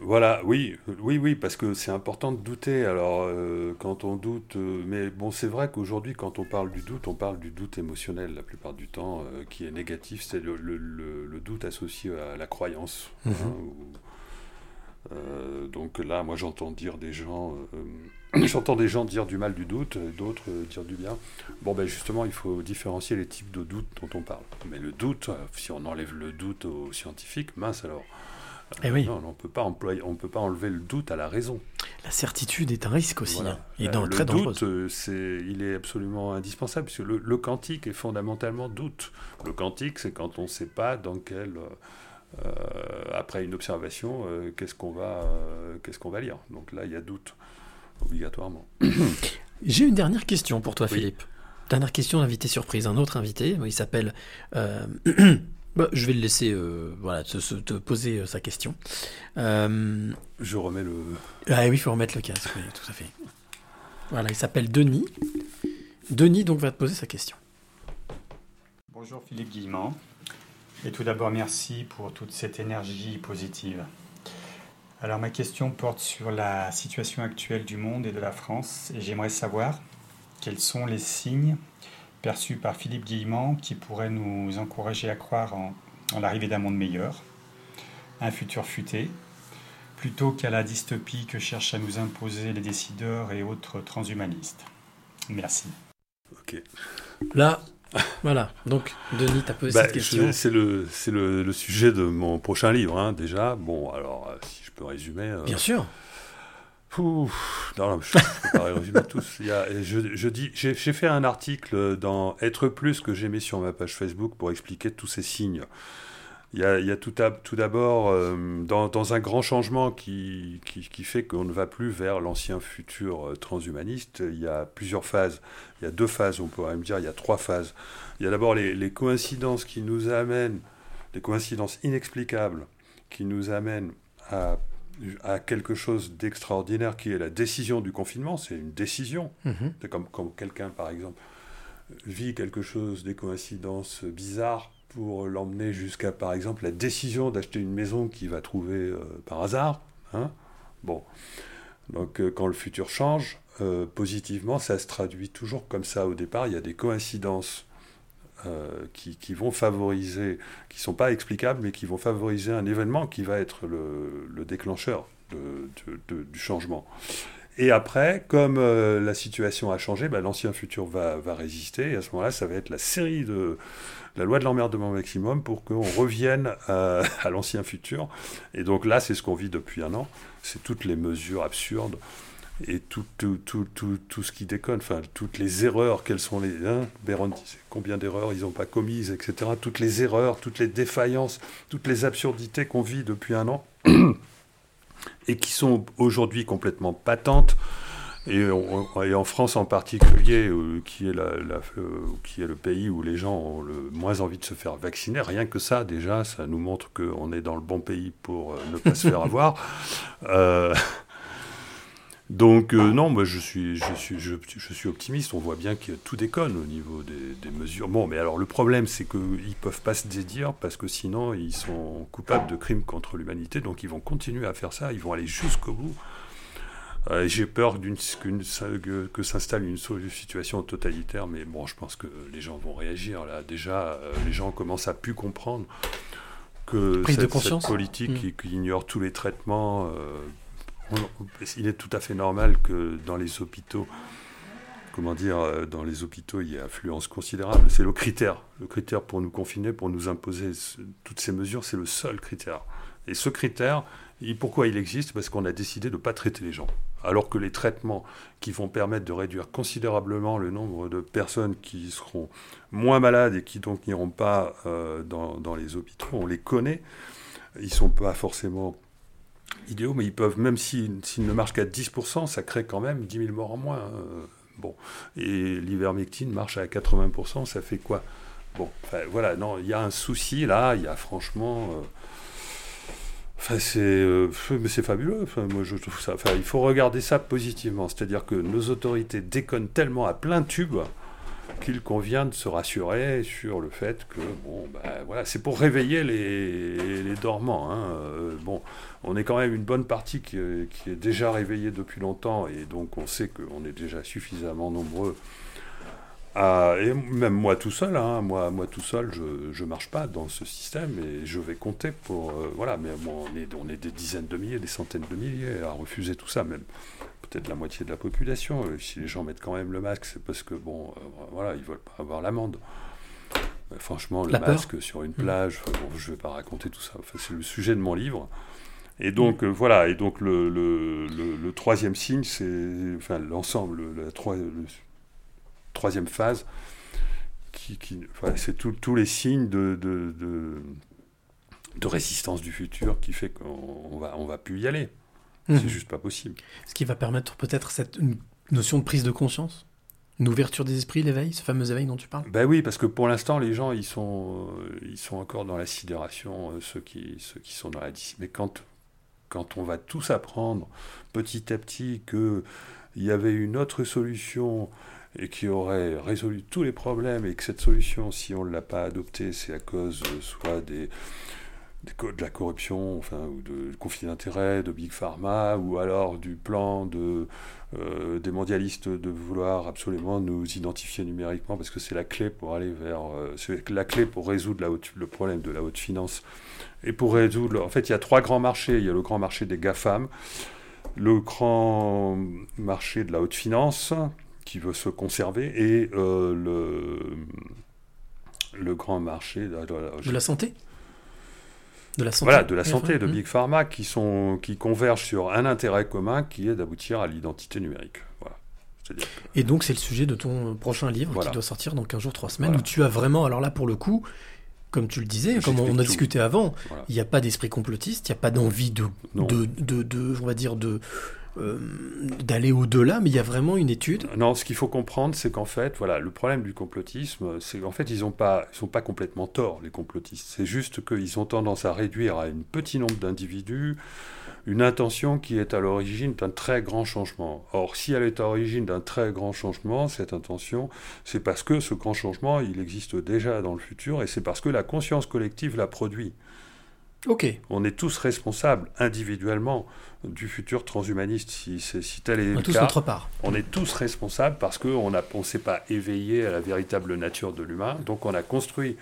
Speaker 3: Voilà, oui, oui, oui, parce que c'est important de douter. Alors, euh, quand on doute, euh, mais bon, c'est vrai qu'aujourd'hui, quand on parle du doute, on parle du doute émotionnel la plupart du temps, euh, qui est négatif. C'est le, le- le- le doute associé à la croyance. hein,
Speaker 1: Mhm.
Speaker 3: ou- euh, donc là, moi, j'entends dire des gens, euh, j'entends des gens dire du mal du doute, et d'autres euh, dire du bien. Bon, ben justement, il faut différencier les types de doutes dont on parle. Mais le doute, euh, si on enlève le doute aux scientifiques, mince alors.
Speaker 1: Eh oui.
Speaker 3: Non, on peut pas employer, on peut pas enlever le doute à la raison.
Speaker 1: La certitude est un risque aussi.
Speaker 3: Voilà.
Speaker 1: hein, et
Speaker 3: Euh,
Speaker 1: dans,
Speaker 3: le
Speaker 1: très
Speaker 3: doute, euh, c'est, il est absolument indispensable, puisque le, le quantique est fondamentalement doute. Le quantique, c'est quand on ne sait pas dans quel, euh, après une observation, euh, qu'est-ce qu'on va, euh, qu'est-ce qu'on va lire? Donc là, il y a doute, obligatoirement.
Speaker 1: J'ai une dernière question pour toi,
Speaker 3: Oui.
Speaker 1: Philippe. Dernière question d'invité surprise. Un autre invité, il s'appelle. euh, bah, je vais le laisser euh, voilà, te, se- te poser euh, sa question. Euh,
Speaker 3: Je remets le.
Speaker 1: Ah oui, il faut remettre le casque, oui, tout à fait. Voilà, il s'appelle Denis. Denis donc va te poser sa question.
Speaker 7: Bonjour Philippe Guillemant. Et tout d'abord, merci pour toute cette énergie positive. Alors ma question porte sur la situation actuelle du monde et de la France et j'aimerais savoir quels sont les signes perçus par Philippe Guillemant qui pourraient nous encourager à croire en, en l'arrivée d'un monde meilleur, un futur futé, plutôt qu'à la dystopie que cherchent à nous imposer les décideurs et autres transhumanistes. Merci.
Speaker 3: Ok.
Speaker 1: Là, voilà. Donc, Denis, t'as posé
Speaker 3: Bah,
Speaker 1: cette question.
Speaker 3: C'est le, c'est le, le sujet de mon prochain livre, hein, déjà. Bon, alors, euh, si je peux résumer. euh,
Speaker 1: Bien sûr.
Speaker 3: Ouf, non, non, je ne peux pas résumer tous. Il y a- je, je dis, j'ai j'ai fait un article dans Être Plus que j'ai mis sur ma page Facebook pour expliquer tous ces signes. Il y a, il y a tout, d'abord, euh, dans, dans un grand changement qui, qui, qui fait qu'on ne va plus vers l'ancien futur euh, transhumaniste, il y a plusieurs phases. Il y a deux phases, on pourrait me dire, il y a trois phases. Il y a d'abord les, les coïncidences qui nous amènent, les coïncidences inexplicables qui nous amènent à à quelque chose d'extraordinaire qui est la décision du confinement. C'est une décision.
Speaker 1: Mhm.
Speaker 3: C'est comme quand quelqu'un, par exemple, vit quelque chose, des coïncidences bizarres pour l'emmener jusqu'à, par exemple, la décision d'acheter une maison qu'il va trouver euh, par hasard. hein. bon. Donc, euh, quand le futur change, euh, positivement, ça se traduit toujours comme ça au départ. Il y a des coïncidences qui, vont favoriser, qui ne sont pas explicables, mais qui vont favoriser un événement qui va être le, le déclencheur du changement. Et après, comme euh, la situation a changé, bah, l'ancien futur va, résister, et à ce moment-là, ça va être la série de la loi de l'emmerdement maximum pour qu'on revienne à, à l'ancien futur. Et donc là, c'est ce qu'on vit depuis un an, c'est toutes les mesures absurdes et tout, ce qui déconne, toutes les erreurs, quelles sont les... Hein, Béron disait combien d'erreurs ils n'ont pas commises, etc. Toutes les erreurs, toutes les défaillances, toutes les absurdités qu'on vit depuis un an, et qui sont aujourd'hui complètement patentes, et, on- et en France en particulier, euh, qui, est la, la- euh, qui est le pays où les gens ont le moins envie de se faire vacciner, rien que ça, déjà, ça nous montre qu'on est dans le bon pays pour euh, ne pas se faire avoir. Donc euh, non, moi je suis, je, suis, je, je suis optimiste, on voit bien que tout déconne au niveau des, des mesures. Bon, mais alors le problème c'est qu'ils ne peuvent pas se dédire parce que sinon ils sont coupables de crimes contre l'humanité, donc ils vont continuer à faire ça, ils vont aller jusqu'au bout. Euh, J'ai peur d'une- que, que s'installe une situation totalitaire, mais bon, je pense que les gens vont réagir là. Déjà, euh, les gens commencent à plus comprendre que
Speaker 1: Prise de
Speaker 3: cette,
Speaker 1: conscience.
Speaker 3: cette politique
Speaker 1: Mm.
Speaker 3: qui, qui ignore tous les traitements. Il est tout à fait normal que dans les hôpitaux, comment dire, euh, dans les hôpitaux, il y ait affluence considérable. C'est le critère. Le critère pour nous confiner, pour nous imposer toutes ces mesures, c'est le seul critère. Et ce critère, pourquoi il existe? Parce qu'on a décidé de ne pas traiter les gens. Alors que les traitements qui vont permettre de réduire considérablement le nombre de personnes qui seront moins malades et qui donc n'iront pas euh, dans les hôpitaux, on les connaît. Ils ne sont pas forcément idéaux, mais ils peuvent, même s'ils ne marchent qu'à 10%, ça crée quand même 10 000 morts en moins. euh, bon. Et l'ivermectine marche à 80%, ça fait quoi? Bon, voilà, non, il y a un souci là, il y a franchement. euh, Enfin, c'est, euh, mais c'est fabuleux. Moi, je trouve ça. Enfin, il faut regarder ça positivement. C'est-à-dire que nos autorités déconnent tellement à plein tube qu'il convient de se rassurer sur le fait que bon, bah, voilà, c'est pour réveiller les, dormants. hein. Euh, bon, on est quand même une bonne partie qui, est- déjà réveillée depuis longtemps et donc on sait qu'on est déjà suffisamment nombreux. et même moi tout seul, hein, moi, moi tout seul, je ne marche pas dans ce système et je vais compter pour. euh, voilà, mais bon, on, est, on est des dizaines de milliers, des centaines de milliers à refuser tout ça, même peut-être la moitié de la population. Euh, Si les gens mettent quand même le masque, c'est parce que, bon, euh, voilà, ils veulent pas avoir l'amende. Mais franchement, le
Speaker 1: La peur
Speaker 3: masque sur une
Speaker 1: Mm.
Speaker 3: plage, bon, je ne vais pas raconter tout ça. Enfin, c'est le sujet de mon livre. Et donc, euh, voilà, et donc le, le, le- le troisième signe, c'est enfin, l'ensemble, le- la troi- le- troisième phase, qui, qui- enfin, c'est tous les signes de, de, de, de résistance du futur qui fait qu'on on va, on va plus y aller.
Speaker 1: Mhm.
Speaker 3: C'est juste pas possible.
Speaker 1: Ce qui va permettre peut-être cette une notion de prise de conscience, une ouverture des esprits, l'éveil, ce fameux éveil dont tu parles?
Speaker 3: Ben oui, parce que pour l'instant, les gens, ils sont, euh, ils sont encore dans la sidération, euh, ceux qui, ceux qui sont dans la dis- Mais quand, quand on va tous apprendre petit à petit que il y avait une autre solution et qui aurait résolu tous les problèmes et que cette solution, si on ne l'a pas adoptée, c'est à cause euh, soit des, de la corruption, enfin, ou de conflits d'intérêts, de Big Pharma, ou alors du plan de, euh, des mondialistes de vouloir absolument nous identifier numériquement parce que c'est la clé pour aller vers, euh, c'est la clé pour résoudre le problème de la haute finance. Et pour résoudre, en fait, il y a trois grands marchés. Il y a le grand marché des GAFAM, le grand marché de la haute finance qui veut se conserver et euh, le, le grand marché De
Speaker 1: la santé? De la santé
Speaker 3: voilà, de la santé, de
Speaker 1: Mhm.
Speaker 3: Big Pharma, qui, sont, qui convergent sur un intérêt commun qui est d'aboutir à l'identité numérique. Voilà. Que-
Speaker 1: Et donc, c'est le sujet de ton prochain livre
Speaker 3: Voilà.
Speaker 1: qui doit sortir dans 15 jours, 3 semaines,
Speaker 3: Voilà.
Speaker 1: où tu as vraiment, alors là, pour le coup, comme tu le disais, comme on a
Speaker 3: tout.
Speaker 1: discuté avant, il n'y a pas d'esprit complotiste, il n'y a pas d'envie de, de, de, de- on va dire, de euh, d'aller au-delà, mais il y a vraiment une étude.
Speaker 3: Non, ce qu'il faut comprendre, c'est qu'en fait, voilà, le problème du complotisme, c'est qu'en fait, ils n'ont pas, ils sont pas complètement tort, les complotistes. C'est juste qu'ils ont tendance à réduire à un petit nombre d'individus une intention qui est à l'origine d'un très grand changement. Or, si elle est à l'origine d'un très grand changement, cette intention, c'est parce que ce grand changement, il existe déjà dans le futur, et c'est parce que la conscience collective l'a produit.
Speaker 1: Ok.
Speaker 3: On est tous responsables individuellement du futur transhumaniste, si, tel est
Speaker 1: On
Speaker 3: le
Speaker 1: tous
Speaker 3: cas.
Speaker 1: notre part.
Speaker 3: On est tous responsables parce qu'on ne on s'est pas éveillé à la véritable nature de l'humain. Donc on a construit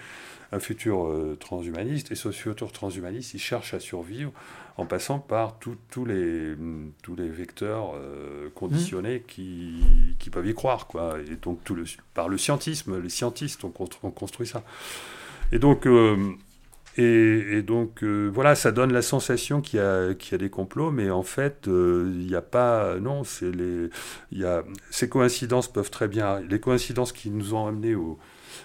Speaker 3: un futur euh, transhumaniste et ce futur transhumaniste, il cherche à survivre en passant par tous les, tous les vecteurs euh, conditionnés qui, qui peuvent y croire. Quoi. Et donc tout le, par le scientisme, les scientistes ont construit ça. Et donc... euh, et, donc, euh, voilà, ça donne la sensation qu'il y, a- des complots, mais en fait, euh, il n'y a pas. Non, les. Y a, ces coïncidences peuvent très bien. Les coïncidences qui nous ont amenés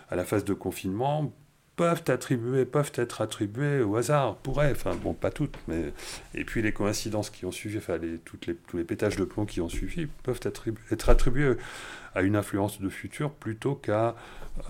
Speaker 3: à la phase de confinement peuvent, attribuer, peuvent être attribuées au hasard, pourraient, enfin bon, pas toutes, mais. Et puis les coïncidences qui ont suivi, enfin toutes les, tous les pétages de plomb qui ont suivi peuvent être attribués à une influence de futur plutôt qu'à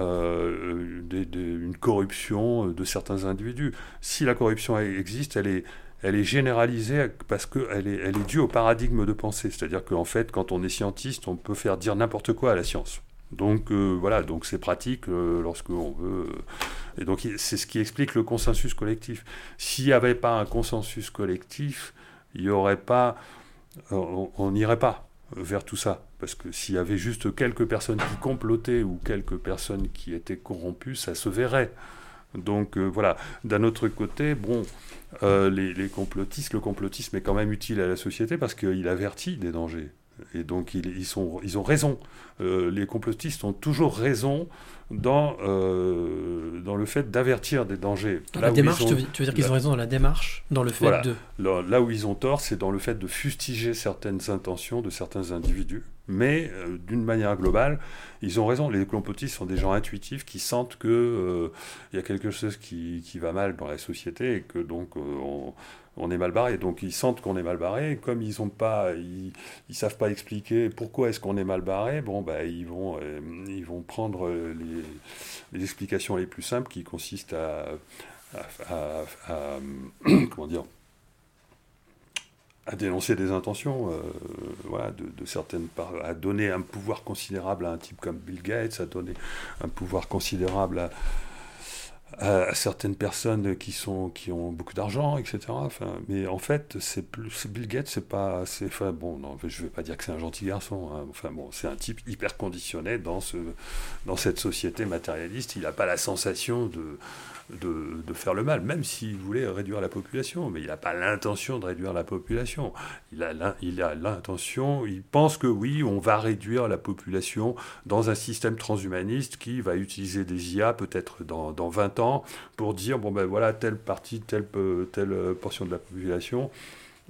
Speaker 3: euh, une corruption de certains individus. Si la corruption existe, elle est, elle est généralisée parce qu'elle est, elle est due au paradigme de pensée. C'est-à-dire qu'en fait, quand on est scientiste, on peut faire dire n'importe quoi à la science. Donc euh, voilà, donc c'est pratique euh, lorsque on veut. euh, et donc c'est ce qui explique le consensus collectif. S'il n'y avait pas un consensus collectif, il y aurait pas, on n'irait pas vers tout ça. Parce que s'il y avait juste quelques personnes qui complotaient ou quelques personnes qui étaient corrompues, ça se verrait. Donc euh, voilà. D'un autre côté, bon, euh, les, les complotistes, le complotisme est quand même utile à la société parce qu'il avertit des dangers. Et donc ils, ils sont, ils ont raison. Euh, les complotistes ont toujours raison dans, euh, dans le fait d'avertir des dangers.
Speaker 1: Dans
Speaker 3: Là
Speaker 1: la démarche,
Speaker 3: ont-
Speaker 1: tu veux, tu veux dire qu'ils ont raison dans la démarche, dans le fait
Speaker 3: voilà.
Speaker 1: de.
Speaker 3: Là, là où ils ont tort, c'est dans le fait de fustiger certaines intentions de certains individus. Mais euh, d'une manière globale, ils ont raison. Les complotistes sont des gens intuitifs qui sentent euh, il y a quelque chose qui, qui va mal dans la société et que donc on, on est mal barré. Donc ils sentent qu'on est mal barré. Comme ils ont pas, ils, savent pas expliquer pourquoi est-ce qu'on est mal barré. Bon, bah ils vont, euh, ils vont prendre euh, les, explications les plus simples qui consistent à, comment dire à dénoncer des intentions, euh, de, de certaines par- à donner un pouvoir considérable à un type comme Bill Gates, à donner un pouvoir considérable à, à- certaines personnes qui sont qui ont beaucoup d'argent, etc. Mais en fait, c'est plus Bill Gates, c'est pas, c'est enfin bon, non, je vais pas dire que c'est un gentil garçon. hein. Enfin bon, c'est un type hyper conditionné dans ce dans cette société matérialiste. Il n'a pas la sensation de de, de faire le mal, même s'il voulait réduire la population, mais il n'a pas l'intention de réduire la population. Il a l'intention, il pense que oui, on va réduire la population dans un système transhumaniste qui va utiliser des IA peut-être dans, dans 20 ans pour dire, bon ben voilà, telle partie, telle, peu- telle euh, portion de la population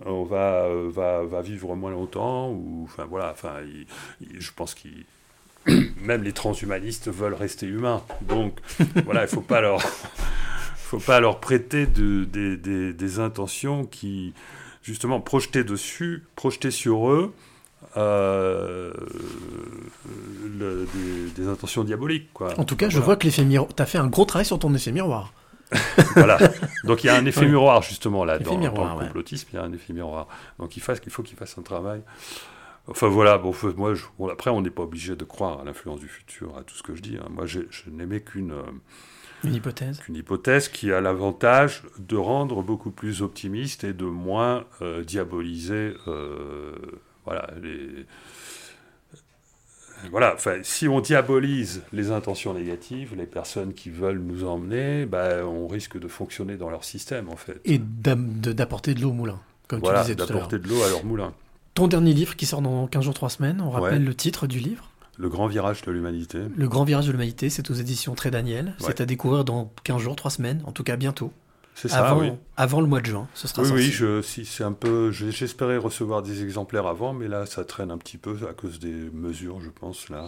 Speaker 3: on va, euh, va, va vivre moins longtemps, ou enfin voilà, enfin, je pense qu'il même les transhumanistes veulent rester humains. Donc voilà, il faut pas leur faut pas leur prêter de, des, intentions qui justement projetées dessus, projetées sur eux. euh, le- des, des intentions diaboliques quoi.
Speaker 1: En tout cas, je vois que l'effet miroir. T'as fait un gros travail sur ton effet miroir.
Speaker 3: voilà. Donc il y a un effet
Speaker 1: Ouais.
Speaker 3: miroir justement là
Speaker 1: Effet
Speaker 3: dans,
Speaker 1: miroir,
Speaker 3: dans le
Speaker 1: ouais.
Speaker 3: complotisme, il y a un effet miroir. Donc il, fasse, il faut qu'il fasse un travail Enfin voilà, bon, faut- moi, je- bon, après, on n'est pas obligé de croire à l'influence du futur, à tout ce que je dis. hein. Moi, j'ai- je n'aimais qu'une euh,
Speaker 1: Une hypothèse.
Speaker 3: qu'une hypothèse qui a l'avantage de rendre beaucoup plus optimiste et de moins euh, diaboliser euh, voilà, les... Voilà, enfin, si on diabolise les intentions négatives, les personnes qui veulent nous emmener, bah, on risque de fonctionner dans leur système, en fait.
Speaker 1: Et d'apporter de l'eau au moulin, comme
Speaker 3: voilà,
Speaker 1: tu disais tout à l'heure.
Speaker 3: d'apporter de l'eau à leur moulin.
Speaker 1: Ton dernier livre qui sort dans 15 jours, 3 semaines, on rappelle
Speaker 3: Ouais.
Speaker 1: le titre du livre.
Speaker 3: Le grand virage de l'humanité.
Speaker 1: Le grand virage de l'humanité, c'est aux éditions Très Daniel.
Speaker 3: Ouais.
Speaker 1: C'est à découvrir dans 15 jours, 3 semaines, en tout cas bientôt.
Speaker 3: C'est ça,
Speaker 1: avant,
Speaker 3: oui.
Speaker 1: Avant le mois de juin, ce sera
Speaker 3: Oui,
Speaker 1: sorti.
Speaker 3: oui, je, si, c'est un peu. je- J'espérais recevoir des exemplaires avant, mais là, ça traîne un petit peu à cause des mesures, je pense. Là.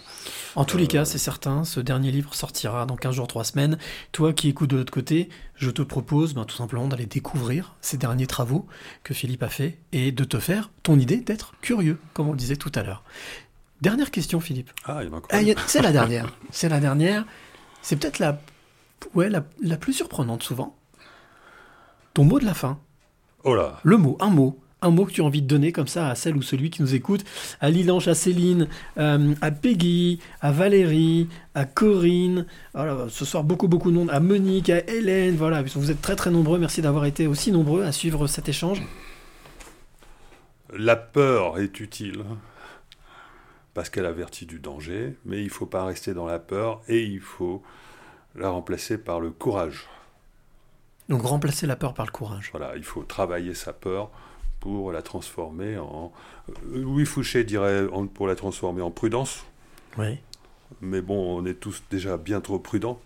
Speaker 1: En tous les
Speaker 3: Euh,
Speaker 1: cas, c'est certain, ce dernier livre sortira dans 15 jours, 3 semaines. Toi qui écoutes de l'autre côté, je te propose ben, tout simplement d'aller découvrir ces derniers travaux que Philippe a fait et de te faire ton idée d'être curieux, comme on le disait tout à l'heure. Dernière question, Philippe.
Speaker 3: Ah, il y en a encore.
Speaker 1: Ah, c'est la dernière. C'est la dernière. C'est peut-être la, ouais, la, la plus surprenante souvent. Ton mot de la fin.
Speaker 3: Oh là
Speaker 1: Le mot, un mot. Un mot que tu as envie de donner comme ça à celle ou celui qui nous écoute, à Lilange, à Céline, euh, à Peggy, à Valérie, à Corinne, voilà, ce soir beaucoup beaucoup de monde, à Monique, à Hélène, voilà, vous êtes très très nombreux, merci d'avoir été aussi nombreux à suivre cet échange.
Speaker 3: La peur est utile parce qu'elle avertit du danger, mais il ne faut pas rester dans la peur et il faut la remplacer par le courage.
Speaker 1: Donc remplacer la peur par le courage.
Speaker 3: Voilà, il faut travailler sa peur pour la transformer en. euh, Louis Fouché dirait en- pour la transformer en prudence.
Speaker 1: Oui.
Speaker 3: Mais bon, on est tous déjà bien trop prudents.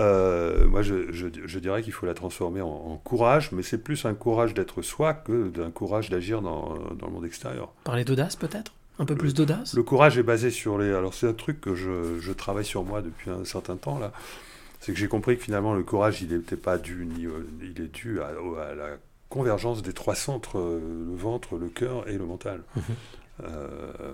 Speaker 3: Euh, moi, je, je- je dirais qu'il faut la transformer en, en courage, mais c'est plus un courage d'être soi que d'un courage d'agir dans, dans le monde extérieur.
Speaker 1: Parler d'audace peut-être? Un peu plus d'audace?
Speaker 3: Le courage est basé sur les. Alors, c'est un truc que je, je travaille sur moi depuis un certain temps, là. C'est que j'ai compris que finalement, le courage, il n'était pas dû, ni, euh, il est dû à, la convergence des trois centres, euh, le ventre, le cœur et le mental. Euh,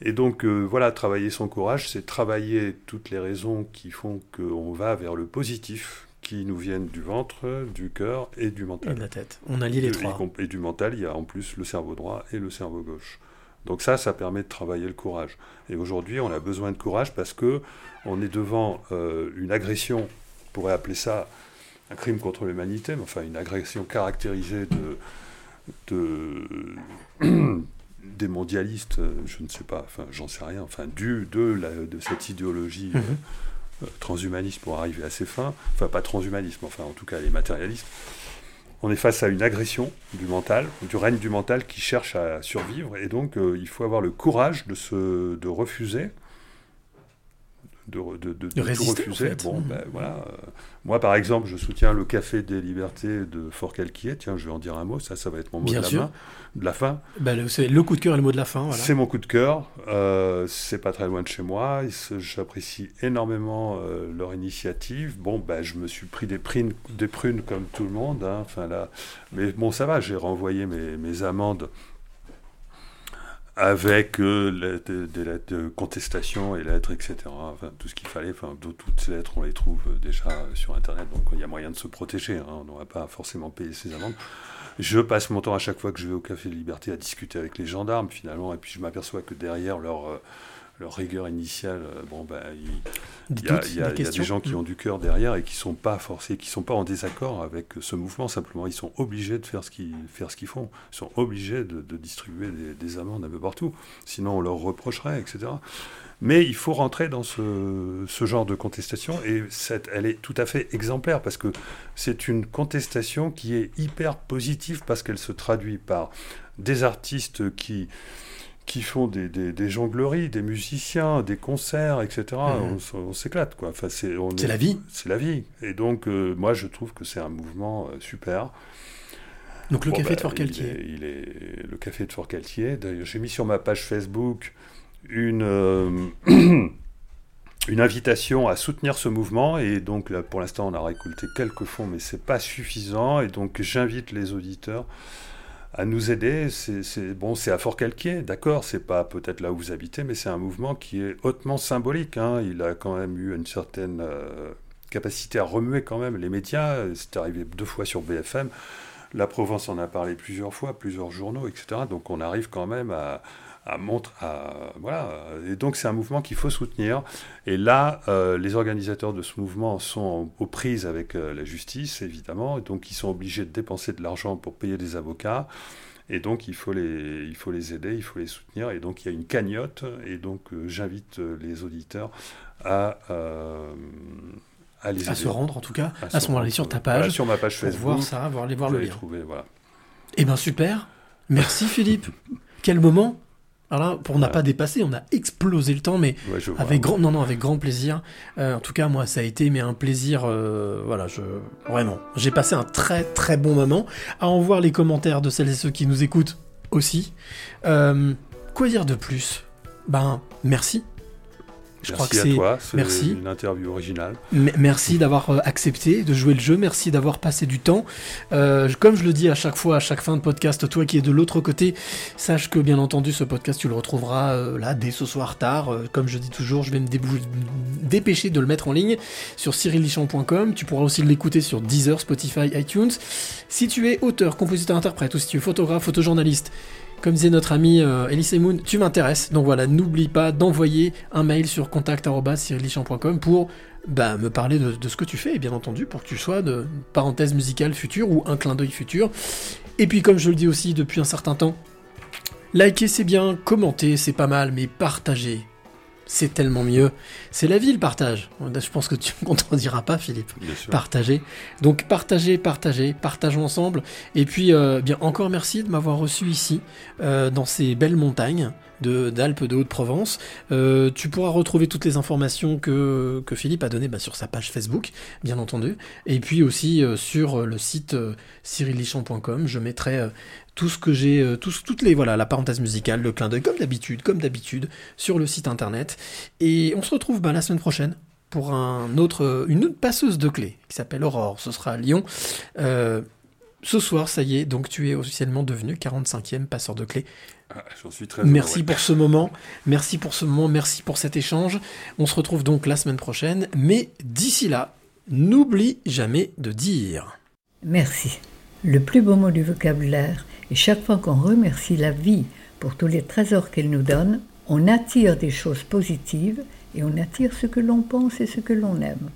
Speaker 3: et donc, euh, voilà, travailler son courage, c'est travailler toutes les raisons qui font qu'on va vers le positif, qui nous viennent du ventre, du cœur et du mental.
Speaker 1: Et de la tête. On allie les
Speaker 3: Et-
Speaker 1: trois.
Speaker 3: Et du mental, il y a en plus le cerveau droit et le cerveau gauche. Donc ça, ça permet de travailler le courage. Et aujourd'hui, on a besoin de courage parce que on est devant euh, une agression, on pourrait appeler ça un crime contre l'humanité, mais enfin une agression caractérisée de, de des mondialistes, euh, je ne sais pas, enfin j'en sais rien, enfin du de, la- de cette idéologie
Speaker 1: Mhm.
Speaker 3: euh, transhumaniste pour arriver à ses fins, enfin pas transhumanisme, enfin en tout cas les matérialistes. On est face à une agression du mental, du règne du mental qui cherche à survivre, et donc euh, il faut avoir le courage de se de refuser, de, re- de, de- de tout
Speaker 1: résister, en
Speaker 3: refuser.
Speaker 1: fait.
Speaker 3: Bon, ben, voilà. euh, Moi, par exemple, je soutiens le Café des Libertés de Fort-Calquier. Tiens, je vais en dire un mot. Ça, ça va être mon mot
Speaker 1: Bien
Speaker 3: de la,
Speaker 1: sûr.
Speaker 3: main, de la fin.
Speaker 1: Le, c'est le coup de cœur et le mot de la fin. Voilà.
Speaker 3: C'est mon coup de cœur. Euh, c'est pas très loin de chez moi. J'apprécie énormément euh, leur initiative. Bon, bah, je me suis pris des prunes, des prunes comme tout le monde. hein. Enfin, là, mais bon, ça va. J'ai renvoyé mes, mes amendes avec euh, des, lettres de contestation et lettres, etc. Enfin, tout ce qu'il fallait. Enfin, toutes ces lettres, on les trouve euh, déjà euh, sur Internet. Donc, il y a moyen de se protéger. hein. On n'aurait pas forcément payé ces amendes. Je passe mon temps à chaque fois que je vais au Café de Liberté à discuter avec les gendarmes, finalement, et puis je m'aperçois que derrière leur, euh, leur rigueur initiale, euh, bon, ben, il y, a,
Speaker 1: doutes,
Speaker 3: il y a-
Speaker 1: des
Speaker 3: il y a des
Speaker 1: questions.
Speaker 3: gens qui ont du cœur derrière et qui sont pas forcés, qui sont pas en désaccord avec ce mouvement. Simplement, ils sont obligés de faire ce qu'ils font. Ils sont obligés de, de distribuer des, des amendes un peu partout. Sinon, on leur reprocherait, etc. Mais il faut rentrer dans ce, ce genre de contestation et cette, elle est tout à fait exemplaire parce que c'est une contestation qui est hyper positive parce qu'elle se traduit par des artistes qui, qui font des, des, des jongleries, des musiciens, des concerts, etc.
Speaker 1: Mhm.
Speaker 3: On, s'éclate, quoi. Enfin, c'est on
Speaker 1: C'est
Speaker 3: est-
Speaker 1: la vie.
Speaker 3: C'est la vie. Et donc, euh, moi, je trouve que c'est un mouvement euh, super.
Speaker 1: Donc le
Speaker 3: Bon,
Speaker 1: café
Speaker 3: bah,
Speaker 1: de.
Speaker 3: Il est, il est- le café de Fort-Calquier. D'ailleurs, j'ai mis sur ma page Facebook une, euh, une invitation à soutenir ce mouvement. Et donc, là, pour l'instant, on a récolté quelques fonds, mais c'est pas suffisant. Et donc, j'invite les auditeurs à nous aider. C'est bon, c'est à Fort-Calquier, d'accord. C'est pas peut-être là où vous habitez, mais c'est un mouvement qui est hautement symbolique. hein. Il a quand même eu une certaine euh, capacité à remuer quand même les médias. C'est arrivé deux fois sur BFM. La Provence en a parlé plusieurs fois, plusieurs journaux, etc. Donc on arrive quand même à, à montre, à, voilà. Et donc c'est un mouvement qu'il faut soutenir. Et là, euh, les organisateurs de ce mouvement sont aux prises avec euh, la justice, évidemment, et donc ils sont obligés de dépenser de l'argent pour payer des avocats. Et donc il faut les, il faut les aider, il faut les soutenir. Et donc il y a une cagnotte. Et donc euh, j'invite les auditeurs à à les
Speaker 1: À se rendre, en tout cas,
Speaker 3: À
Speaker 1: à
Speaker 3: se
Speaker 1: ce moment-là,
Speaker 3: rendre.
Speaker 1: sur ta
Speaker 3: Voilà,
Speaker 1: page.
Speaker 3: sur ma page
Speaker 1: pour
Speaker 3: Facebook.
Speaker 1: voir ça, voir, aller voir le lien.
Speaker 3: trouver, voilà.
Speaker 1: Eh ben super. Merci Philippe. Quel moment. Alors là, pour on n'a pas dépassé, on a explosé le temps, mais
Speaker 3: Ouais,
Speaker 1: avec grand, non non, avec grand plaisir. Euh, en tout cas, moi, ça a été mais un plaisir. euh, voilà, je vraiment, j'ai passé un très très bon moment. À en voir les commentaires de celles et ceux qui nous écoutent aussi. Euh, quoi dire de plus? Ben merci. Je crois que
Speaker 3: Merci
Speaker 1: c'est
Speaker 3: à toi, c'est
Speaker 1: merci.
Speaker 3: une interview originale.
Speaker 1: M- Merci d'avoir euh, accepté de jouer le jeu, merci d'avoir passé du temps. Euh, comme je le dis à chaque fois, à chaque fin de podcast, toi qui es de l'autre côté, sache que bien entendu ce podcast tu le retrouveras euh, là dès ce soir tard. Euh, comme je dis toujours, je vais me dépêcher de le mettre en ligne sur cyrillichamp.com. Tu pourras aussi l'écouter sur Deezer, Spotify, iTunes. Si tu es auteur, compositeur, interprète ou si tu es photographe, photojournaliste, comme disait notre ami euh, Elise Moon, tu m'intéresses. Donc voilà, n'oublie pas d'envoyer un mail sur contact.cyrilichamp.com pour bah, me parler de, de ce que tu fais, et bien entendu, pour que tu sois de parenthèse musicale future ou un clin d'œil futur. Et puis, comme je le dis aussi depuis un certain temps, liker c'est bien, commenter c'est pas mal, mais partager, c'est tellement mieux. C'est la vie le partage. Je pense que tu me contrediras pas, Philippe. Partager. Donc partagez, partagez, partageons ensemble. Et puis, euh, bien encore merci de m'avoir reçu ici, euh, dans ces belles montagnes de- d'Alpes de Haute-Provence. Euh, tu pourras retrouver toutes les informations que, que Philippe a données bah, sur sa page Facebook, bien entendu. Et puis aussi euh, sur le site cyrillichamp.com. Je mettrai euh, tout ce que j'ai, euh, tout toutes les, voilà, la parenthèse musicale, le clin d'œil, comme d'habitude, comme d'habitude, sur le site internet. Et on se retrouve bah, la semaine prochaine pour un autre, euh, une autre passeuse de clés qui s'appelle Aurore. Ce sera à Lyon. Euh, ce soir, ça y est, donc tu es officiellement devenu 45e passeur de clés.
Speaker 3: Ah, J'en suis très heureux,
Speaker 1: Merci
Speaker 3: ouais.
Speaker 1: pour ce moment, merci pour ce moment, merci pour cet échange. On se retrouve donc la semaine prochaine, mais d'ici là, n'oublie jamais de dire.
Speaker 8: Merci. Le plus beau mot du vocabulaire. Et chaque fois qu'on remercie la vie pour tous les trésors qu'elle nous donne, on attire des choses positives et on attire ce que l'on pense et ce que l'on aime.